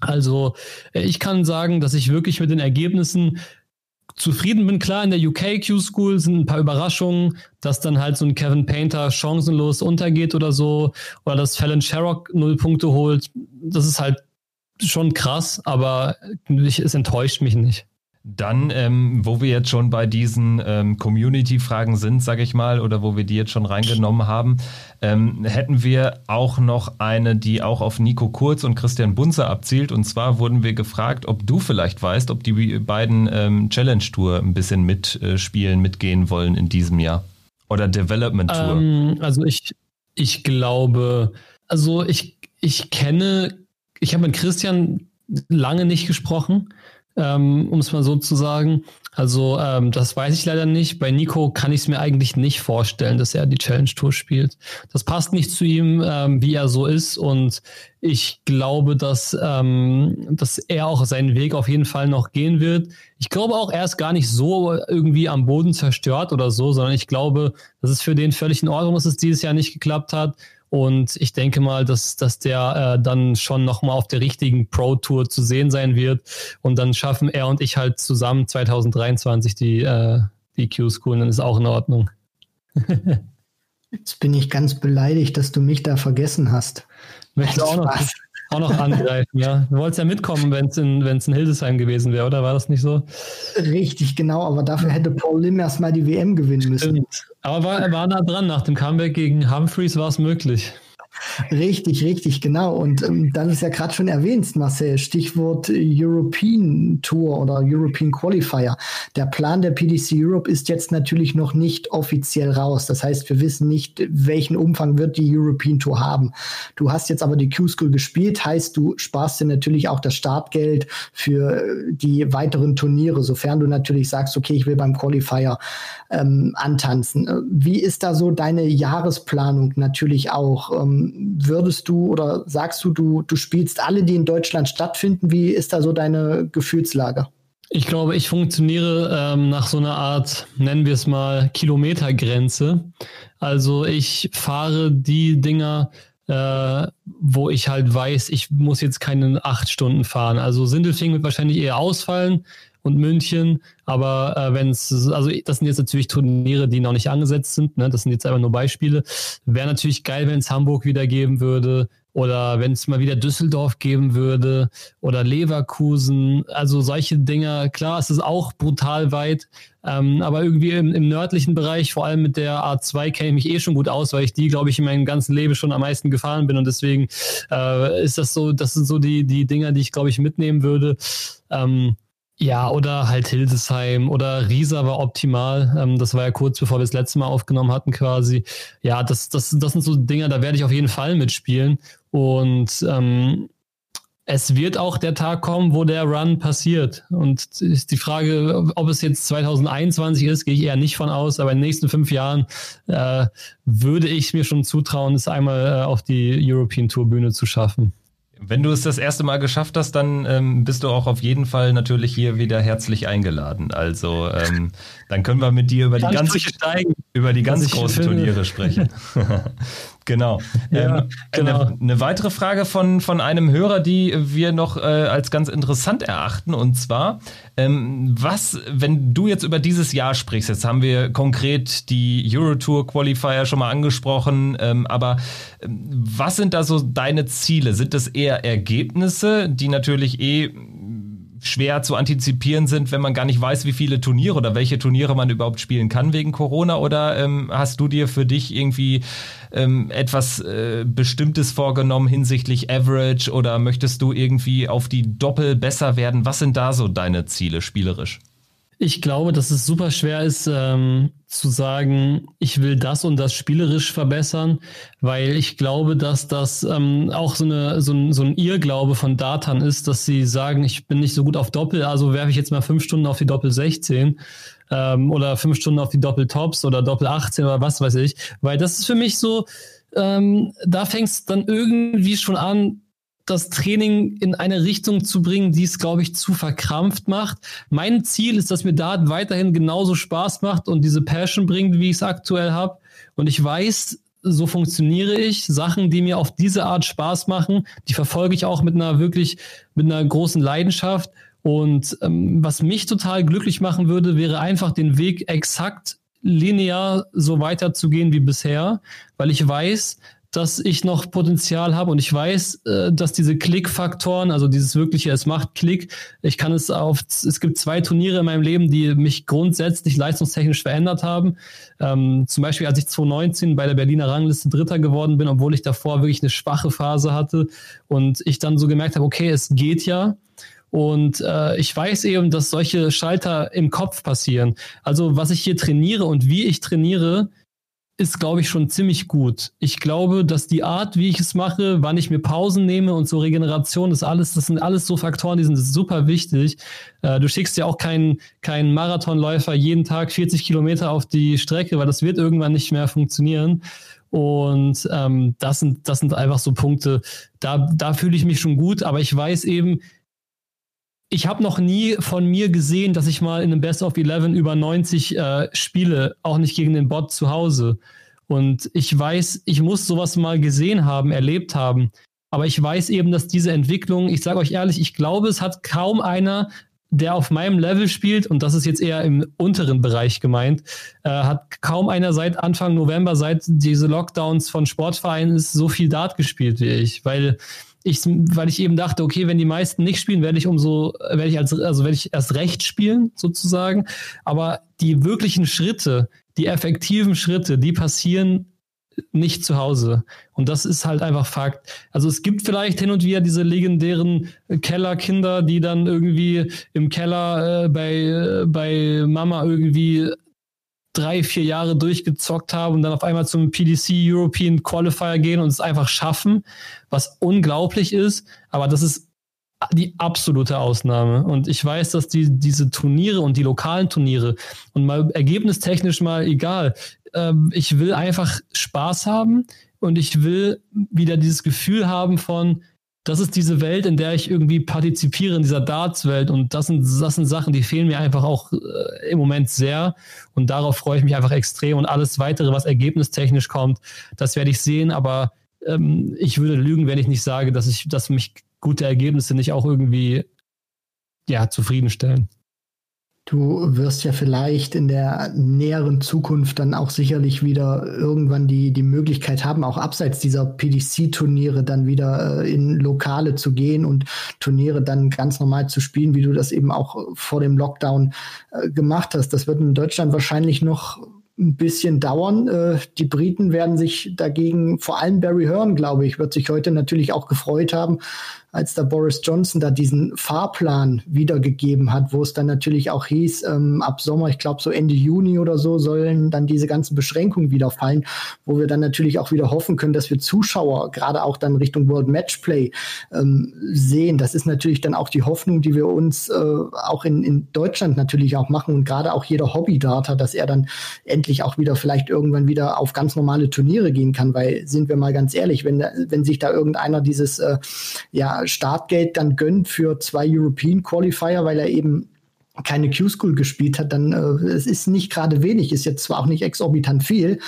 Also ich kann sagen, dass ich wirklich mit den Ergebnissen zufrieden bin. Klar, in der UK Q-School sind ein paar Überraschungen, dass dann halt so ein Kevin Painter chancenlos untergeht oder so, oder dass Fallon Sherrock null Punkte holt. Das ist halt schon krass, aber es enttäuscht mich nicht. Dann, ähm, wo wir jetzt schon bei diesen ähm, Community-Fragen sind, sage ich mal, oder wo wir die jetzt schon reingenommen haben, ähm, hätten wir auch noch eine, die auch auf Nico Kurz und Christian Bunzer abzielt. Und zwar wurden wir gefragt, ob du vielleicht weißt, ob die beiden ähm, Challenge Tour ein bisschen mitspielen, mitgehen wollen in diesem Jahr. Oder Development Tour. Ähm, also ich, ich glaube, also ich, ich kenne, ich habe mit Christian lange nicht gesprochen ähm, um es mal so zu sagen. Also ähm, das weiß ich leider nicht. Bei Nico kann ich es mir eigentlich nicht vorstellen, dass er die Challenge Tour spielt. Das passt nicht zu ihm, ähm, wie er so ist. Und ich glaube, dass, ähm, dass er auch seinen Weg auf jeden Fall noch gehen wird. Ich glaube auch, er ist gar nicht so irgendwie am Boden zerstört oder so, sondern ich glaube, das ist für den völlig in Ordnung, dass es dieses Jahr nicht geklappt hat. Und ich denke mal, dass, dass der äh, dann schon nochmal auf der richtigen Pro-Tour zu sehen sein wird. Und dann schaffen er und ich halt zusammen 2023 die, äh, die Q-School. Dann ist auch in Ordnung. Jetzt bin ich ganz beleidigt, dass du mich da vergessen hast. Möchtest du auch noch, auch noch angreifen, ja. Du wolltest ja mitkommen, wenn es in, wenn's in Hildesheim gewesen wäre, oder war das nicht so? Richtig, genau, aber dafür hätte Paul Lim erstmal die WM gewinnen müssen. Stimmt. Aber war, er war nah dran, nach dem Comeback gegen Humphreys war es möglich. Richtig, richtig, genau. Und ähm, dann ist ja gerade schon erwähnt, Marcel, Stichwort European Tour oder European Qualifier. Der Plan der PDC Europe ist jetzt natürlich noch nicht offiziell raus. Das heißt, wir wissen nicht, welchen Umfang wird die European Tour haben. Du hast jetzt aber die Q-School gespielt, heißt, du sparst dir natürlich auch das Startgeld für die weiteren Turniere, sofern du natürlich sagst, okay, ich will beim Qualifier ähm, antanzen. Wie ist da so deine Jahresplanung natürlich auch? Ähm, würdest du oder sagst du, du, du spielst alle, die in Deutschland stattfinden? Wie ist da so deine Gefühlslage? Ich glaube, ich funktioniere ähm, nach so einer Art, nennen wir es mal, Kilometergrenze. Also ich fahre die Dinger, äh, wo ich halt weiß, ich muss jetzt keine acht Stunden fahren. Also Sindelfing wird wahrscheinlich eher ausfallen und München. Aber äh, wenn es, also das sind jetzt natürlich Turniere, die noch nicht angesetzt sind. Ne? Das sind jetzt einfach nur Beispiele. Wäre natürlich geil, wenn es Hamburg wieder geben würde oder wenn es mal wieder Düsseldorf geben würde oder Leverkusen. Also solche Dinger. Klar, es ist auch brutal weit, ähm, aber irgendwie im, im, nördlichen Bereich, vor allem mit der A2, kenne ich mich eh schon gut aus, weil ich die, glaube ich, in meinem ganzen Leben schon am meisten gefahren bin und deswegen äh, ist das so, das sind so die, die Dinger, die ich, glaube ich, mitnehmen würde. Ähm, ja, oder halt Hildesheim oder Riesa war optimal. Ähm, das war ja kurz bevor wir das letzte Mal aufgenommen hatten quasi. Ja, das, das, das sind so Dinge, da werde ich auf jeden Fall mitspielen. Und ähm, es wird auch der Tag kommen, wo der Run passiert. Und ist die Frage, ob es jetzt 2021 ist, gehe ich eher nicht von aus. Aber in den nächsten fünf Jahren äh, würde ich mir schon zutrauen, es einmal äh, auf die European Tour Bühne zu schaffen. Wenn du es das erste Mal geschafft hast, dann ähm, bist du auch auf jeden Fall natürlich hier wieder herzlich eingeladen. Also ähm, dann können wir mit dir über die ganz, über die ganz großen Turniere sprechen. Genau. Ja, ähm, genau. Eine, eine, weitere Frage von, von einem Hörer, die wir noch äh, als ganz interessant erachten, und zwar, ähm, was, wenn du jetzt über dieses Jahr sprichst, jetzt haben wir konkret die Eurotour Qualifier schon mal angesprochen, ähm, aber ähm, was sind da so deine Ziele? Sind das eher Ergebnisse, die natürlich eh schwer zu antizipieren sind, wenn man gar nicht weiß, wie viele Turniere oder welche Turniere man überhaupt spielen kann wegen Corona? Oder ähm, hast du dir für dich irgendwie ähm, etwas äh, Bestimmtes vorgenommen hinsichtlich Average oder möchtest du irgendwie auf die Doppel besser werden? Was sind da so deine Ziele spielerisch? Ich glaube, dass es super schwer ist ähm, zu sagen, ich will das und das spielerisch verbessern, weil ich glaube, dass das ähm, auch so, eine, so, ein, so ein Irrglaube von Datan ist, dass sie sagen, ich bin nicht so gut auf Doppel, also werfe ich jetzt mal fünf Stunden auf die Doppel 16 ähm, oder fünf Stunden auf die Doppel Tops oder Doppel 18 oder was weiß ich, weil das ist für mich so, ähm, da fängt es dann irgendwie schon an, das Training in eine Richtung zu bringen, die es, glaube ich, zu verkrampft macht. Mein Ziel ist, dass mir da weiterhin genauso Spaß macht und diese Passion bringt, wie ich es aktuell habe. Und ich weiß, so funktioniere ich. Sachen, die mir auf diese Art Spaß machen, die verfolge ich auch mit einer wirklich, mit einer großen Leidenschaft. Und ähm, was mich total glücklich machen würde, wäre einfach den Weg exakt linear so weiterzugehen wie bisher, weil ich weiß, dass ich noch Potenzial habe und ich weiß, äh, dass diese Klickfaktoren, also dieses wirkliche, es macht Klick, ich kann es auf, es gibt zwei Turniere in meinem Leben, die mich grundsätzlich leistungstechnisch verändert haben. Ähm, zum Beispiel, als ich 2019 bei der Berliner Rangliste Dritter geworden bin, obwohl ich davor wirklich eine schwache Phase hatte und ich dann so gemerkt habe, okay, es geht ja. Und äh, ich weiß eben, dass solche Schalter im Kopf passieren. Also was ich hier trainiere und wie ich trainiere, ist, glaube ich, schon ziemlich gut. Ich glaube, dass die Art, wie ich es mache, wann ich mir Pausen nehme und so Regeneration, das alles, das sind alles so Faktoren, die sind super wichtig. Äh, du schickst ja auch keinen keinen Marathonläufer jeden Tag 40 Kilometer auf die Strecke, weil das wird irgendwann nicht mehr funktionieren. Und ähm, das sind das sind einfach so Punkte. Da da fühle ich mich schon gut, aber ich weiß eben, ich habe noch nie von mir gesehen, dass ich mal in einem Best of 11 über 90 äh, spiele, auch nicht gegen den Bot zu Hause. Und ich weiß, ich muss sowas mal gesehen haben, erlebt haben. Aber ich weiß eben, dass diese Entwicklung, ich sage euch ehrlich, ich glaube, es hat kaum einer, der auf meinem Level spielt, und das ist jetzt eher im unteren Bereich gemeint, äh, hat kaum einer seit Anfang November, seit diese Lockdowns von Sportvereinen ist, so viel Dart gespielt wie ich. Weil ich, weil ich eben dachte, okay, wenn die meisten nicht spielen, werde ich umso, werde ich als, also werde ich erst recht spielen, sozusagen. Aber die wirklichen Schritte, die effektiven Schritte, die passieren nicht zu Hause. Und das ist halt einfach Fakt. Also es gibt vielleicht hin und wieder diese legendären Kellerkinder, die dann irgendwie im Keller äh, bei, äh, bei Mama irgendwie drei, vier Jahre durchgezockt haben und dann auf einmal zum PDC European Qualifier gehen und es einfach schaffen, was unglaublich ist. Aber das ist die absolute Ausnahme. Und ich weiß, dass die, diese Turniere und die lokalen Turniere und mal ergebnistechnisch mal egal, ähm, ich will einfach Spaß haben und ich will wieder dieses Gefühl haben von, das ist diese Welt, in der ich irgendwie partizipiere, in dieser Darts-Welt. Und das sind, das sind Sachen, die fehlen mir einfach auch äh, im Moment sehr. Und darauf freue ich mich einfach extrem. Und alles weitere, was ergebnistechnisch kommt, das werde ich sehen. Aber ähm, ich würde lügen, wenn ich nicht sage, dass ich, dass mich gute Ergebnisse nicht auch irgendwie ja, zufriedenstellen. Du wirst ja vielleicht in der näheren Zukunft dann auch sicherlich wieder irgendwann die, die Möglichkeit haben, auch abseits dieser PDC-Turniere dann wieder äh, in Lokale zu gehen und Turniere dann ganz normal zu spielen, wie du das eben auch vor dem Lockdown äh, gemacht hast. Das wird in Deutschland wahrscheinlich noch ein bisschen dauern. Äh, die Briten werden sich dagegen, vor allem Barry Hearn, glaube ich, wird sich heute natürlich auch gefreut haben, als da Boris Johnson da diesen Fahrplan wiedergegeben hat, wo es dann natürlich auch hieß, ähm, ab Sommer, ich glaube so Ende Juni oder so, sollen dann diese ganzen Beschränkungen wieder fallen, wo wir dann natürlich auch wieder hoffen können, dass wir Zuschauer gerade auch dann Richtung World Matchplay ähm, sehen. Das ist natürlich dann auch die Hoffnung, die wir uns äh, auch in, in Deutschland natürlich auch machen und gerade auch jeder Hobby-Data, dass er dann endlich auch wieder vielleicht irgendwann wieder auf ganz normale Turniere gehen kann, weil sind wir mal ganz ehrlich, wenn, wenn sich da irgendeiner dieses äh, ja Startgeld dann gönnt für zwei European Qualifier, weil er eben keine Q-School gespielt hat, dann äh, es ist nicht gerade wenig, ist jetzt zwar auch nicht exorbitant viel,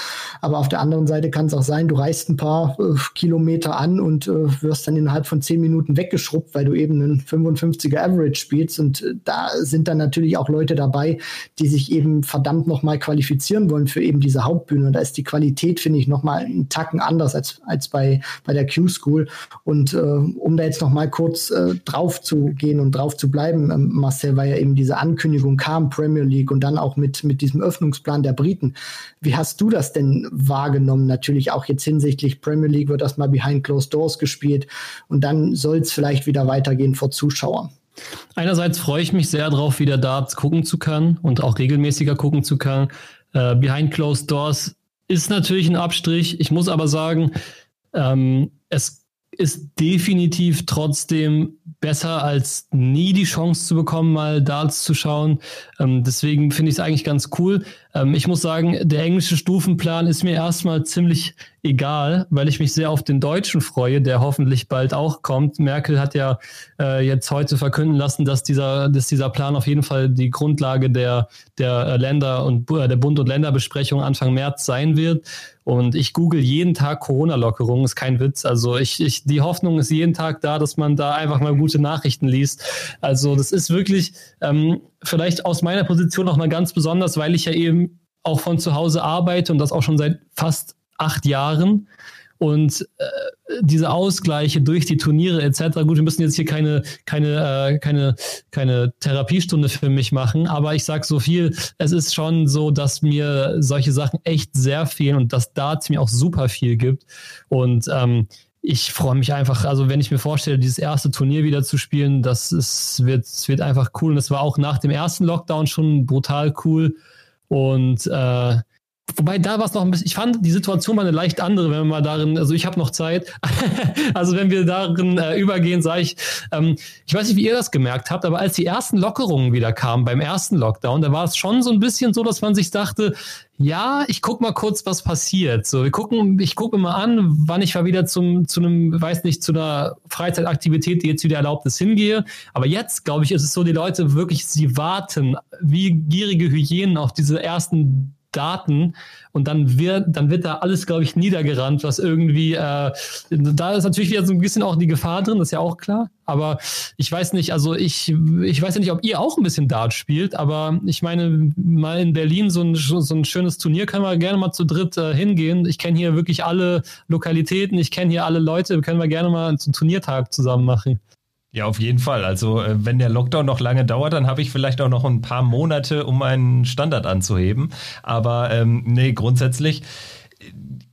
aber auf der anderen Seite kann es auch sein, du reist ein paar äh, Kilometer an und äh, wirst dann innerhalb von zehn Minuten weggeschrubbt, weil du eben einen 55er Average spielst und äh, da sind dann natürlich auch Leute dabei, die sich eben verdammt nochmal qualifizieren wollen für eben diese Hauptbühne. Und da ist die Qualität, finde ich, nochmal einen Tacken anders als, als bei, bei der Q-School. Und äh, um da jetzt nochmal kurz äh, drauf zu gehen und drauf zu bleiben, ähm, Marcel, war ja eben diese Ankündigung kam, Premier League und dann auch mit, mit diesem Öffnungsplan der Briten. Wie hast du das denn wahrgenommen? Natürlich auch jetzt hinsichtlich Premier League wird das mal behind closed doors gespielt und dann soll es vielleicht wieder weitergehen vor Zuschauern. Einerseits freue ich mich sehr darauf, wieder Darts gucken zu können und auch regelmäßiger gucken zu können. Äh, behind closed doors ist natürlich ein Abstrich. Ich muss aber sagen, ähm, es ist definitiv trotzdem besser als nie die Chance zu bekommen, mal Darts zu schauen. Ähm, deswegen finde ich es eigentlich ganz cool. Ähm, ich muss sagen, der englische Stufenplan ist mir erstmal ziemlich egal, weil ich mich sehr auf den deutschen freue, der hoffentlich bald auch kommt. Merkel hat ja äh, jetzt heute verkünden lassen, dass dieser, dass dieser Plan auf jeden Fall die Grundlage der, der Länder und äh, der Bund- und Länderbesprechung Anfang März sein wird. Und ich google jeden Tag Corona-Lockerung, ist kein Witz. Also ich, ich, die Hoffnung ist jeden Tag da, dass man da einfach mal gute Nachrichten liest. Also das ist wirklich ähm, vielleicht aus meiner Position noch mal ganz besonders, weil ich ja eben auch von zu Hause arbeite und das auch schon seit fast acht Jahren. Und äh, diese Ausgleiche durch die Turniere etc. Gut, wir müssen jetzt hier keine, keine, äh, keine, keine Therapiestunde für mich machen, aber ich sage so viel, es ist schon so, dass mir solche Sachen echt sehr fehlen und dass Darts mir auch super viel gibt. Und ähm, ich freue mich einfach, also wenn ich mir vorstelle, dieses erste Turnier wieder zu spielen, das ist, wird, wird einfach cool. Und das war auch nach dem ersten Lockdown schon brutal cool. Und äh, Wobei da war es noch ein bisschen, ich fand die Situation war eine leicht andere, wenn wir mal darin, also ich habe noch Zeit, also wenn wir darin äh, übergehen, sage ich, ähm, ich weiß nicht, wie ihr das gemerkt habt, aber als die ersten Lockerungen wieder kamen beim ersten Lockdown, da war es schon so ein bisschen so, dass man sich dachte, ja, ich guck mal kurz, was passiert. So, wir gucken, ich gucke mal an, wann ich mal wieder zum, zu einem, weiß nicht, zu einer Freizeitaktivität, die jetzt wieder erlaubt ist, hingehe. Aber jetzt, glaube ich, ist es so, die Leute wirklich, sie warten wie gierige Hyänen auf diese ersten Daten und dann wird, dann wird da alles, glaube ich, niedergerannt, was irgendwie, äh, da ist natürlich wieder so ein bisschen auch die Gefahr drin, das ist ja auch klar. Aber ich weiß nicht, also ich, ich weiß ja nicht, ob ihr auch ein bisschen Dart spielt, aber ich meine, mal in Berlin so ein, so ein schönes Turnier können wir gerne mal zu dritt äh, hingehen. Ich kenne hier wirklich alle Lokalitäten, ich kenne hier alle Leute, können wir gerne mal einen Turniertag zusammen machen. Ja, auf jeden Fall. Also äh, wenn der Lockdown noch lange dauert, dann habe ich vielleicht auch noch ein paar Monate, um meinen Standard anzuheben. Aber ähm, nee, grundsätzlich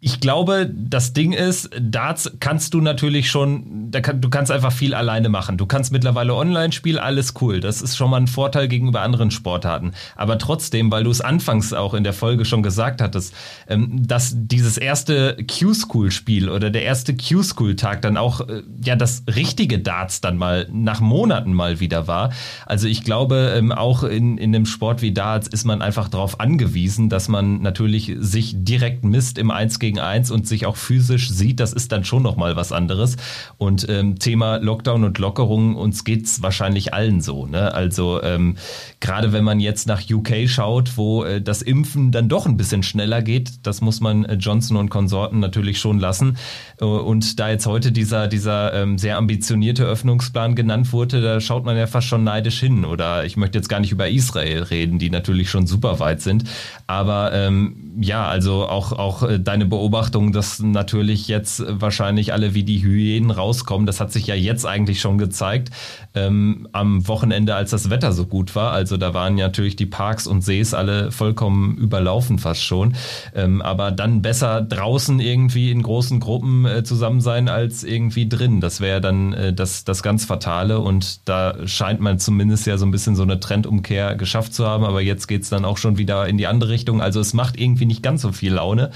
ich glaube, das Ding ist, Darts kannst du natürlich schon, da kann, du kannst einfach viel alleine machen. Du kannst mittlerweile online spielen, alles cool. Das ist schon mal ein Vorteil gegenüber anderen Sportarten. Aber trotzdem, weil du es anfangs auch in der Folge schon gesagt hattest, ähm, dass dieses erste Q-School-Spiel oder der erste Q-School-Tag dann auch äh, ja das richtige Darts dann mal nach Monaten mal wieder war. Also ich glaube, ähm, auch in, in einem Sport wie Darts ist man einfach darauf angewiesen, dass man natürlich sich direkt misst im 1 gegen gegen eins und sich auch physisch sieht, das ist dann schon nochmal was anderes. Und ähm, Thema Lockdown und Lockerung, uns geht's wahrscheinlich allen so. Ne? Also ähm, gerade wenn man jetzt nach UK schaut, wo äh, das Impfen dann doch ein bisschen schneller geht, das muss man äh, Johnson und Konsorten natürlich schon lassen. Äh, und da jetzt heute dieser, dieser ähm, sehr ambitionierte Öffnungsplan genannt wurde, da schaut man ja fast schon neidisch hin. Oder ich möchte jetzt gar nicht über Israel reden, die natürlich schon super weit sind. Aber ähm, ja, also auch, auch äh, deine Beobachtung Beobachtung, dass natürlich jetzt wahrscheinlich alle wie die Hyänen rauskommen. Das hat sich ja jetzt eigentlich schon gezeigt ähm, am Wochenende, als das Wetter so gut war. Also da waren ja natürlich die Parks und Sees alle vollkommen überlaufen fast schon. Ähm, aber dann besser draußen irgendwie in großen Gruppen äh, zusammen sein als irgendwie drin. Das wäre dann äh, das, das ganz Fatale. Und da scheint man zumindest ja so ein bisschen so eine Trendumkehr geschafft zu haben. Aber jetzt geht's dann auch schon wieder in die andere Richtung. Also es macht irgendwie nicht ganz so viel Laune.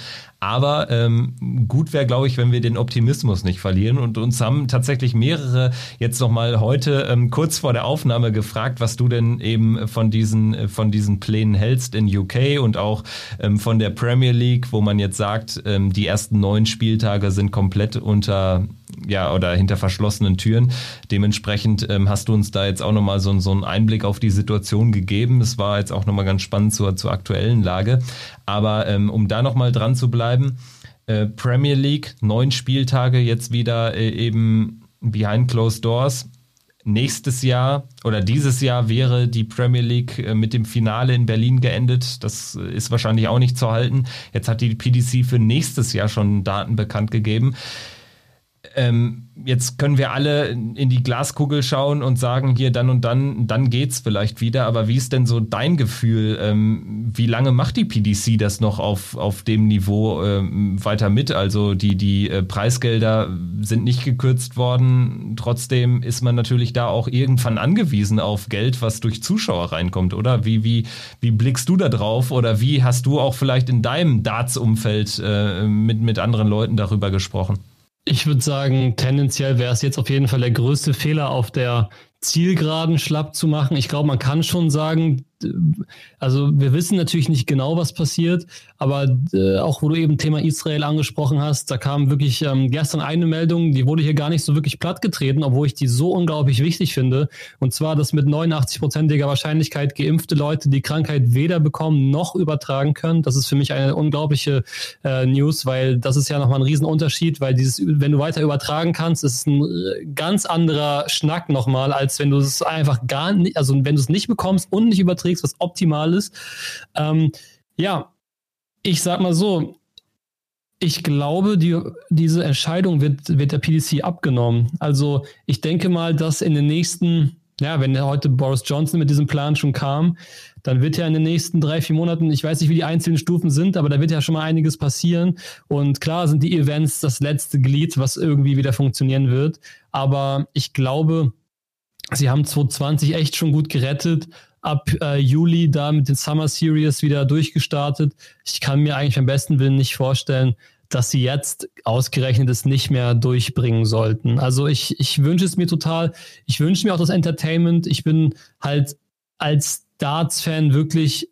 Aber ähm, gut wäre, glaube ich, wenn wir den Optimismus nicht verlieren. Und uns haben tatsächlich mehrere jetzt nochmal heute ähm, kurz vor der Aufnahme gefragt, was du denn eben von diesen, von diesen Plänen hältst in UK und auch ähm, von der Premier League, wo man jetzt sagt, ähm, die ersten neun Spieltage sind komplett unter ja, oder hinter verschlossenen Türen. Dementsprechend ähm, hast du uns da jetzt auch nochmal so, so einen Einblick auf die Situation gegeben. Es war jetzt auch nochmal ganz spannend zur, zur aktuellen Lage. Aber ähm, um da nochmal dran zu bleiben, äh, Premier League, neun Spieltage jetzt wieder äh, eben behind closed doors. Nächstes Jahr oder dieses Jahr wäre die Premier League äh, mit dem Finale in Berlin geendet. Das äh, ist wahrscheinlich auch nicht zu halten. Jetzt hat die PDC für nächstes Jahr schon Daten bekannt gegeben ähm, jetzt können wir alle in die Glaskugel schauen und sagen, hier dann und dann, dann geht's vielleicht wieder. Aber wie ist denn so dein Gefühl? Ähm, wie lange macht die PDC das noch auf, auf dem Niveau ähm, weiter mit? Also die, die äh, Preisgelder sind nicht gekürzt worden. Trotzdem ist man natürlich da auch irgendwann angewiesen auf Geld, was durch Zuschauer reinkommt, oder? Wie, wie, wie blickst du da drauf? Oder wie hast du auch vielleicht in deinem Darts-Umfeld äh, mit, mit anderen Leuten darüber gesprochen? Ich würde sagen, tendenziell wäre es jetzt auf jeden Fall der größte Fehler auf der Zielgeraden schlapp zu machen. Ich glaube, man kann schon sagen, also wir wissen natürlich nicht genau, was passiert, aber äh, auch wo du eben Thema Israel angesprochen hast, da kam wirklich ähm, gestern eine Meldung, die wurde hier gar nicht so wirklich plattgetreten, obwohl ich die so unglaublich wichtig finde. Und zwar, dass mit 89-prozentiger Wahrscheinlichkeit geimpfte Leute die Krankheit weder bekommen noch übertragen können. Das ist für mich eine unglaubliche äh, News, weil das ist ja nochmal ein Riesenunterschied, weil dieses, wenn du weiter übertragen kannst, ist ein äh, ganz anderer Schnack nochmal, als wenn du es einfach gar nicht, also wenn du es nicht bekommst und nicht überträgst, kriegst, was optimal ist. Ähm, ja, ich sag mal so, ich glaube, die, diese Entscheidung wird, wird der PDC abgenommen. Also ich denke mal, dass in den nächsten, ja, wenn heute Boris Johnson mit diesem Plan schon kam, dann wird ja in den nächsten drei, vier Monaten, ich weiß nicht, wie die einzelnen Stufen sind, aber da wird ja schon mal einiges passieren. Und klar sind die Events das letzte Glied, was irgendwie wieder funktionieren wird. Aber ich glaube, sie haben 2020 echt schon gut gerettet ab äh, Juli da mit den Summer Series wieder durchgestartet. Ich kann mir eigentlich am besten Willen nicht vorstellen, dass sie jetzt ausgerechnet es nicht mehr durchbringen sollten. Also ich, ich wünsche es mir total. Ich wünsche mir auch das Entertainment. Ich bin halt als Darts-Fan wirklich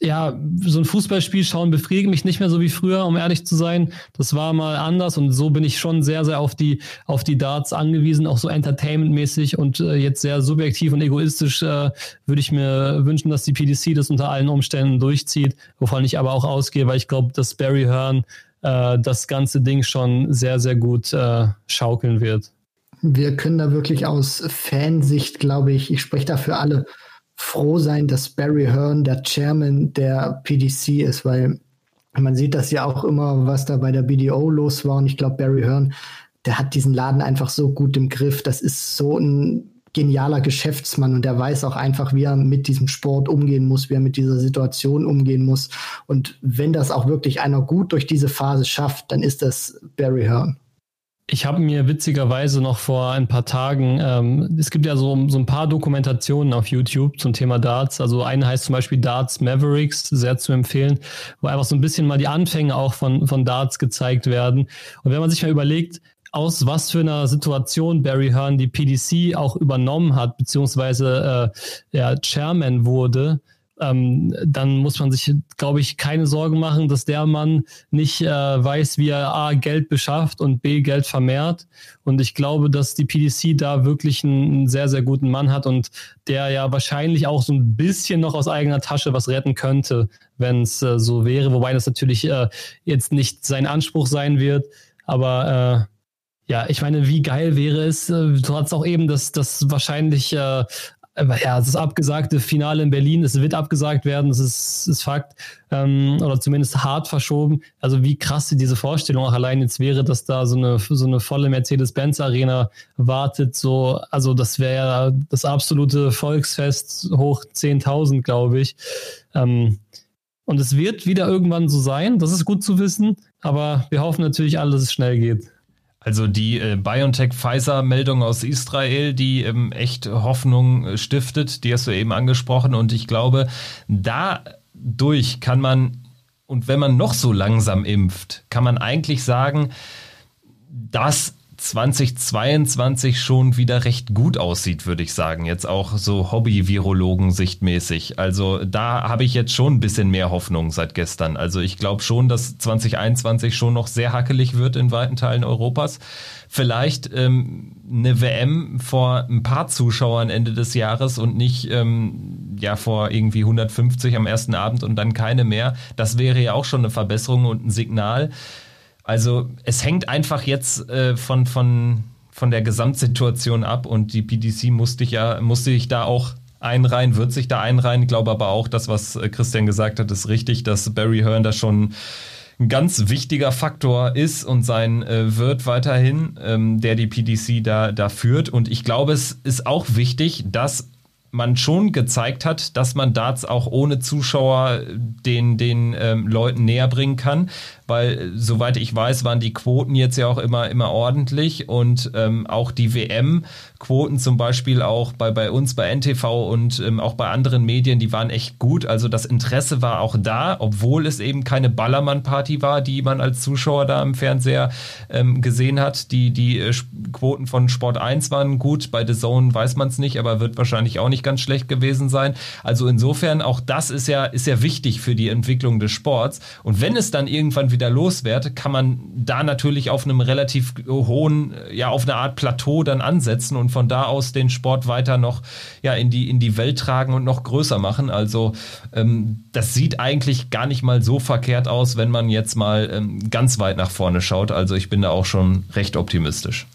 ja, so ein Fußballspiel schauen befriedigt mich nicht mehr so wie früher, um ehrlich zu sein. Das war mal anders und so bin ich schon sehr, sehr auf die, auf die Darts angewiesen, auch so entertainmentmäßig und äh, jetzt sehr subjektiv und egoistisch äh, würde ich mir wünschen, dass die PDC das unter allen Umständen durchzieht, wovon ich aber auch ausgehe, weil ich glaube, dass Barry Hearn äh, das ganze Ding schon sehr, sehr gut äh, schaukeln wird. Wir können da wirklich aus Fansicht, glaube ich, ich spreche da für alle, froh sein, dass Barry Hearn der Chairman der PDC ist, weil man sieht das ja auch immer, was da bei der BDO los war. Und ich glaube, Barry Hearn, der hat diesen Laden einfach so gut im Griff. Das ist so ein genialer Geschäftsmann und der weiß auch einfach, wie er mit diesem Sport umgehen muss, wie er mit dieser Situation umgehen muss. Und wenn das auch wirklich einer gut durch diese Phase schafft, dann ist das Barry Hearn. Ich habe mir witzigerweise noch vor ein paar Tagen, ähm, es gibt ja so, so ein paar Dokumentationen auf YouTube zum Thema Darts. Also eine heißt zum Beispiel Darts Mavericks, sehr zu empfehlen, wo einfach so ein bisschen mal die Anfänge auch von, von Darts gezeigt werden. Und wenn man sich mal überlegt, aus was für einer Situation Barry Hearn die PDC auch übernommen hat, beziehungsweise äh, ja, Chairman wurde, ähm, dann muss man sich, glaube ich, keine Sorgen machen, dass der Mann nicht äh, weiß, wie er A, Geld beschafft und B, Geld vermehrt. Und ich glaube, dass die PDC da wirklich einen, sehr, sehr guten Mann hat und der ja wahrscheinlich auch so ein bisschen noch aus eigener Tasche was retten könnte, wenn es äh, so wäre. Wobei das natürlich äh, jetzt nicht sein Anspruch sein wird. Aber äh, ja, ich meine, wie geil wäre es, äh, du hast auch eben das, das wahrscheinlich äh, ja, das abgesagte Finale in Berlin, es wird abgesagt werden, das ist, ist Fakt. Ähm, oder zumindest hart verschoben. Also wie krass diese Vorstellung auch allein jetzt wäre, dass da so eine, so eine volle Mercedes-Benz-Arena wartet. So, also das wäre ja das absolute Volksfest hoch 10.000, glaube ich. Ähm, und es wird wieder irgendwann so sein, das ist gut zu wissen, aber wir hoffen natürlich alle, dass es schnell geht. Also die äh, BioNTech-Pfizer-Meldung aus Israel, die ähm, echt Hoffnung äh, stiftet, die hast du eben angesprochen. Und ich glaube, dadurch kann man, und wenn man noch so langsam impft, kann man eigentlich sagen, dass 2022 schon wieder recht gut aussieht, würde ich sagen. Jetzt auch so Hobby-Virologen-sichtmäßig. Also da habe ich jetzt schon ein bisschen mehr Hoffnung seit gestern. Also ich glaube schon, dass 2021 schon noch sehr hackelig wird in weiten Teilen Europas. Vielleicht ähm, eine WM vor ein paar Zuschauern Ende des Jahres und nicht ähm, ja vor irgendwie 150 am ersten Abend und dann keine mehr. Das wäre ja auch schon eine Verbesserung und ein Signal. Also es hängt einfach jetzt äh, von, von, von der Gesamtsituation ab und die PDC musste ich ja, musste ich da auch einreihen, wird sich da einreihen. Ich glaube aber auch, das, was äh, Christian gesagt hat, ist richtig, dass Barry Hearn da schon ein ganz wichtiger Faktor ist und sein äh, wird weiterhin, ähm, der die PDC da, da führt. Und ich glaube, es ist auch wichtig, dass man schon gezeigt hat, dass man Darts auch ohne Zuschauer den, den ähm, Leuten näher bringen kann weil soweit ich weiß, waren die Quoten jetzt ja auch immer, immer ordentlich und ähm, auch die WM-Quoten zum Beispiel auch bei, bei uns bei NTV und ähm, auch bei anderen Medien, die waren echt gut. Also das Interesse war auch da, obwohl es eben keine Ballermann-Party war, die man als Zuschauer da im Fernseher ähm, gesehen hat. Die, die äh, Quoten von Sport 1 waren gut, bei The Zone weiß man es nicht, aber wird wahrscheinlich auch nicht ganz schlecht gewesen sein. Also insofern, auch das ist ja, ist ja wichtig für die Entwicklung des Sports. Und wenn es dann irgendwann wieder wieder loswerde, kann man da natürlich auf einem relativ hohen, ja, auf eine Art Plateau dann ansetzen und von da aus den Sport weiter noch ja, in, die, in die Welt tragen und noch größer machen. Also ähm, das sieht eigentlich gar nicht mal so verkehrt aus, wenn man jetzt mal ähm, ganz weit nach vorne schaut. Also ich bin da auch schon recht optimistisch.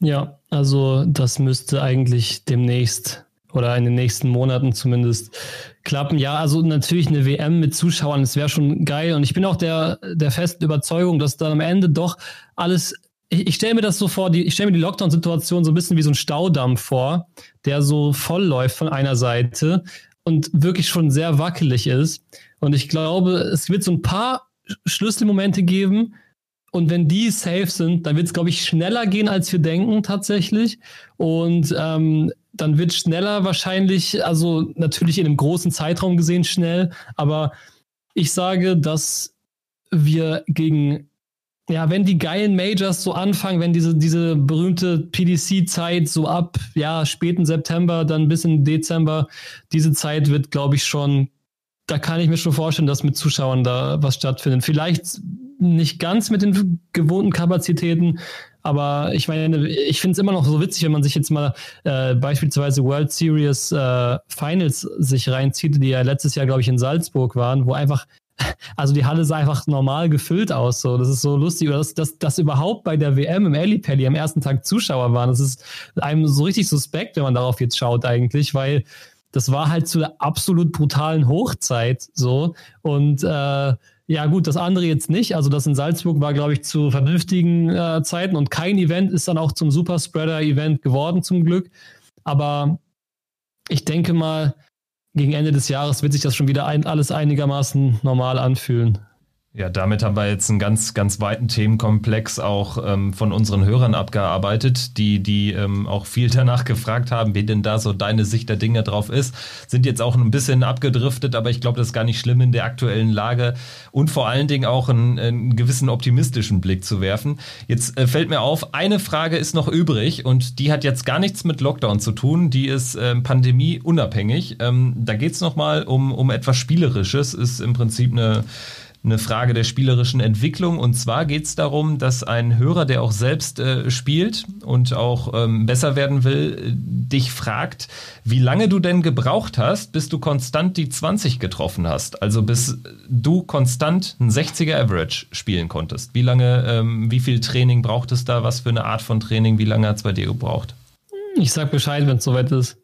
Ja, also das müsste eigentlich demnächst oder in den nächsten Monaten zumindest klappen. Ja, also natürlich eine WM mit Zuschauern, das wäre schon geil. Und ich bin auch der, der festen Überzeugung, dass dann am Ende doch alles. Ich, ich stelle mir das so vor, die, ich stelle mir die Lockdown-Situation so ein bisschen wie so ein Staudamm vor, der so voll läuft von einer Seite und wirklich schon sehr wackelig ist. Und ich glaube, es wird so ein paar Schlüsselmomente geben, und wenn die safe sind, dann wird es, glaube ich, schneller gehen, als wir denken tatsächlich. Und ähm, dann wird schneller wahrscheinlich, also natürlich in einem großen Zeitraum gesehen schnell, aber ich sage, dass wir gegen, ja, wenn die geilen Majors so anfangen, wenn diese, diese berühmte PDC-Zeit so ab, ja, späten September, dann bis in Dezember, diese Zeit wird, glaube ich, schon da kann ich mir schon vorstellen, dass mit Zuschauern da was stattfindet. Vielleicht nicht ganz mit den gewohnten Kapazitäten, aber ich meine, ich finde es immer noch so witzig, wenn man sich jetzt mal äh, beispielsweise World Series äh, Finals sich reinzieht, die ja letztes Jahr, glaube ich, in Salzburg waren, wo einfach also die Halle sah einfach normal gefüllt aus. So. Das ist so lustig, dass, dass, dass überhaupt bei der WM im Ellipelli am ersten Tag Zuschauer waren. Das ist einem so richtig suspekt, wenn man darauf jetzt schaut eigentlich, weil das war halt zu der absolut brutalen Hochzeit so. Und äh, ja, gut, das andere jetzt nicht. Also das in Salzburg war, glaube ich, zu vernünftigen äh, Zeiten und kein Event ist dann auch zum Superspreader-Event geworden, zum Glück. Aber ich denke mal, gegen Ende des Jahres wird sich das schon wieder ein, alles einigermaßen normal anfühlen. Ja, damit haben wir jetzt einen ganz, ganz weiten Themenkomplex auch ähm, von unseren Hörern abgearbeitet, die, die ähm, auch viel danach gefragt haben, wie denn da so deine Sicht der Dinge drauf ist. Sind jetzt auch ein bisschen abgedriftet, aber ich glaube, das ist gar nicht schlimm in der aktuellen Lage und vor allen Dingen auch einen, einen gewissen optimistischen Blick zu werfen. Jetzt äh, fällt mir auf, eine Frage ist noch übrig und die hat jetzt gar nichts mit Lockdown zu tun, die ist äh, pandemieunabhängig. Ähm, da geht's es nochmal um, um etwas Spielerisches, ist im Prinzip eine eine Frage der spielerischen Entwicklung. Und zwar geht es darum, dass ein Hörer, der auch selbst äh, spielt und auch ähm, besser werden will, dich fragt, wie lange du denn gebraucht hast, bis du konstant die 20 getroffen hast. Also bis du konstant ein 60er Average spielen konntest. Wie lange, ähm, wie viel Training braucht es da? Was für eine Art von Training? Wie lange hat es bei dir gebraucht? Ich sag Bescheid, wenn es soweit ist.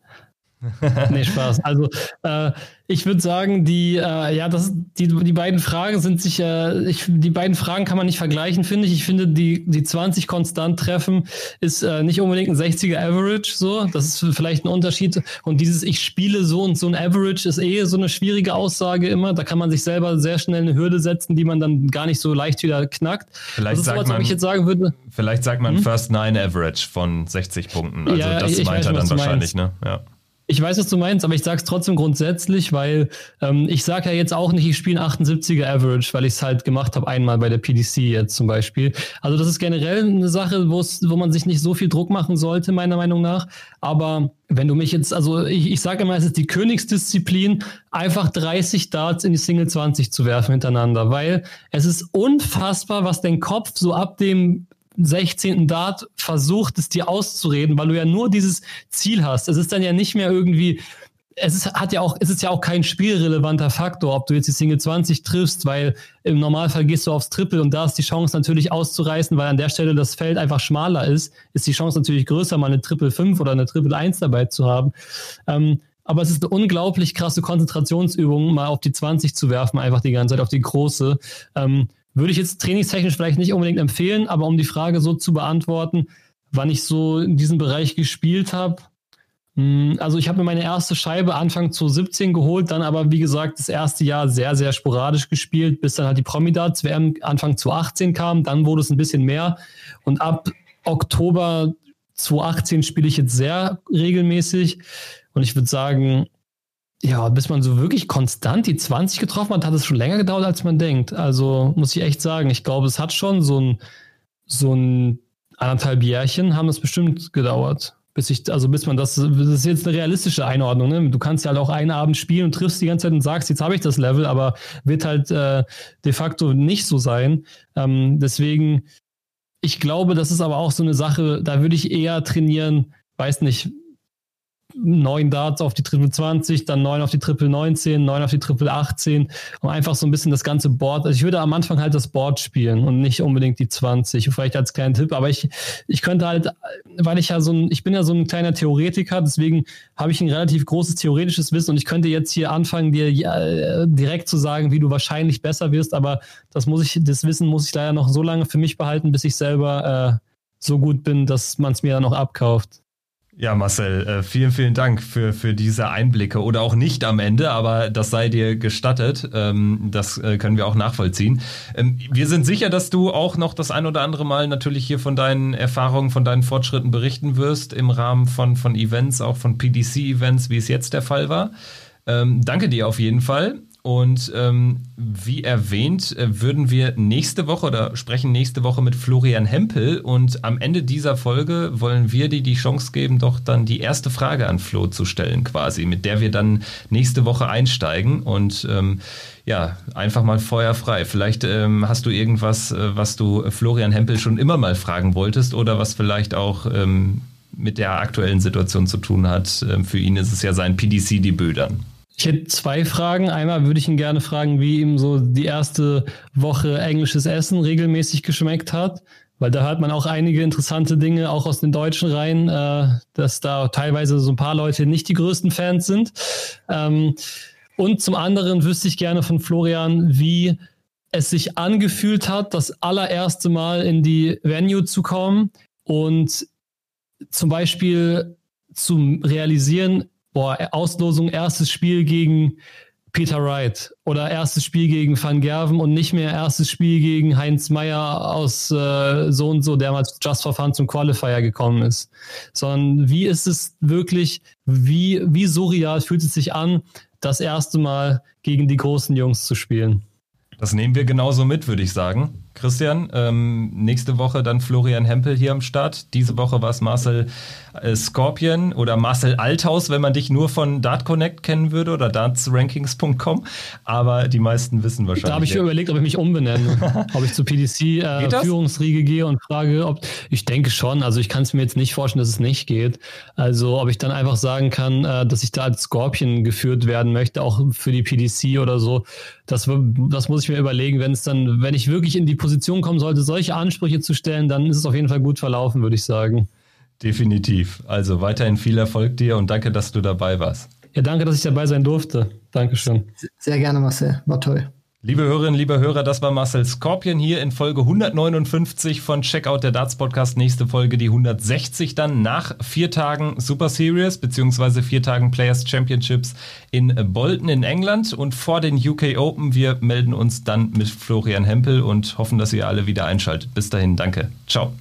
nee, Spaß. Also äh, ich würde sagen, die, äh, ja, das, die, die beiden Fragen sind sich, äh, ich, die beiden Fragen kann man nicht vergleichen, finde ich. Ich finde, die, die 20 konstant treffen ist äh, nicht unbedingt ein 60er Average, so. Das ist vielleicht ein Unterschied. Und dieses Ich spiele so und so ein Average ist eh so eine schwierige Aussage immer. Da kann man sich selber sehr schnell eine Hürde setzen, die man dann gar nicht so leicht wieder knackt. Vielleicht sagt sowas, man, ich jetzt sagen würde. Vielleicht sagt man hm? First Nine Average von 60 Punkten. Also ja, das meint er dann wahrscheinlich, ne? Ja. Ich weiß, was du meinst, aber ich sag's trotzdem grundsätzlich, weil ähm, ich sage ja jetzt auch nicht, ich spiele 78er Average, weil ich es halt gemacht habe, einmal bei der PDC jetzt zum Beispiel. Also das ist generell eine Sache, wo man sich nicht so viel Druck machen sollte, meiner Meinung nach. Aber wenn du mich jetzt, also ich, ich sage immer, es ist die Königsdisziplin, einfach 30 Darts in die Single 20 zu werfen hintereinander, weil es ist unfassbar, was dein Kopf so ab dem 16. Dart versucht, es dir auszureden, weil du ja nur dieses Ziel hast. Es ist dann ja nicht mehr irgendwie, es ist, hat ja auch, es ist ja auch kein spielrelevanter Faktor, ob du jetzt die Single 20 triffst, weil im Normalfall gehst du aufs Triple und da ist die Chance natürlich auszureißen, weil an der Stelle das Feld einfach schmaler ist, ist die Chance natürlich größer, mal eine Triple 5 oder eine Triple 1 dabei zu haben. Ähm, aber es ist eine unglaublich krasse Konzentrationsübung, mal auf die 20 zu werfen, einfach die ganze Zeit auf die große. Ähm, würde ich jetzt trainingstechnisch vielleicht nicht unbedingt empfehlen, aber um die Frage so zu beantworten, wann ich so in diesem Bereich gespielt habe, hm, also ich habe mir meine erste Scheibe Anfang 2017 geholt, dann aber wie gesagt das erste Jahr sehr, sehr sporadisch gespielt, bis dann halt die Promidats WM Anfang 2018 kam, dann wurde es ein bisschen mehr. Und ab Oktober 2018 spiele ich jetzt sehr regelmäßig. Und ich würde sagen, ja, bis man so wirklich konstant die 20 getroffen hat, hat es schon länger gedauert, als man denkt. Also muss ich echt sagen, ich glaube, es hat schon so ein, so ein anderthalb Jährchen haben es bestimmt gedauert. Bis ich, also bis man das, das ist jetzt eine realistische Einordnung, ne? Du kannst ja halt auch einen Abend spielen und triffst die ganze Zeit und sagst, jetzt habe ich das Level, aber wird halt äh, de facto nicht so sein. Ähm, deswegen, ich glaube, das ist aber auch so eine Sache, da würde ich eher trainieren, weiß nicht, neun Darts auf die Triple 20, dann neun auf die Triple 19, neun auf die Triple 18, um einfach so ein bisschen das ganze Board, also ich würde am Anfang halt das Board spielen und nicht unbedingt die 20, vielleicht als kleinen Tipp, aber ich, ich könnte halt, weil ich ja so ein, ich bin ja so ein kleiner Theoretiker, deswegen habe ich ein relativ großes theoretisches Wissen und ich könnte jetzt hier anfangen, dir ja, direkt zu sagen, wie du wahrscheinlich besser wirst, aber das muss ich, das Wissen muss ich leider noch so lange für mich behalten, bis ich selber äh, so gut bin, dass man es mir dann noch abkauft. Ja, Marcel, äh, vielen, vielen Dank für, für diese Einblicke oder auch nicht am Ende, aber das sei dir gestattet. Ähm, das äh, können wir auch nachvollziehen. Ähm, wir sind sicher, dass du auch noch das ein oder andere Mal natürlich hier von deinen Erfahrungen, von deinen Fortschritten berichten wirst im Rahmen von, von Events, auch von PDC-Events, wie es jetzt der Fall war. Ähm, danke dir auf jeden Fall. Und ähm, wie erwähnt, äh, würden wir nächste Woche oder sprechen nächste Woche mit Florian Hempel. Und am Ende dieser Folge wollen wir dir die Chance geben, doch dann die erste Frage an Flo zu stellen, quasi, mit der wir dann nächste Woche einsteigen. Und ähm, ja, einfach mal feuerfrei. Vielleicht ähm, hast du irgendwas, äh, was du Florian Hempel schon immer mal fragen wolltest oder was vielleicht auch ähm, mit der aktuellen Situation zu tun hat. Ähm, für ihn ist es ja sein PDC-Debüt dann. Ich hätte zwei Fragen. Einmal würde ich ihn gerne fragen, wie ihm so die erste Woche englisches Essen regelmäßig geschmeckt hat, weil da hört man auch einige interessante Dinge, auch aus den deutschen Reihen, äh, dass da teilweise so ein paar Leute nicht die größten Fans sind. Ähm, und zum anderen wüsste ich gerne von Florian, wie es sich angefühlt hat, das allererste Mal in die Venue zu kommen und zum Beispiel zu realisieren, boah, Auslosung, erstes Spiel gegen Peter Wright oder erstes Spiel gegen Van Gerven und nicht mehr erstes Spiel gegen Heinz Meyer aus äh, so und so, der mal Just for Fun zum Qualifier gekommen ist. Sondern wie ist es wirklich, wie, wie surreal fühlt es sich an, das erste Mal gegen die großen Jungs zu spielen? Das nehmen wir genauso mit, würde ich sagen. Christian. Ähm, nächste Woche dann Florian Hempel hier am Start. Diese Woche war es Marcel äh, Scorpion oder Marcel Althaus, wenn man dich nur von Dart Connect kennen würde oder dartsrankings.com. Aber die meisten wissen wahrscheinlich. Da habe ich mir überlegt, ob ich mich umbenenne. ob ich zur PDC äh, Führungsriege gehe und frage, ob ich denke schon. Also ich kann es mir jetzt nicht vorstellen, dass es nicht geht. Also ob ich dann einfach sagen kann, äh, dass ich da als Scorpion geführt werden möchte, auch für die PDC oder so. Das, das muss ich mir überlegen, wenn es dann, wenn ich wirklich in die Position kommen sollte, solche Ansprüche zu stellen, dann ist es auf jeden Fall gut verlaufen, würde ich sagen. Definitiv. Also weiterhin viel Erfolg dir und danke, dass du dabei warst. Ja, danke, dass ich dabei sein durfte. Dankeschön. Sehr gerne, Marcel. War toll. Liebe Hörerinnen, liebe Hörer, das war Marcel Scorpion hier in Folge 159 von Checkout der Darts Podcast. Nächste Folge die 160 dann nach vier Tagen Super Series beziehungsweise vier Tagen Players Championships in Bolton in England und vor den UK Open. Wir melden uns dann mit Florian Hempel und hoffen, dass ihr alle wieder einschaltet. Bis dahin, danke. Ciao.